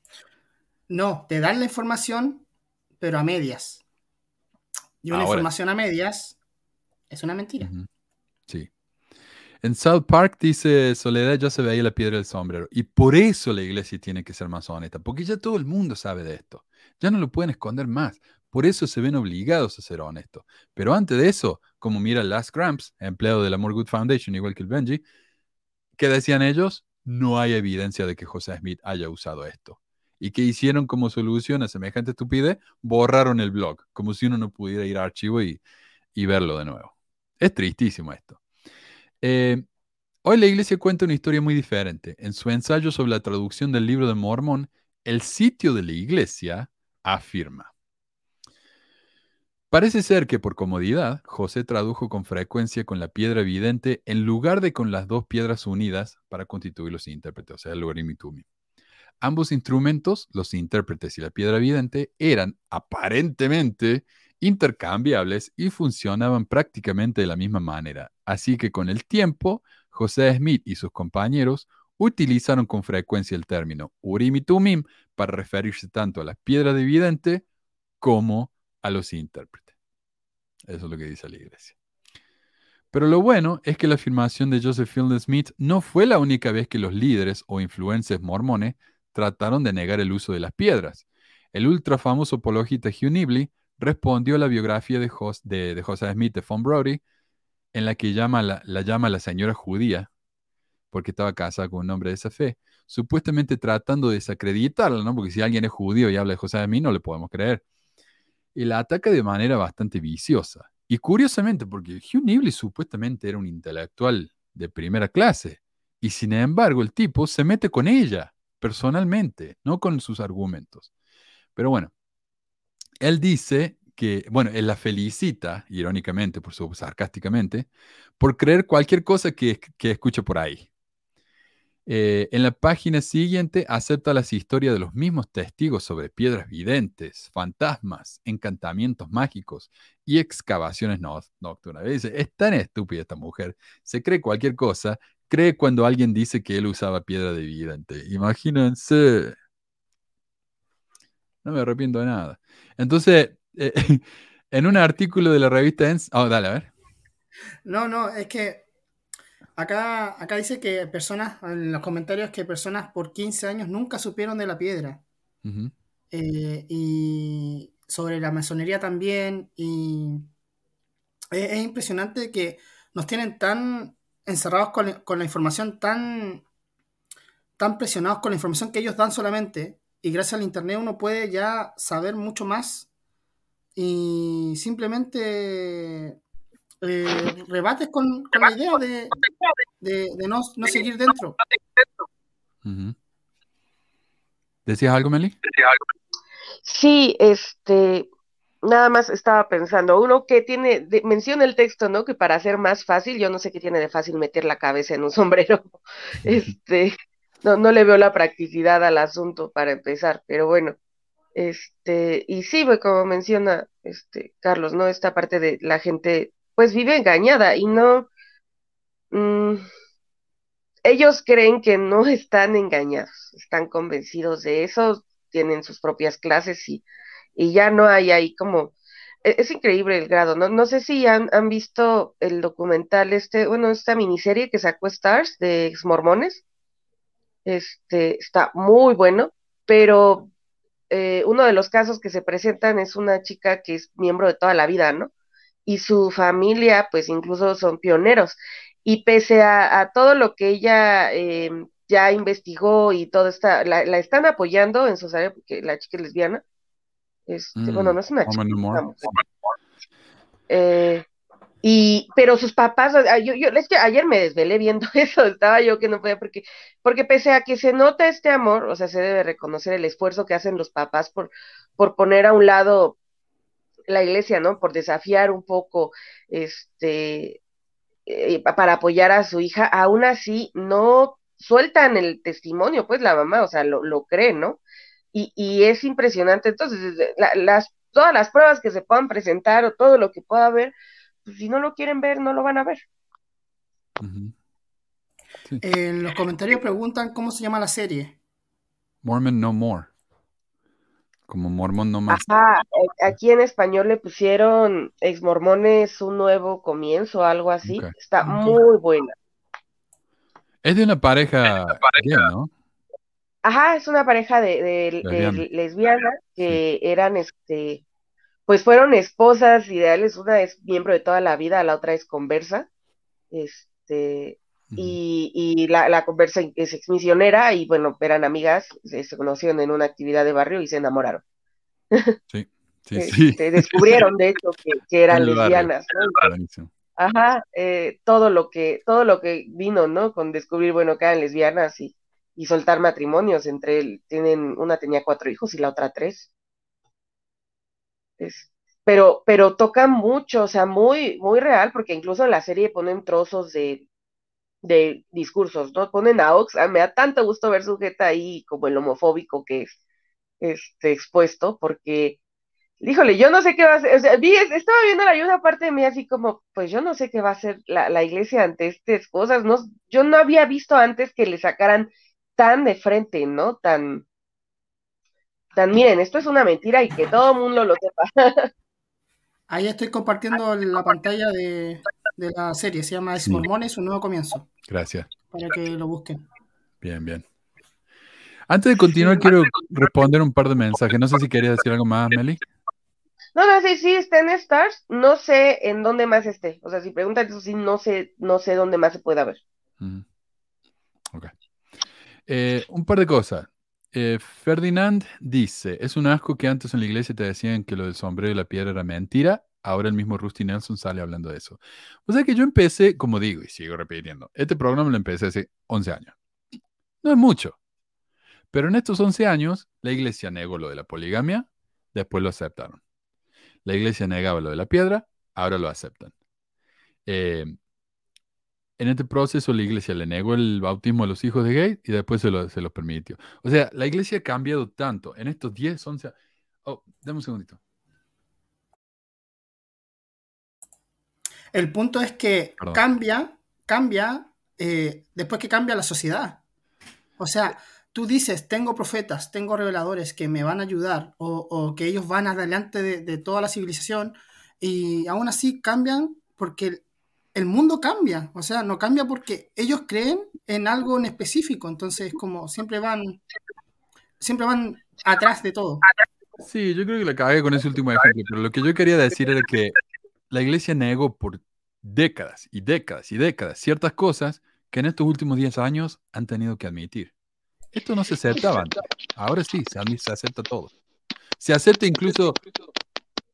no, te dan la información, pero a medias. Y una información a medias es una mentira. Sí. En South Park dice Soledad ya se veía la piedra del sombrero. Y por eso la iglesia tiene que ser más honesta, porque ya todo el mundo sabe de esto. Ya no lo pueden esconder más. Por eso se ven obligados a ser honestos. Pero antes de eso, como mira Last Gramps, empleado de la More Good Foundation, igual que el Benji, ¿Qué decían ellos? No hay evidencia de que José Smith haya usado esto. ¿Y qué hicieron como solución a semejante estupidez? Borraron el blog, como si uno no pudiera ir a archivo y, verlo de nuevo. Es tristísimo esto. Eh, hoy la iglesia cuenta una historia muy diferente. En su ensayo sobre la traducción del libro de Mormón, el sitio de la iglesia afirma. Parece ser que por comodidad, José tradujo con frecuencia con la piedra evidente en lugar de con las dos piedras unidas para constituir los intérpretes, o sea, el logaritmo y tumim. Ambos instrumentos, los intérpretes y la piedra evidente, eran aparentemente intercambiables y funcionaban prácticamente de la misma manera. Así que con el tiempo, José Smith y sus compañeros utilizaron con frecuencia el término Urim y Tumim para referirse tanto a la piedra evidente como a los intérpretes. Eso es lo que dice la iglesia. Pero lo bueno es que la afirmación de Joseph Fielding Smith no fue la única vez que los líderes o influencers mormones trataron de negar el uso de las piedras. El ultra famoso apologista Hugh Nibley respondió a la biografía de, de, Joseph Smith de Von Brody, en la que llama la, la llama la señora judía, porque estaba casada con un hombre de esa fe, supuestamente tratando de desacreditarla, ¿no? Porque si alguien es judío y habla de José Smith, no le podemos creer y la ataca de manera bastante viciosa. Y curiosamente, porque Hugh Nibley supuestamente era un intelectual de primera clase, y sin embargo el tipo se mete con ella personalmente, no con sus argumentos. Pero bueno, él dice que, bueno, él la felicita, irónicamente, por su sarcásticamente, por creer cualquier cosa que, que escuche por ahí. Eh, en la página siguiente acepta las historias de los mismos testigos sobre piedras videntes, fantasmas, encantamientos mágicos y excavaciones nocturnas. Dice, es tan estúpida esta mujer, se cree cualquier cosa, cree cuando alguien dice que él usaba piedra de vidente. Imagínense. No me arrepiento de nada. Entonces, eh, en un artículo de la revista... oh, dale, a ver. No, no, es que Acá, acá dice que personas, en los comentarios, que personas por 15 años nunca supieron de la piedra. Eh, y sobre la masonería también. Y es, es impresionante que nos tienen tan encerrados con, con la información, tan, tan presionados con la información que ellos dan solamente. Y gracias al Internet uno puede ya saber mucho más y simplemente eh, rebates con, con la idea de, de- de no, no seguir dentro. Ujú. ¿Decías algo, Meli? Sí, este, nada más estaba pensando, uno que tiene, de- menciona el texto, ¿no? Que para hacer más fácil, yo no sé qué tiene de fácil meter la cabeza en un sombrero. Este, no, no le veo la practicidad al asunto para empezar, pero bueno, este, y sí, pues, como menciona este Carlos, ¿no? Esta parte de la gente, pues vive engañada y no, mm, ellos creen que no están engañados, están convencidos de eso, tienen sus propias clases y, y ya no hay ahí como, e- es increíble el grado, ¿no? No sé si han, han visto el documental este, bueno, esta miniserie que sacó Stars de ex mormones, este, está muy bueno, pero eh, uno de los casos que se presentan es una chica que es miembro de toda la vida, ¿no? Y su familia, pues incluso son pioneros. Y pese a, a todo lo que ella eh, ya investigó y todo está, la, la están apoyando en su áreas, porque la chica es lesbiana. Este, Mm, bueno, no es una chica, Woman No es una mujer. Eh, y, pero sus papás, yo, yo, es que ayer me desvelé viendo eso, estaba yo que no podía, porque, porque pese a que se nota este amor, o sea, se debe reconocer el esfuerzo que hacen los papás por, por poner a un lado la iglesia, ¿no? Por desafiar un poco, este, eh, pa- para apoyar a su hija, aún así no sueltan el testimonio, pues la mamá, o sea, lo, lo cree, ¿no? Y, y es impresionante, entonces, la- las, todas las pruebas que se puedan presentar o todo lo que pueda haber, pues si no lo quieren ver, no lo van a ver. En los comentarios preguntan cómo se llama la serie. Mormon No More. Como mormón no más. Ajá, aquí en español le pusieron ex mormones un nuevo comienzo, algo así. Está muy buena. Es de una pareja gay, ¿no? Ajá, es una pareja de, de- de Lesbiana. lesbianas que eran, este, pues fueron esposas ideales. Una es miembro de toda la vida, la otra es conversa. Este. Y, y la, la conversa es exmisionera y bueno, eran amigas, se, se conocieron en una actividad de barrio y se enamoraron. Sí, sí, sí. Este, descubrieron de hecho que, que eran lesbianas, ¿no? Ajá, eh, todo lo que, todo lo que vino, ¿no? Con descubrir, bueno, que eran lesbianas y, y soltar matrimonios entre él, tienen, una tenía cuatro hijos y la otra tres. Es- pero, pero toca mucho, o sea, muy, muy real, porque incluso en la serie ponen trozos de, de discursos, ¿no? Ponen a Ox, ah, me da tanto gusto ver su jeta ahí como el homofóbico que es este expuesto, porque Híjole, yo no sé qué va a hacer, o sea, vi, estaba viendo la y una parte de mí así como, pues yo no sé qué va a hacer la, la iglesia ante estas cosas, no, yo no había visto antes que le sacaran tan de frente, ¿no? Tan, tan, miren, esto es una mentira y que todo el mundo lo sepa. Ahí estoy compartiendo la pantalla de, de la serie. Se llama Ex. Mormones, un nuevo comienzo. Gracias. Para que lo busquen. Bien, bien. Antes de continuar, Sí. quiero responder un par de mensajes. No sé si querías decir algo más, Meli. No, no, sí, sí, está en Stars, no sé en dónde más esté, o sea, si preguntan eso sí, no sé, no sé dónde más se pueda ver. Ujú. Ok. Eh, un par de cosas. Eh, Ferdinand dice, es un asco que antes en la iglesia te decían que lo del sombrero y la piedra era mentira. Ahora el mismo Rusty Nelson sale hablando de eso. O sea que yo empecé, como digo, y sigo repitiendo, este programa lo empecé hace 11 años. No es mucho. Pero en estos 11 años, la iglesia negó lo de la poligamia, después lo aceptaron. La iglesia negaba lo de la piedra, ahora lo aceptan. Eh, en este proceso la iglesia le negó el bautismo a los hijos de gay y después se lo, los permitió. O sea, la iglesia ha cambiado tanto en estos 10, 11 años. Oh, dame un segundito. El punto es que Perdón. cambia, cambia eh, después que cambia la sociedad. O sea, tú dices, tengo profetas, tengo reveladores que me van a ayudar o, o que ellos van adelante de, de toda la civilización y aún así cambian porque el, el mundo cambia, o sea, no cambia porque ellos creen en algo en específico, entonces como siempre van, siempre van atrás de todo. Sí, yo creo que la cagué con ese último ejemplo, pero lo que yo quería decir era que la iglesia negó por décadas y décadas y décadas ciertas cosas que en estos últimos 10 años han tenido que admitir. Esto no se aceptaba. Ahora sí, se, acepta todo. Se acepta incluso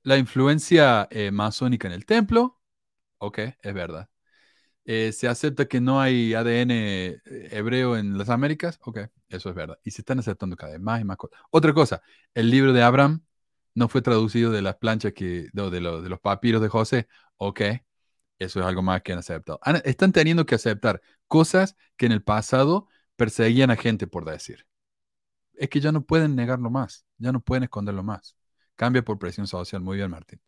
la influencia eh, masónica en el templo. Ok, es verdad. Eh, se acepta que no hay ADN eh, hebreo en las Américas. Ok, eso es verdad. Y se están aceptando cada vez más y más cosas. Otra cosa, el libro de Abraham no fue traducido de las planchas que, de, de, de los papiros de José. Ok, eso es algo más que han aceptado. están teniendo que aceptar cosas que en el pasado perseguían a gente por decir. Es que ya no pueden negarlo más, ya no pueden esconderlo más. Cambia por presión social. Muy bien, Martín.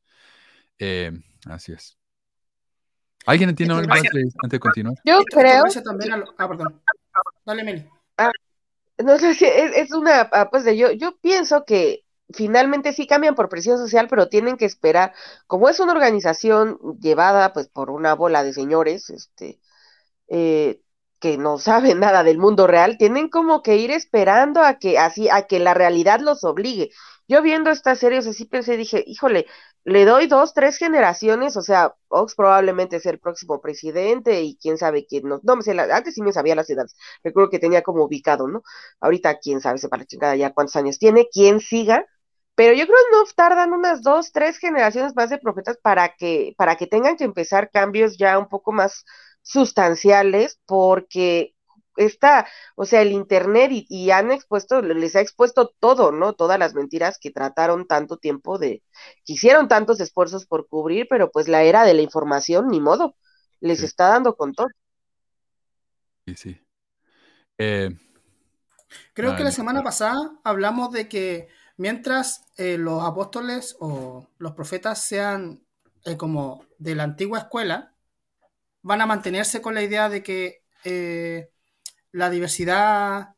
Eh, así es. ¿Alguien entiende algo antes, de continuar? Yo creo. Ah, perdón. Dale, Meli. Ah, no sé si es, una. Ah, pues de yo, yo pienso que finalmente sí cambian por presión social, pero tienen que esperar, como es una organización llevada pues por una bola de señores, este, eh, que no saben nada del mundo real, tienen como que ir esperando a que así, a que la realidad los obligue. Yo viendo esta serie, así pensé, dije, híjole, le doy dos, tres generaciones, o sea, Ox probablemente sea el próximo presidente y quién sabe quién no, me sé, antes sí me sabía las edades, recuerdo que tenía como ubicado, ¿no? Ahorita quién sabe, se para chingada ya cuántos años tiene, quién siga, pero yo creo que no tardan unas dos, tres generaciones más de profetas para que, para que tengan que empezar cambios ya un poco más sustanciales, porque está, o sea, el internet y, han expuesto, les ha expuesto todo, ¿no? Todas las mentiras que trataron tanto tiempo de, que hicieron tantos esfuerzos por cubrir, pero pues la era de la información, ni modo, les está dando con todo. Sí, sí. Eh, Creo que la semana pasada hablamos de que Mientras eh, los apóstoles o los profetas sean eh, como de la antigua escuela, van a mantenerse con la idea de que eh, la diversidad,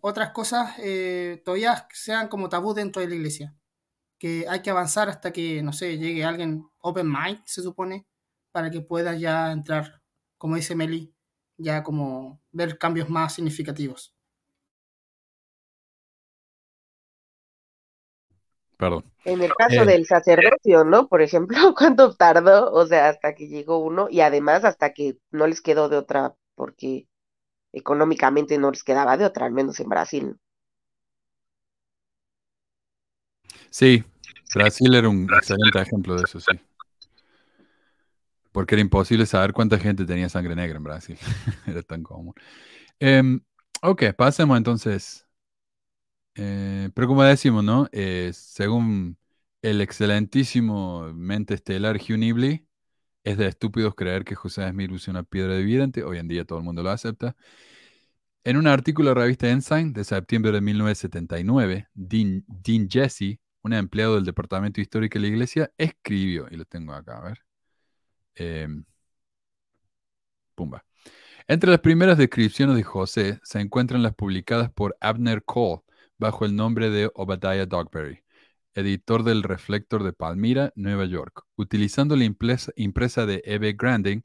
otras cosas, todavía sean como tabú dentro de la iglesia. Que hay que avanzar hasta que, no sé, llegue alguien open mind, se supone, para que pueda ya entrar, como dice Meli, ya como ver cambios más significativos. En el caso eh, del sacerdocio, ¿no? Por ejemplo, ¿cuánto tardó? O sea, hasta que llegó uno y además hasta que no les quedó de otra, porque económicamente no les quedaba de otra, al menos en Brasil. Sí, Brasil era un excelente ejemplo de eso, sí. Porque era imposible saber cuánta gente tenía sangre negra en Brasil. era tan común. Em, ok, pasemos entonces eh, pero como decimos, ¿no? Eh, según el excelentísimo mente estelar Hugh Nibley, es de estúpidos creer que José Smith use una piedra de vidente. Hoy en día todo el mundo lo acepta. En un artículo de la revista Ensign de septiembre de 1979, Dean, Dean Jesse, un empleado del Departamento Histórico de la Iglesia, escribió, y lo tengo acá, a ver. Em, pumba. Entre las primeras descripciones de José se encuentran las publicadas por Abner Cole bajo el nombre de Obadiah Dogberry, editor del Reflector de Palmira, Nueva York. Utilizando la impresa, de Eve Granding,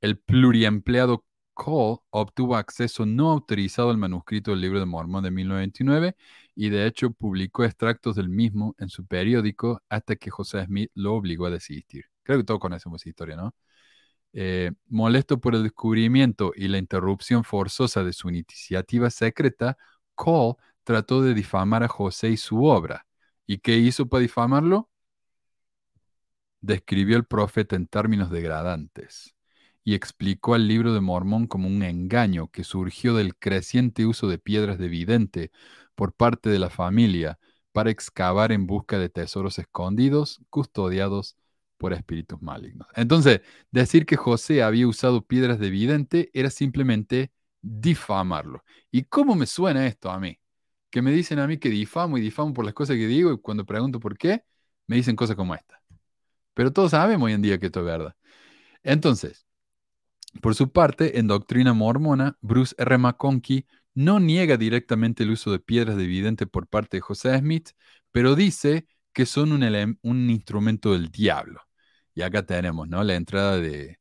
el pluriempleado Cole obtuvo acceso no autorizado al manuscrito del libro de Mormón de 1929 y de hecho publicó extractos del mismo en su periódico hasta que José Smith lo obligó a desistir. Creo que todos conocemos esa historia, ¿no? Eh, molesto por el descubrimiento y la interrupción forzosa de su iniciativa secreta, Cole trató de difamar a José y su obra. ¿Y qué hizo para difamarlo? Describió al profeta en términos degradantes y explicó al libro de Mormón como un engaño que surgió del creciente uso de piedras de vidente por parte de la familia para excavar en busca de tesoros escondidos custodiados por espíritus malignos. Entonces, decir que José había usado piedras de vidente era simplemente difamarlo. ¿Y cómo me suena esto a mí? Que me dicen a mí que difamo y difamo por las cosas que digo y cuando pregunto por qué, me dicen cosas como esta. Pero todos sabemos hoy en día que esto es verdad. Entonces, por su parte, en Doctrina Mormona, Bruce R. McConkie no niega directamente el uso de piedras de evidente por parte de José Smith, pero dice que son un, instrumento del diablo. Y acá tenemos ¿no? la entrada de,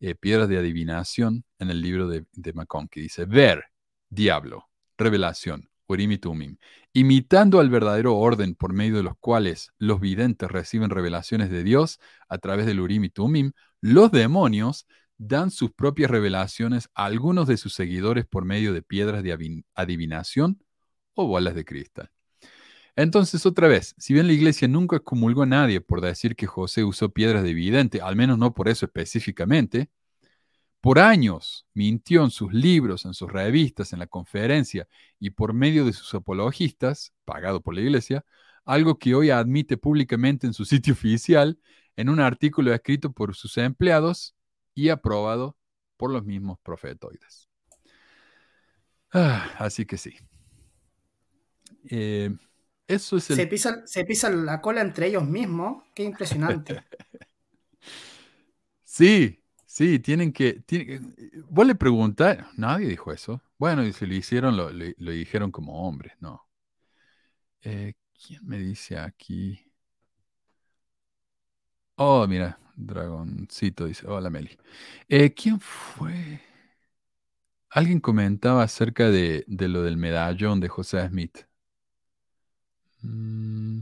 eh, piedras de adivinación en el libro de, de que Dice, ver, diablo, revelación, Urim y imitando al verdadero orden por medio de los cuales los videntes reciben revelaciones de Dios a través del Urim y Tumim, los demonios dan sus propias revelaciones a algunos de sus seguidores por medio de piedras de adivinación o bolas de cristal. Entonces, otra vez, si bien la iglesia nunca comulgó a nadie por decir que José usó piedras de vidente, al menos no por eso específicamente, por años mintió en sus libros, en sus revistas, en la conferencia y por medio de sus apologistas, pagado por la iglesia, algo que hoy admite públicamente en su sitio oficial, en un artículo escrito por sus empleados y aprobado por los mismos profetoides. Ah, así que sí. Eh, eso es se, pisan, se pisan la cola entre ellos mismos. Qué impresionante. sí, sí, tienen que... Vos le preguntas, nadie dijo eso. Bueno, y si lo hicieron, lo, dijeron como hombres, no. Eh, ¿Quién me dice aquí? Oh, mira, Dragoncito dice, hola Meli. Eh, ¿Quién fue? Alguien comentaba acerca de, lo del medallón de José Smith. Mm.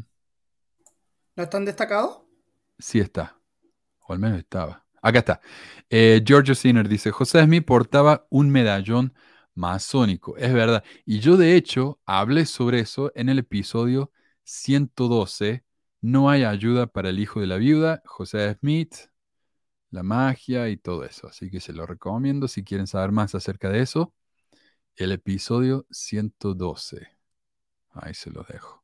¿No están destacados? Sí está, o al menos estaba. Acá está. Eh, Giorgio Sinner dice, José Smith portaba un medallón masónico, es verdad. Y yo de hecho hablé sobre eso en el episodio 112 no hay ayuda para el hijo de la viuda, José Smith, la magia y todo eso. Así que se lo recomiendo si quieren saber más acerca de eso. El episodio 112. Ahí se los dejo.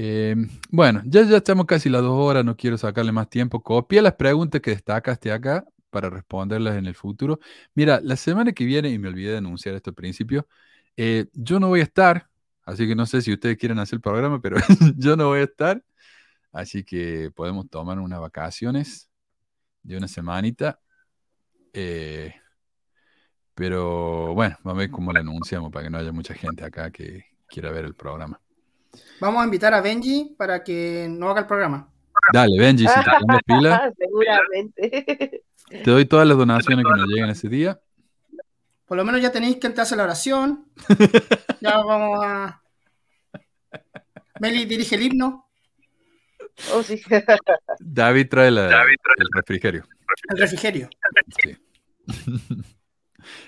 Eh, bueno, ya, estamos casi las dos horas, no quiero sacarle más tiempo. Copia las preguntas que destacaste acá para responderlas en el futuro. Mira, la semana que viene, y me olvidé de anunciar esto al principio, eh, yo no voy a estar, Así que no sé si ustedes quieren hacer el programa, pero yo no voy a estar. Así que podemos tomar unas vacaciones de una semanita. Eh, pero bueno, vamos a ver cómo lo anunciamos para que no haya mucha gente acá que quiera ver el programa. Vamos a invitar a Benji para que no haga el programa. Dale, Benji, si te pones pila. Seguramente. Te doy todas las donaciones que nos lleguen ese día. Por lo menos ya tenéis que entrarse a la oración. ya vamos a. Meli dirige el himno. Oh, sí. David trae, el refrigerio. El refrigerio.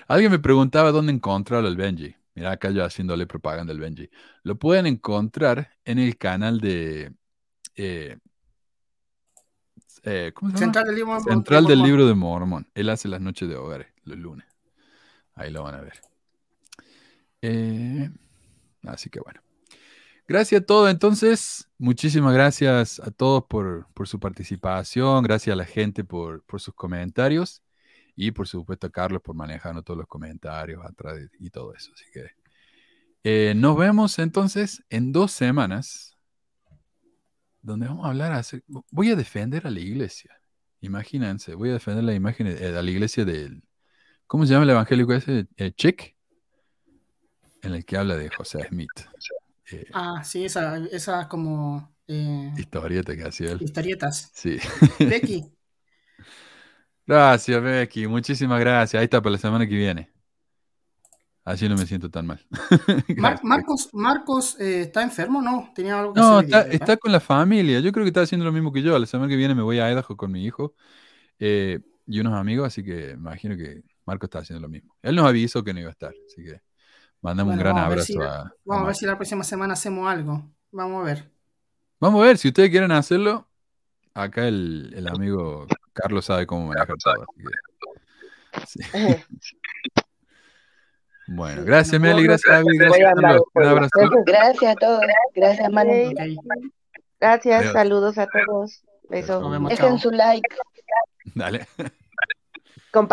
Alguien me preguntaba dónde encontrarlo el Benji. Mira acá yo haciéndole propaganda al Benji. Lo pueden encontrar en el canal de. Eh, eh, ¿Cómo se llama? Central del libro, Central del libro de Mormón. Él hace las noches de hogares, los lunes. Ahí lo van a ver. Eh, así que bueno. Gracias a todos. Entonces, muchísimas gracias a todos por, su participación. Gracias a la gente por, sus comentarios. Y por supuesto a Carlos por manejarnos todos los comentarios atrás y todo eso. Así que eh, nos vemos entonces en dos semanas. Donde vamos a hablar. voy a defender a la iglesia. Imagínense, voy a defender la imagen eh, a la iglesia del ¿Cómo se llama el evangélico ese? Eh, Check, en el que habla de José Smith. Eh, ah, sí, esa, esa como... Eh, historieta que hacía él. Historietas. Sí. Becky. Gracias, Becky. Muchísimas gracias. Ahí está para la semana que viene. Así no me siento tan mal. Marcos, Marcos está enfermo, ¿no? Tenía algo que no, está, está, con la familia. Yo creo que está haciendo lo mismo que yo. La semana que viene me voy a Idaho con mi hijo y unos amigos, así que imagino que Marco está haciendo lo mismo. Él nos avisó que no iba a estar, así que mandamos un gran abrazo a, Vamos a, ver si la próxima semana hacemos algo. Vamos a ver. Vamos a ver, si ustedes quieren hacerlo, acá el, amigo Carlos sabe cómo manejar todo. Bueno, gracias Meli, gracias David, gracias Carlos. Un abrazo. Gracias a todos, gracias Manu. Gracias, saludos a todos. Besos. Dejen su like. Dale.